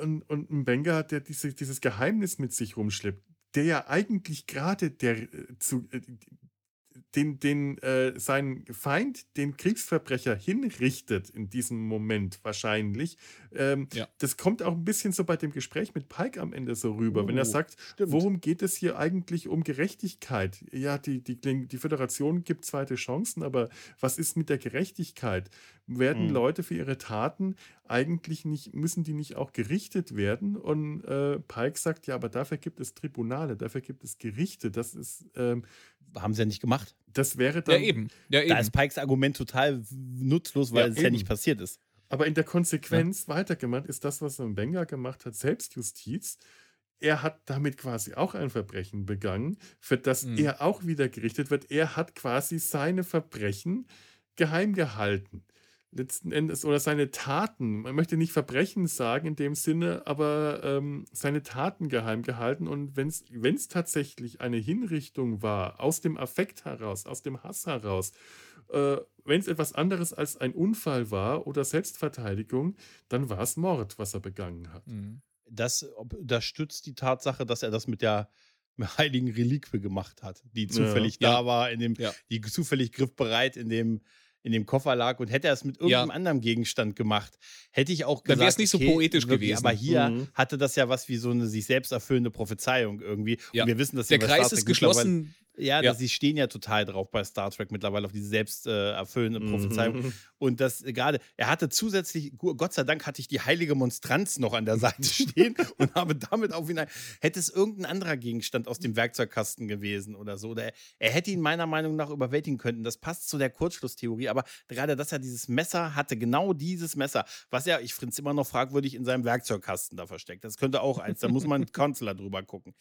Und, und ein Benga hat der diese, dieses Geheimnis mit sich rumschleppt, der ja eigentlich gerade der äh, zu. Äh, den, den, äh, seinen Feind, den Kriegsverbrecher, hinrichtet in diesem Moment wahrscheinlich. Ähm, Ja. Das kommt auch ein bisschen so bei dem Gespräch mit Pike am Ende so rüber, wenn er Oh, sagt, stimmt. worum geht es hier eigentlich um Gerechtigkeit? Ja, die, die, die Föderation gibt zweite Chancen, aber was ist mit der Gerechtigkeit? Werden Mhm. Leute für ihre Taten eigentlich nicht, müssen die nicht auch gerichtet werden? Und äh, Pike sagt, ja, aber dafür gibt es Tribunale, dafür gibt es Gerichte. Das ist, ähm, Haben sie ja nicht gemacht. das wäre Ja, dann. eben. Ja, eben. Da ist Pikes Argument total nutzlos, weil Ja, es ja eben. nicht passiert ist. Aber in der Konsequenz weitergemacht ist das, was Mbenga gemacht hat, Selbstjustiz. Er hat damit quasi auch ein Verbrechen begangen, für das Mhm. er auch wieder gerichtet wird. Er hat quasi seine Verbrechen geheim gehalten. Letzten Endes, oder seine Taten, man möchte nicht Verbrechen sagen in dem Sinne, aber ähm, seine Taten geheim gehalten. Und wenn es tatsächlich eine Hinrichtung war, aus dem Affekt heraus, aus dem Hass heraus, äh, wenn es etwas anderes als ein Unfall war oder Selbstverteidigung, dann war es Mord, was er begangen hat. Mhm. Das unterstützt die Tatsache, dass er das mit der heiligen Reliquie gemacht hat, die zufällig Ja. da war, in dem, Ja. die zufällig griffbereit in dem, in dem Koffer lag und hätte er es mit irgendeinem Ja. anderen Gegenstand gemacht, hätte ich auch Dann gesagt, wär's nicht so poetisch wirklich, gewesen. Aber hier Mhm. hatte das ja was wie so eine sich selbst erfüllende Prophezeiung irgendwie. Ja. Und wir wissen, dass Der Kreis ist geschlossen. Ja, Ja. Das, sie stehen ja total drauf bei Star Trek mittlerweile auf diese selbst äh, erfüllende Prophezeiung. Mhm. Und das äh, gerade, er hatte zusätzlich, Gott sei Dank hatte ich die heilige Monstranz noch an der [laughs] Seite stehen und habe damit auf ihn, ein- hätte es irgendein anderer Gegenstand aus dem Werkzeugkasten gewesen oder so, oder er, er hätte ihn meiner Meinung nach überwältigen können. Das passt zu der Kurzschlusstheorie, aber gerade, dass er dieses Messer hatte, genau dieses Messer, was er, ich finde es immer noch fragwürdig, in seinem Werkzeugkasten da versteckt. Das könnte auch eins, da muss man [laughs] mit Kanzler drüber gucken.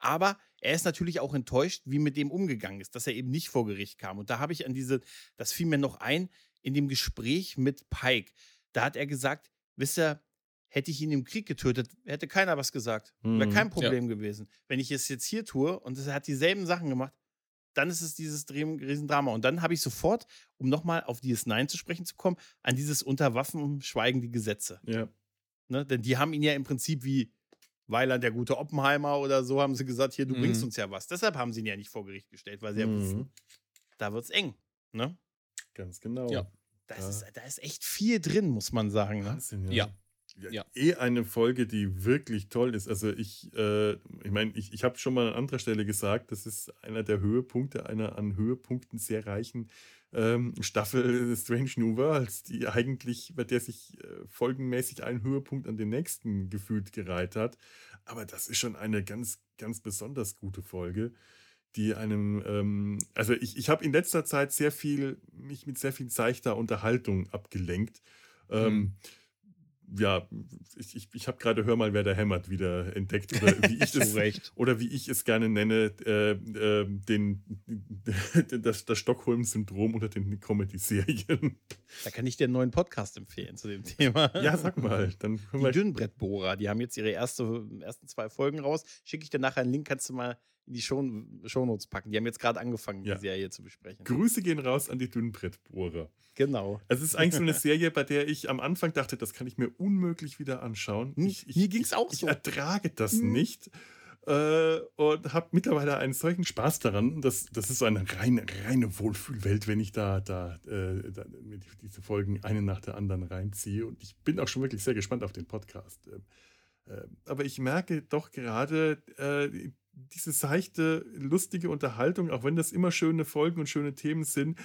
Aber er ist natürlich auch enttäuscht, wie mit dem umgegangen ist, dass er eben nicht vor Gericht kam. Und da habe ich an diese, das fiel mir noch ein, in dem Gespräch mit Pike. Da hat er gesagt, wisst ihr, hätte ich ihn im Krieg getötet, hätte keiner was gesagt. Wäre Mhm. kein Problem gewesen. Wenn ich es jetzt hier tue und er hat dieselben Sachen gemacht, dann ist es dieses Riesendrama. Und dann habe ich sofort, um nochmal auf DS9 zu sprechen zu kommen, an dieses Unter Waffen schweigen die Gesetze. Ja. Ne? Denn die haben ihn ja im Prinzip wie Weiland, der gute Oppenheimer oder so, haben sie gesagt, hier, du Mhm. bringst uns ja was. Deshalb haben sie ihn ja nicht vor Gericht gestellt, weil sie ja Mhm. wissen, da wird's eng. Ne? Ganz genau. Ja. Das Ja. ist, da ist echt viel drin, muss man sagen. Ne? Wahnsinn, Ja. Ja, Ja. Eh eine Folge, die wirklich toll ist. Also ich, äh, ich meine, ich, ich habe schon mal an anderer Stelle gesagt, das ist einer der Höhepunkte einer an Höhepunkten sehr reichen ähm, Staffel [laughs] Strange New Worlds, die eigentlich, bei der sich äh, folgenmäßig ein Höhepunkt an den nächsten gefühlt gereiht hat. Aber das ist schon eine ganz, ganz besonders gute Folge, die einem, ähm, also ich, ich habe in letzter Zeit sehr viel, mich mit sehr viel seichter Unterhaltung abgelenkt. Ähm, Mhm. Ja, ich, ich, ich habe gerade Hör mal, wer da hämmert wieder entdeckt oder wie [laughs] ich es, Recht. oder wie ich es gerne nenne, äh, äh, den, [laughs] das, das Stockholm-Syndrom unter den Comedy-Serien. Da kann ich dir einen neuen Podcast empfehlen zu dem Thema. Ja, sag mal, dann Die. Dünnbrettbohrer, die haben jetzt ihre erste, ersten zwei Folgen raus. Schicke ich dir nachher einen Link, kannst du mal in die Show, Shownotes packen. Die haben jetzt gerade angefangen, Ja. die Serie zu besprechen. Grüße gehen raus an die Dünnbrettbohrer. Genau. Es ist eigentlich so eine Serie, bei der ich am Anfang dachte, das kann ich mir unmöglich wieder anschauen. Hm, Ich, ich, mir ging's auch ich so. ertrage das Hm. nicht. Äh, und habe mittlerweile einen solchen Spaß daran. Das, das ist so eine reine, reine Wohlfühlwelt, wenn ich da, da, äh, da diese Folgen eine nach der anderen reinziehe. Und ich bin auch schon wirklich sehr gespannt auf den Podcast. Ähm, äh, aber ich merke doch gerade äh, diese seichte, lustige Unterhaltung, auch wenn das immer schöne Folgen und schöne Themen sind,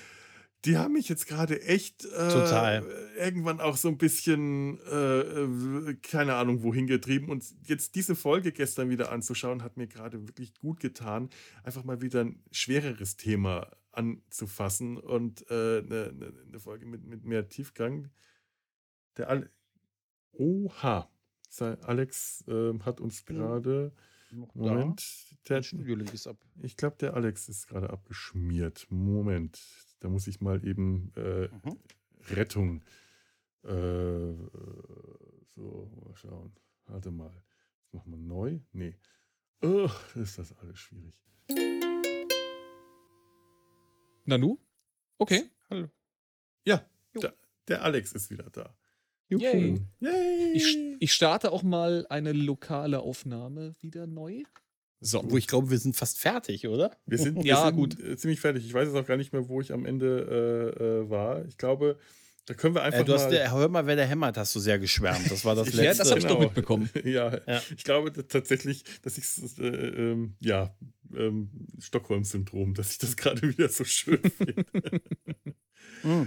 die haben mich jetzt gerade echt äh, Total. irgendwann auch so ein bisschen, äh, äh, keine Ahnung, wohin getrieben. Und jetzt diese Folge gestern wieder anzuschauen, hat mir gerade wirklich gut getan, einfach mal wieder ein schwereres Thema anzufassen und äh, eine, eine eine Folge mit, mit mehr Tiefgang. Der Al Oha. Alex ähm, hat uns bin gerade. Noch da. Moment. Der, Der Studio-Link ist ab. ich glaube, der Alex ist gerade abgeschmiert. Moment. Da muss ich mal eben äh, Mhm. Rettung. Äh, so, mal schauen. Warte mal. Das machen wir neu. Nee. Oh, ist das alles schwierig. Nanu? Okay. Hallo. Ja, da, der Alex ist wieder da. Yay. Yay! Ich, ich starte auch mal eine lokale Aufnahme wieder neu. So. Wo ich glaube, wir sind fast fertig, oder? Wir sind, wir Ja, sind gut. äh, ziemlich fertig. Ich weiß jetzt auch gar nicht mehr, wo ich am Ende äh, äh, war. Ich glaube, da können wir einfach Äh, du hast, mal. der, hör mal, wer der hämmert, hast du sehr geschwärmt. Das war das [laughs] Ja, Ja, letzte. das habe ich doch Genau. mitbekommen. [laughs] ja, [laughs] Ja. ich glaube tatsächlich, dass ich äh, ähm, ja ähm, Stockholm-Syndrom, dass ich das gerade wieder so schön finde. Mm.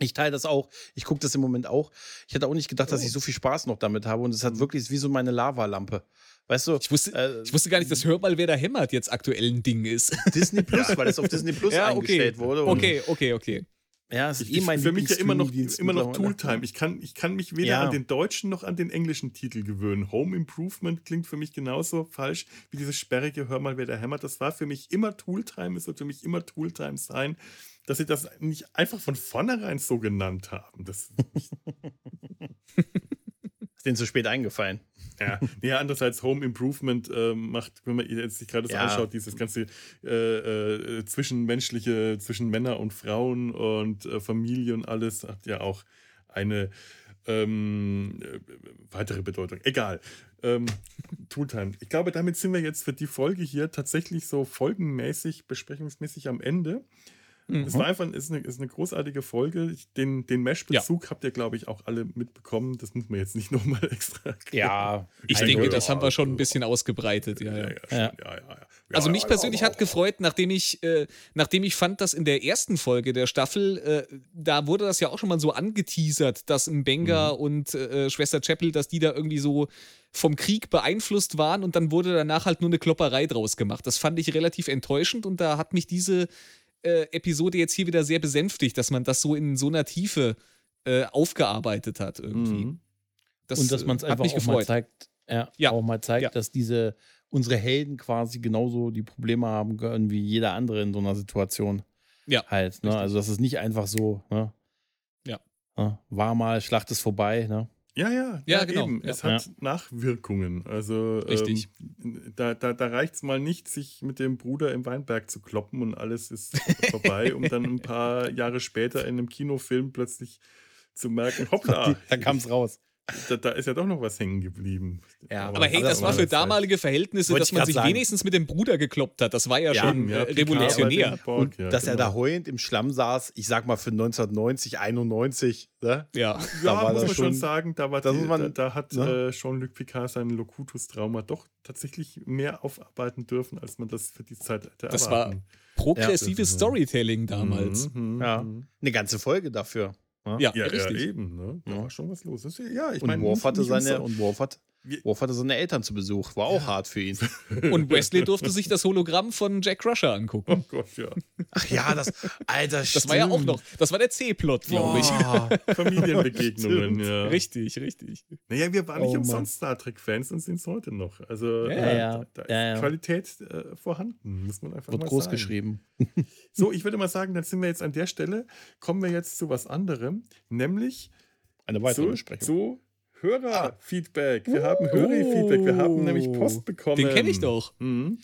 Ich teile das auch. Ich gucke das im Moment auch. Ich hätte auch nicht gedacht, dass ich so viel Spaß noch damit habe. Und es hat wirklich ist wie so meine Lavalampe. Weißt du, Ich wusste, äh, ich wusste gar nicht, dass Hör mal, wer da hämmert jetzt aktuell ein Ding ist. [laughs] Disney Plus, weil es auf Disney Plus Ja, okay. eingestellt wurde. Und Okay, okay, okay. Ja, es ist Ich, eh mein für mich ja immer noch, immer noch. Tooltime. Ich kann, ich kann mich weder Ja. an den deutschen noch an den englischen Titel gewöhnen. Home Improvement klingt für mich genauso falsch wie dieses sperrige Hör mal, wer da hämmert. Das war für mich immer Tooltime, es wird für mich immer Tooltime sein. Dass sie das nicht einfach von vornherein so genannt haben. Das, Ist [laughs] denen zu spät eingefallen. ja. ja, andererseits Home Improvement ähm, macht, wenn man jetzt sich gerade so Ja. anschaut, dieses ganze äh, äh, zwischenmenschliche, zwischen Männer und Frauen und äh, Familie und alles hat ja auch eine ähm, äh, weitere Bedeutung. Egal. Ähm, Tooltime. Ich glaube, damit sind wir jetzt für die Folge hier tatsächlich so folgenmäßig, besprechungsmäßig am Ende. Mhm. Es war einfach ist eine, ist eine großartige Folge. Ich- Den, den Mesh-Bezug habt ihr, glaube ich, auch alle mitbekommen. Das muss man jetzt nicht [laughs] nochmal extra erklären. Ja, [laughs] Ich denke, Hörer. das haben wir schon ein bisschen ausgebreitet. Ja, ja. ja, Ja. ja, ja, ja. Also Ja, mich ja, persönlich ja, hat gefreut, nachdem ich, äh, nachdem ich fand, dass in der ersten Folge der Staffel, äh, da wurde das ja auch schon mal so angeteasert, dass Mbenga Mhm. und äh, Schwester Chapel, dass die da irgendwie so vom Krieg beeinflusst waren und dann wurde danach halt nur eine Klopperei draus gemacht. Das fand ich relativ enttäuschend und da hat mich diese äh, Episode jetzt hier wieder sehr besänftigt, dass man das so in so einer Tiefe äh, aufgearbeitet hat irgendwie. Mhm. Das, und dass man es äh, einfach auch mal zeigt, ja, Ja. auch mal zeigt, Ja. dass diese unsere Helden quasi genauso die Probleme haben können wie jeder andere in so einer Situation. Ja, Halt, ne? Also das ist nicht einfach so, ne? Ja. Ne? War mal, Schlacht ist vorbei, ne? Ja, ja, Ja, genau. Eben. Ja. Es hat Nachwirkungen. Also Richtig. Ähm, da da, da reicht es mal nicht, sich mit dem Bruder im Weinberg zu kloppen und alles ist vorbei, [laughs] um dann ein paar Jahre später in einem Kinofilm plötzlich zu merken, hoppla, [laughs] da kam es raus. Da, da ist ja doch noch was hängen geblieben. Ja, Aber hey, Also, das war aber für das damalige Verhältnisse, Wollte dass man sich sagen. wenigstens mit dem Bruder gekloppt hat. Das war ja, Ja, schon ja, revolutionär. Borg, Und ja, dass er genau. da heulend im Schlamm saß, ich sag mal für 1990, 91, ne? Ja. da Ja, war muss das man schon schon- sagen, da, war das die, muss man- da, da hat ne? äh, Jean-Luc Picard sein Locutus-Trauma doch tatsächlich mehr aufarbeiten dürfen, als man das für die Zeit hätte Das war. Progressives Ja. Storytelling damals. Mhm, Ja. mhm. Eine ganze Folge dafür. Ne? Ja, Ja, ja, eben. Ne? Da Ja. war schon was los. Ja, ich Und meine, Worf nicht- hatte seine und Worf hat, Worf hatte seine Eltern zu Besuch. War auch hart für ihn. [laughs] Und Wesley durfte sich das Hologramm von Jack Crusher angucken. Oh Gott, ja. Ach ja, das, Alter, Das war ja auch noch, das war der C-Plot, glaube ich. [laughs] Familienbegegnungen, ja. Richtig, richtig. Naja, wir waren nicht Oh, umsonst Star Trek-Fans und sind es heute noch. Also Ja, äh, ja. da, da ist Ja, ja. Qualität äh, vorhanden, muss man einfach Wird mal groß sagen. geschrieben. [laughs] So, ich würde mal sagen, dann sind wir jetzt an der Stelle, kommen wir jetzt zu was anderem, nämlich Eine weitere zu, Besprechung. zu Hörerfeedback. Wir haben Hörerfeedback, wir haben nämlich Post bekommen. Den kenne ich doch. Mhm.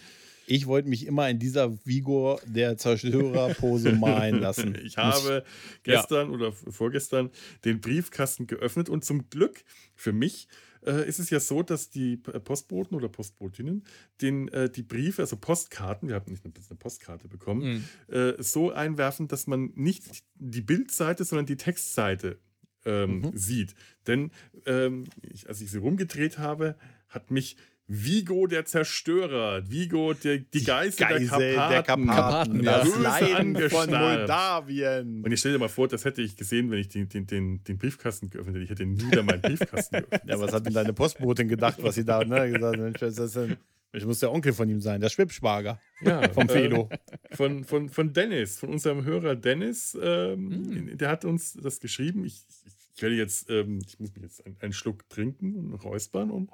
Ich wollte mich immer in dieser Vigor der Zerstörerpose malen lassen. [laughs] Ich habe gestern oder vorgestern den Briefkasten geöffnet und zum Glück für mich äh, ist es ja so, dass die P- Postboten oder Postbotinnen den, äh, die Briefe, also Postkarten, wir haben nicht eine, eine Postkarte bekommen, Mhm. äh, so einwerfen, dass man nicht die Bildseite, sondern die Textseite ähm, Mhm. sieht. Denn ähm, ich, als ich sie rumgedreht habe, hat mich Vigo der Zerstörer, Vigo der, die Geißel der Geisel Karpaten, der Karpaten, Karpaten, ja. das böse Leiden von. Moldawien. Und ich stell dir mal vor, das hätte ich gesehen, wenn ich den, den, den, den Briefkasten geöffnet hätte. Ich hätte nie wieder meinen Briefkasten [laughs] geöffnet. Ja, was hat denn deine Postbotin gedacht, was sie da ne, gesagt hat? Mensch, was ist das denn? Ich muss der Onkel von ihm sein, der Schwibschwager Ja, [laughs] vom äh, Fedo. Von, von, von Dennis, von unserem Hörer Dennis. Ähm, Mm. Der hat uns das geschrieben. Ich, ich, ich werde jetzt, ähm, ich muss mir jetzt einen, einen Schluck trinken und räuspern und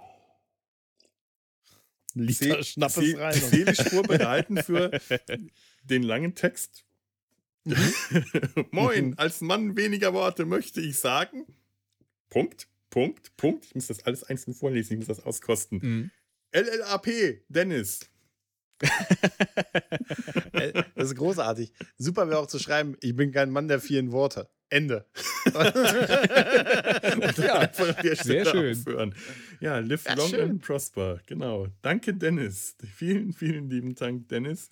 Liter se- Schnappes se- rein. seelisch vorbereiten für den langen Text. [laughs] Moin, als Mann weniger Worte möchte ich sagen. Punkt, Punkt, Punkt. Ich muss das alles einzeln vorlesen, ich muss das auskosten. Mhm. LLAP, Dennis. [laughs] Das ist großartig. Super wäre auch zu schreiben, ich bin kein Mann der vielen Worte. Ende. [laughs] ja, [laughs] sehr schön. Aufhören. Ja, live Ja, long schön. and prosper. Genau. Danke, Dennis. Vielen, vielen lieben Dank, Dennis.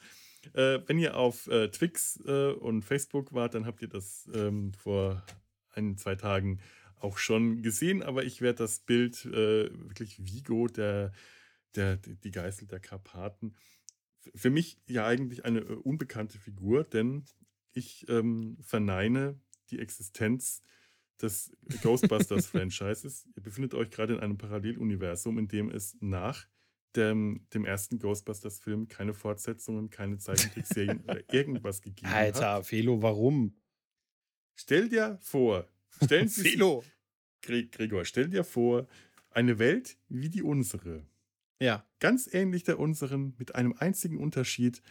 Äh, wenn ihr auf äh, Twix äh, und Facebook wart, dann habt ihr das ähm, vor ein, zwei Tagen auch schon gesehen. Aber ich werde das Bild äh, wirklich Vigo, der, der, die Geißel der Karpaten, für mich ja eigentlich eine äh, unbekannte Figur, denn ich ähm, verneine die Existenz des Ghostbusters-Franchises. [laughs] Ihr befindet euch gerade in einem Paralleluniversum, in dem es nach dem, dem ersten Ghostbusters-Film keine Fortsetzungen, keine Zeichentrickserien oder [laughs] irgendwas gegeben hat. Alter, Felo, warum? Stell dir vor, stellen Sie [laughs] sich, Felo. Gre Gregor, stell dir vor, eine Welt wie die unsere. Ja. Ganz ähnlich der unseren, mit einem einzigen Unterschied.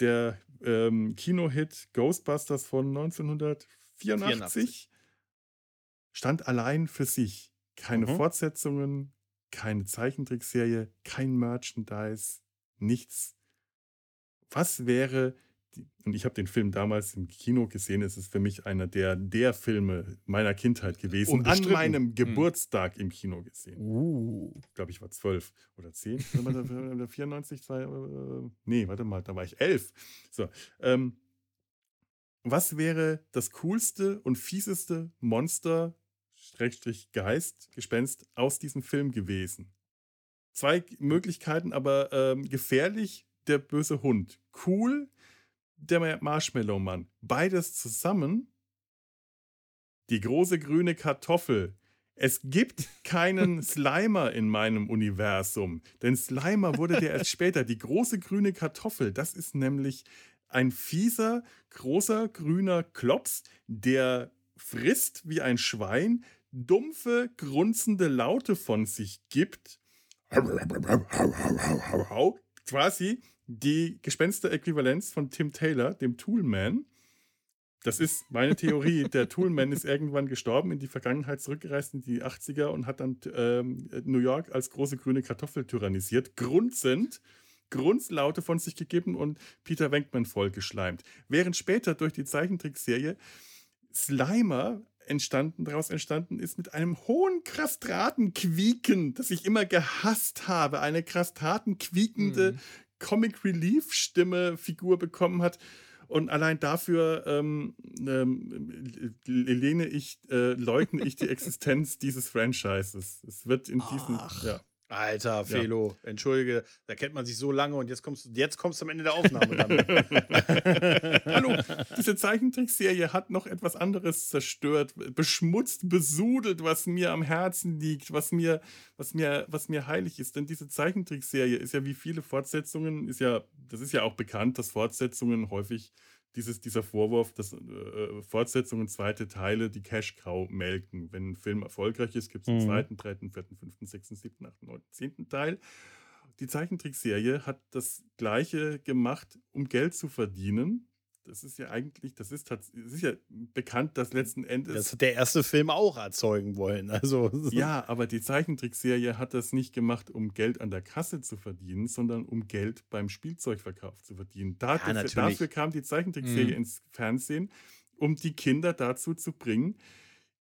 Der ähm, Kinohit Ghostbusters von 1984 stand allein für sich. Keine Mhm. Fortsetzungen, keine Zeichentrickserie, kein Merchandise, nichts. Was wäre, und ich habe den Film damals im Kino gesehen, es ist für mich einer der, der Filme meiner Kindheit gewesen, an Unbestritten. meinem Geburtstag im Kino gesehen Uh. ich glaube, ich war zwölf oder zehn. Warte mal, da- 94, zwei, äh, nee, warte mal, da war ich elf. So, ähm, was wäre das coolste und fieseste Monster, Schrägstrich Geist, Gespenst aus diesem Film gewesen? Zwei Möglichkeiten, aber ähm, gefährlich, der böse Hund. Cool, der Marshmallow-Mann. Beides zusammen, die große grüne Kartoffel. Es gibt keinen [laughs] Slimer in meinem Universum, denn Slimer wurde der erst [laughs] später. Die große grüne Kartoffel, das ist nämlich ein fieser, großer grüner Klops, der frisst wie ein Schwein, dumpfe, grunzende Laute von sich gibt. Quasi die Gespenster-Äquivalenz von Tim Taylor, dem Toolman. Das ist meine Theorie. [laughs] Der Toolman ist irgendwann gestorben, in die Vergangenheit zurückgereist, in die 80er und hat dann ähm, New York als große grüne Kartoffel tyrannisiert. Grunzend, Grunzlaute von sich gegeben und Peter Venkman vollgeschleimt. Während später durch die Zeichentrickserie Slimer entstanden, daraus entstanden ist mit einem hohen Krastratenquieken, das ich immer gehasst habe. Eine krastratenquiekende Mhm. Comic Relief Stimme Figur bekommen hat. Und allein dafür ähm, ähm, lehne ich, äh, leugne ich die [laughs] Existenz dieses Franchises. Es wird in diesem, Ach. ja. Alter, Felo, entschuldige, da kennt man sich so lange und jetzt kommst du, jetzt kommst du am Ende der Aufnahme dann. [laughs] Hallo, [laughs] diese Zeichentrickserie hat noch etwas anderes zerstört, beschmutzt, besudelt, was mir am Herzen liegt, was mir, was mir, was mir heilig ist. Denn diese Zeichentrickserie ist ja wie viele Fortsetzungen, ist ja, das ist ja auch bekannt, dass Fortsetzungen häufig dieses, dieser Vorwurf, dass äh, Fortsetzungen, zweite Teile die Cash-Cow melken. Wenn ein Film erfolgreich ist, gibt es einen Mhm. zweiten, dritten, vierten, fünften, sechsten, siebten, achten, neunten, zehnten Teil. Die Zeichentrickserie hat das Gleiche gemacht, um Geld zu verdienen. Das ist ja eigentlich, das ist, tats- es ist ja bekannt, dass letzten Endes. Das hat der erste Film auch erzeugen wollen. Also, [laughs] ja, aber die Zeichentrickserie hat das nicht gemacht, um Geld an der Kasse zu verdienen, sondern um Geld beim Spielzeugverkauf zu verdienen. Dafür, natürlich. dafür kam die Zeichentrickserie Mhm. ins Fernsehen, um die Kinder dazu zu bringen,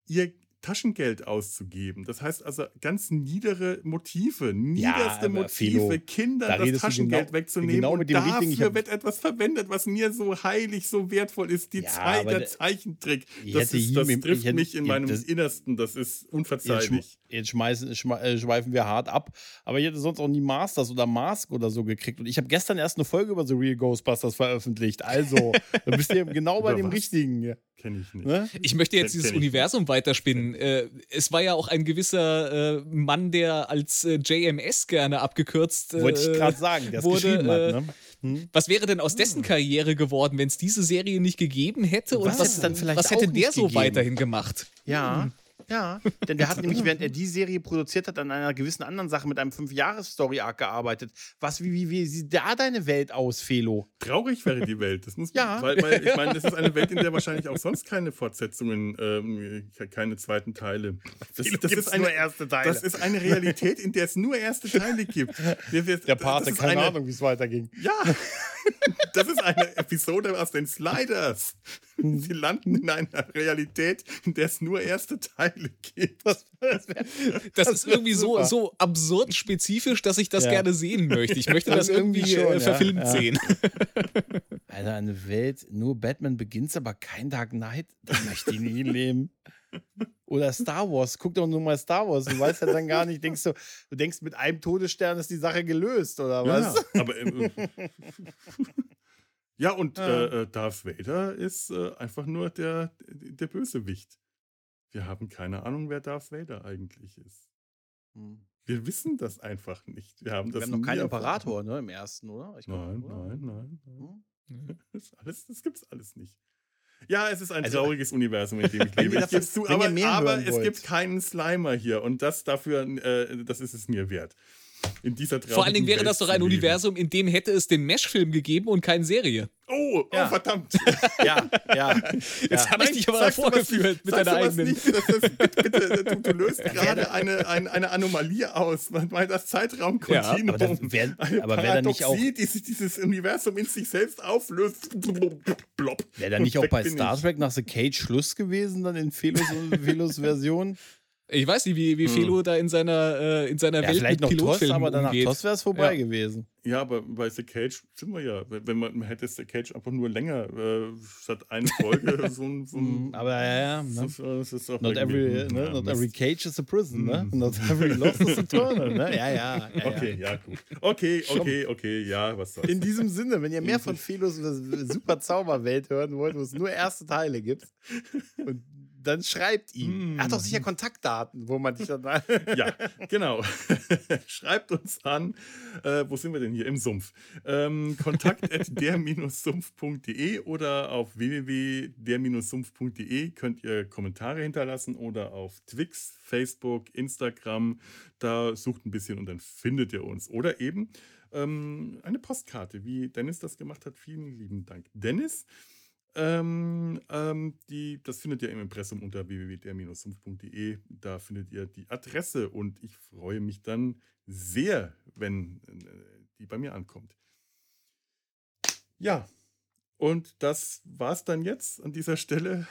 ihr Taschengeld auszugeben. Das heißt also ganz niedere Motive, niederste aber Motive, Philo, da Kindern das redest du Taschengeld genau- wegzunehmen genau und mit dem richtigen- ich dafür hab- wird etwas verwendet, was mir so heilig, so wertvoll ist, die Ja, Zeit, der Zeichentrick. Ich Das, ist, ihm das im- trifft hätte- mich in ja, meinem das- Innersten, das ist unverzeihlich. jetzt schmeißen, schme äh, schweifen wir hart ab. Aber ich hätte sonst auch nie Masters oder Mask oder so gekriegt. Und ich habe gestern erst eine Folge über The Real Ghostbusters veröffentlicht. Also, [laughs] da bist du ja genau bei dem was? Richtigen. Kenne ich nicht. Ne? Ich möchte jetzt Kenn- dieses Universum weiterspinnen. Äh, es war ja auch ein gewisser äh, Mann, der als äh, JMS gerne abgekürzt äh, Wollte ich gerade sagen, der es wurde, geschrieben äh, hat. Ne? Hm? Was wäre denn aus dessen Karriere geworden, wenn es diese Serie nicht gegeben hätte? Und Was was, was hätte der so gegeben? weiterhin gemacht? Ja, ja. [laughs] Denn der hat nämlich, während er die Serie produziert hat, an einer gewissen anderen Sache mit einem Fünf-Jahres-Story-Arc gearbeitet. Was, wie, wie, wie sieht da deine Welt aus, Felo? Traurig wäre die Welt. Das muss Ja. weil, weil ich meine, das ist eine Welt, in der wahrscheinlich auch sonst keine Fortsetzungen, ähm, ke- keine zweiten Teile. Das, das, ist eine, nur erste Teile. das ist eine Realität, in der es nur erste Teile gibt. [laughs] Wir- wir- Der Pate, das keine eine, Ahnung, wie es weiterging. Ja, [laughs] Das ist eine Episode aus den Sliders. Sie landen in einer Realität, in der es nur erste Teile gibt. Das, das ist irgendwie so, so absurd spezifisch, dass ich das Ja. gerne sehen möchte. Ich möchte das irgendwie irgendwie schon, äh, verfilmt ja. sehen. [laughs] Alter, eine Welt, nur Batman Begins, aber kein Dark Knight. Das möchte ich nie leben. Oder Star Wars. Guck doch nur mal Star Wars. Du weißt ja dann gar nicht, denkst du, du denkst, mit einem Todesstern ist die Sache gelöst, oder was? Ja, aber ähm, ja und Ja. äh, äh, Darth Vader ist äh, einfach nur der, der Bösewicht. Wir haben keine Ahnung, wer Darth Vader eigentlich ist. Hm. Wir wissen das einfach nicht. Wir haben Wir das haben noch keinen. Imperator, ne, im ersten, oder? Ich glaub, Nein, oder? nein, nein, nein. Hm? [laughs] Das, alles, das gibt's alles nicht. Ja, es ist ein Also- trauriges Universum, in dem ich [laughs] lebe. Ich zu, aber, mehr aber es wollt. gibt keinen Slimer hier und das dafür, äh, das ist es mir wert. In dieser Vor allen Dingen wäre traurigen das doch Welt ein. Universum, in dem hätte es den Mesh-Film gegeben und keine Serie. Oh, oh Ja. verdammt. [laughs] Ja, ja. Jetzt ja. habe ich dich aber Sagst davor sowas nicht, geführt mit deiner eigenen. Nicht, das ist, bitte, bitte, du, du löst gerade eine, eine, eine Anomalie aus, weil das Zeitraumkontinuum, aber das wär- eine aber wär da nicht auch- die sich dieses Universum in sich selbst auflöst. Wäre da nicht auch bei Star. Trek nach The Cage Schluss gewesen, dann in Felos, Felos Version? [laughs] Ich weiß nicht, wie, wie Hm. Felo da in seiner, äh, in seiner Ja, Welt vielleicht mit noch Pilotfilmen aber danach umgeht. Toss wäre es vorbei Ja. gewesen. Ja, aber bei The Cage sind wir ja. Wenn man, man hätte The Cage einfach nur länger, äh, statt eine Folge, [laughs] so ein. So ein Mhm, Aber ja, ja. das Ne? ist, das ist auch Not every, ne? ja, Not Mist. every cage is a prison, ne? Mhm. Not every loss is eternal, [laughs] ne? Ja, ja. ja, Okay, ja. ja, gut. Okay, okay, okay, ja, was soll's. In diesem Sinne, wenn ihr mehr von Philos super Zauberwelt hören wollt, wo es nur erste Teile gibt, und [laughs] dann schreibt ihm. Er hat doch sicher Kontaktdaten, wo man dich dann. ja, [laughs] genau. [laughs] Schreibt uns an. Äh, wo sind wir denn hier? Im Sumpf. Ähm, kontakt der-sumpf.de oder auf www.der-sumpf.de könnt ihr Kommentare hinterlassen oder auf Twix, Facebook, Instagram. Da sucht ein bisschen und dann findet ihr uns. Oder eben ähm, eine Postkarte, wie Dennis das gemacht hat. Vielen lieben Dank, Dennis. Ähm, ähm, die, das findet ihr im Impressum unter www.der-sumpf.de. Da findet ihr die Adresse und ich freue mich dann sehr, wenn äh, die bei mir ankommt. Ja, und das war's dann jetzt an dieser Stelle.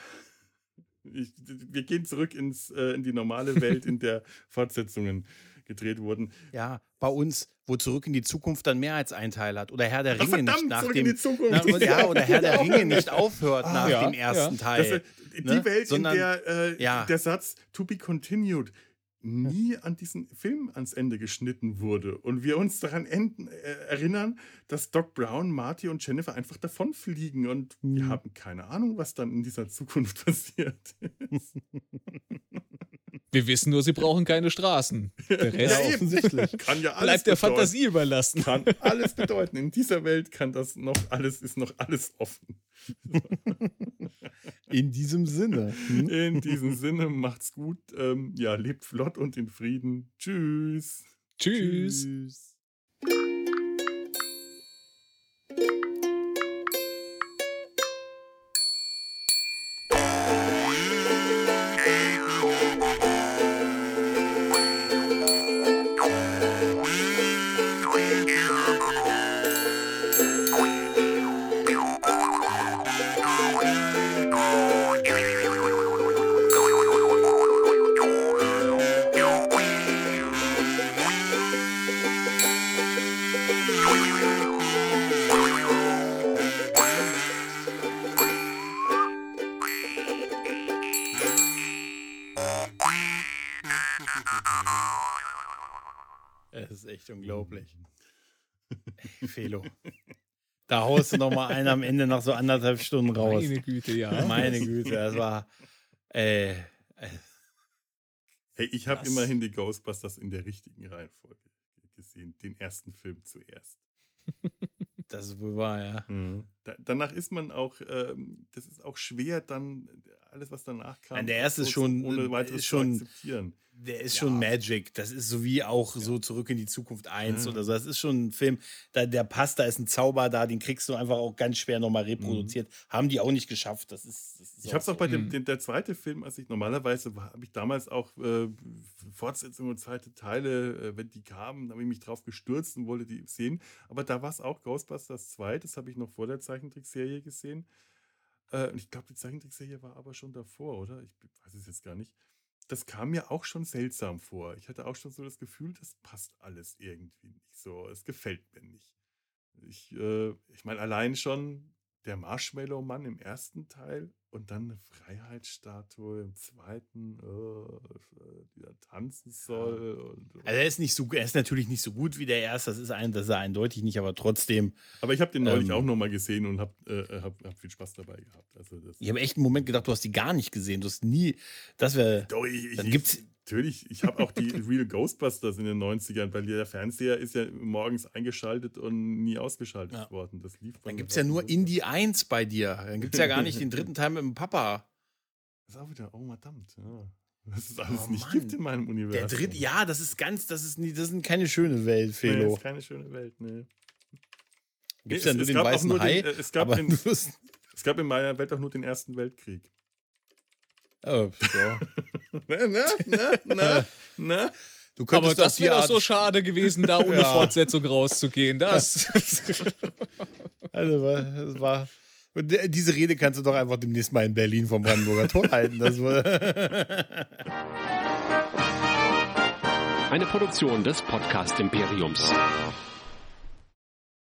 Ich, wir gehen zurück ins, äh, in die normale Welt, in der [laughs] Fortsetzungen gedreht wurden. Ja, bei uns, wo zurück in die Zukunft dann mehr als ein Teil hat. Oder Herr der Ringe nicht verdammt, nach zurück dem. Na, ja, oder Herr der Ja. Ringe nicht aufhört Ah, nach ja, dem ersten ja. Teil. Das, die ne? Welt, Sondern- in der äh, ja. der Satz to be continued nie an diesen Film ans Ende geschnitten wurde und wir uns daran enden, äh, erinnern, dass Doc Brown, Marty und Jennifer einfach davonfliegen und wir Hm. haben keine Ahnung, was dann in dieser Zukunft [laughs] passiert. Wir wissen nur, sie brauchen keine Straßen. Der ja, Rest offensichtlich. Kann ja alles bleibt der bedeuten. Fantasie überlassen. Kann alles bedeuten. In dieser Welt kann das noch alles, ist noch alles offen. [laughs] In diesem Sinne. Hm? In diesem Sinne, macht's gut. Ähm, ja, lebt flott und in Frieden. Tschüss. Tschüss. Tschüss. Da haust du noch mal einen am Ende nach so anderthalb Stunden raus. Meine Güte, ja. Meine Güte, das war. Äh, äh, Hey, ich habe immerhin die Ghostbusters in der richtigen Reihenfolge gesehen. Den ersten Film zuerst. das ist wohl wahr, ja. Da, danach ist man auch, ähm, das ist auch schwer dann alles, was danach kam, Nein, der erste ist schon- ohne weiteres ist schon- zu akzeptieren. Der ist Ja. schon Magic. Das ist so wie auch so Zurück in die Zukunft 1 Ja. oder so. Das ist schon ein Film, da, der passt, da ist ein Zauber da, den kriegst du einfach auch ganz schwer nochmal reproduziert. Haben die auch nicht geschafft. Das ist, das ist Ich habe es auch bei dem, Mhm. dem der zweite Film, als ich normalerweise habe ich damals auch äh, Fortsetzungen und zweite Teile, äh, wenn die kamen, habe ich mich drauf gestürzt und wollte die sehen. Aber da war es auch Ghostbusters 2, das habe ich noch vor der Zeichentrickserie gesehen. Äh, ich glaube, die Zeichentrickserie war aber schon davor, oder? Ich weiß es jetzt gar nicht. Das kam mir auch schon seltsam vor. Ich hatte auch schon so das Gefühl, das passt alles irgendwie nicht so. Es gefällt mir nicht. Ich, äh, ich meine, allein schon der Marshmallow-Mann im ersten Teil und dann eine Freiheitsstatue im zweiten, äh, die da tanzen soll. Und, Also er ist nicht so, er ist natürlich nicht so gut wie der erste, das ist ein, das ist eindeutig nicht, aber trotzdem. aber ich habe den neulich ähm, auch nochmal gesehen und habe äh, hab, hab viel Spaß dabei gehabt. Also das, Ich habe echt einen Moment gedacht, du hast die gar nicht gesehen. Du hast nie, das wäre. Dann gibt's- Natürlich, ich habe auch die [laughs] Real Ghostbusters in den 90ern, weil der Fernseher ist ja morgens eingeschaltet und nie ausgeschaltet Ja. worden. Das lief Dann gibt es ja nur Indie 1 bei dir. Dann gibt es ja gar nicht den dritten Teil mit dem Papa. Das ist auch wieder, oh verdammt, ja. Das ist alles Oh, nicht Mann. gibt in meinem Universum. Der dritte, ja, das ist ganz, das ist nie, das ist keine schöne Welt, Nee, Felo. ist keine schöne Welt, ne. Gibt es Nee, ja nur es den weißen nur den- Hai, äh, es gab [laughs] wirst- Es gab in meiner Welt auch nur den Ersten Weltkrieg. Oh, ja. Na, na, na, na, na. Du Aber das wäre doch so schade gewesen, da [laughs] ohne Ja. Fortsetzung rauszugehen. Das. [laughs] also, das war, und der- diese Rede kannst du doch einfach demnächst mal in Berlin vom Brandenburger Tor halten. Das war, [laughs] Eine Produktion des Podcast Imperiums.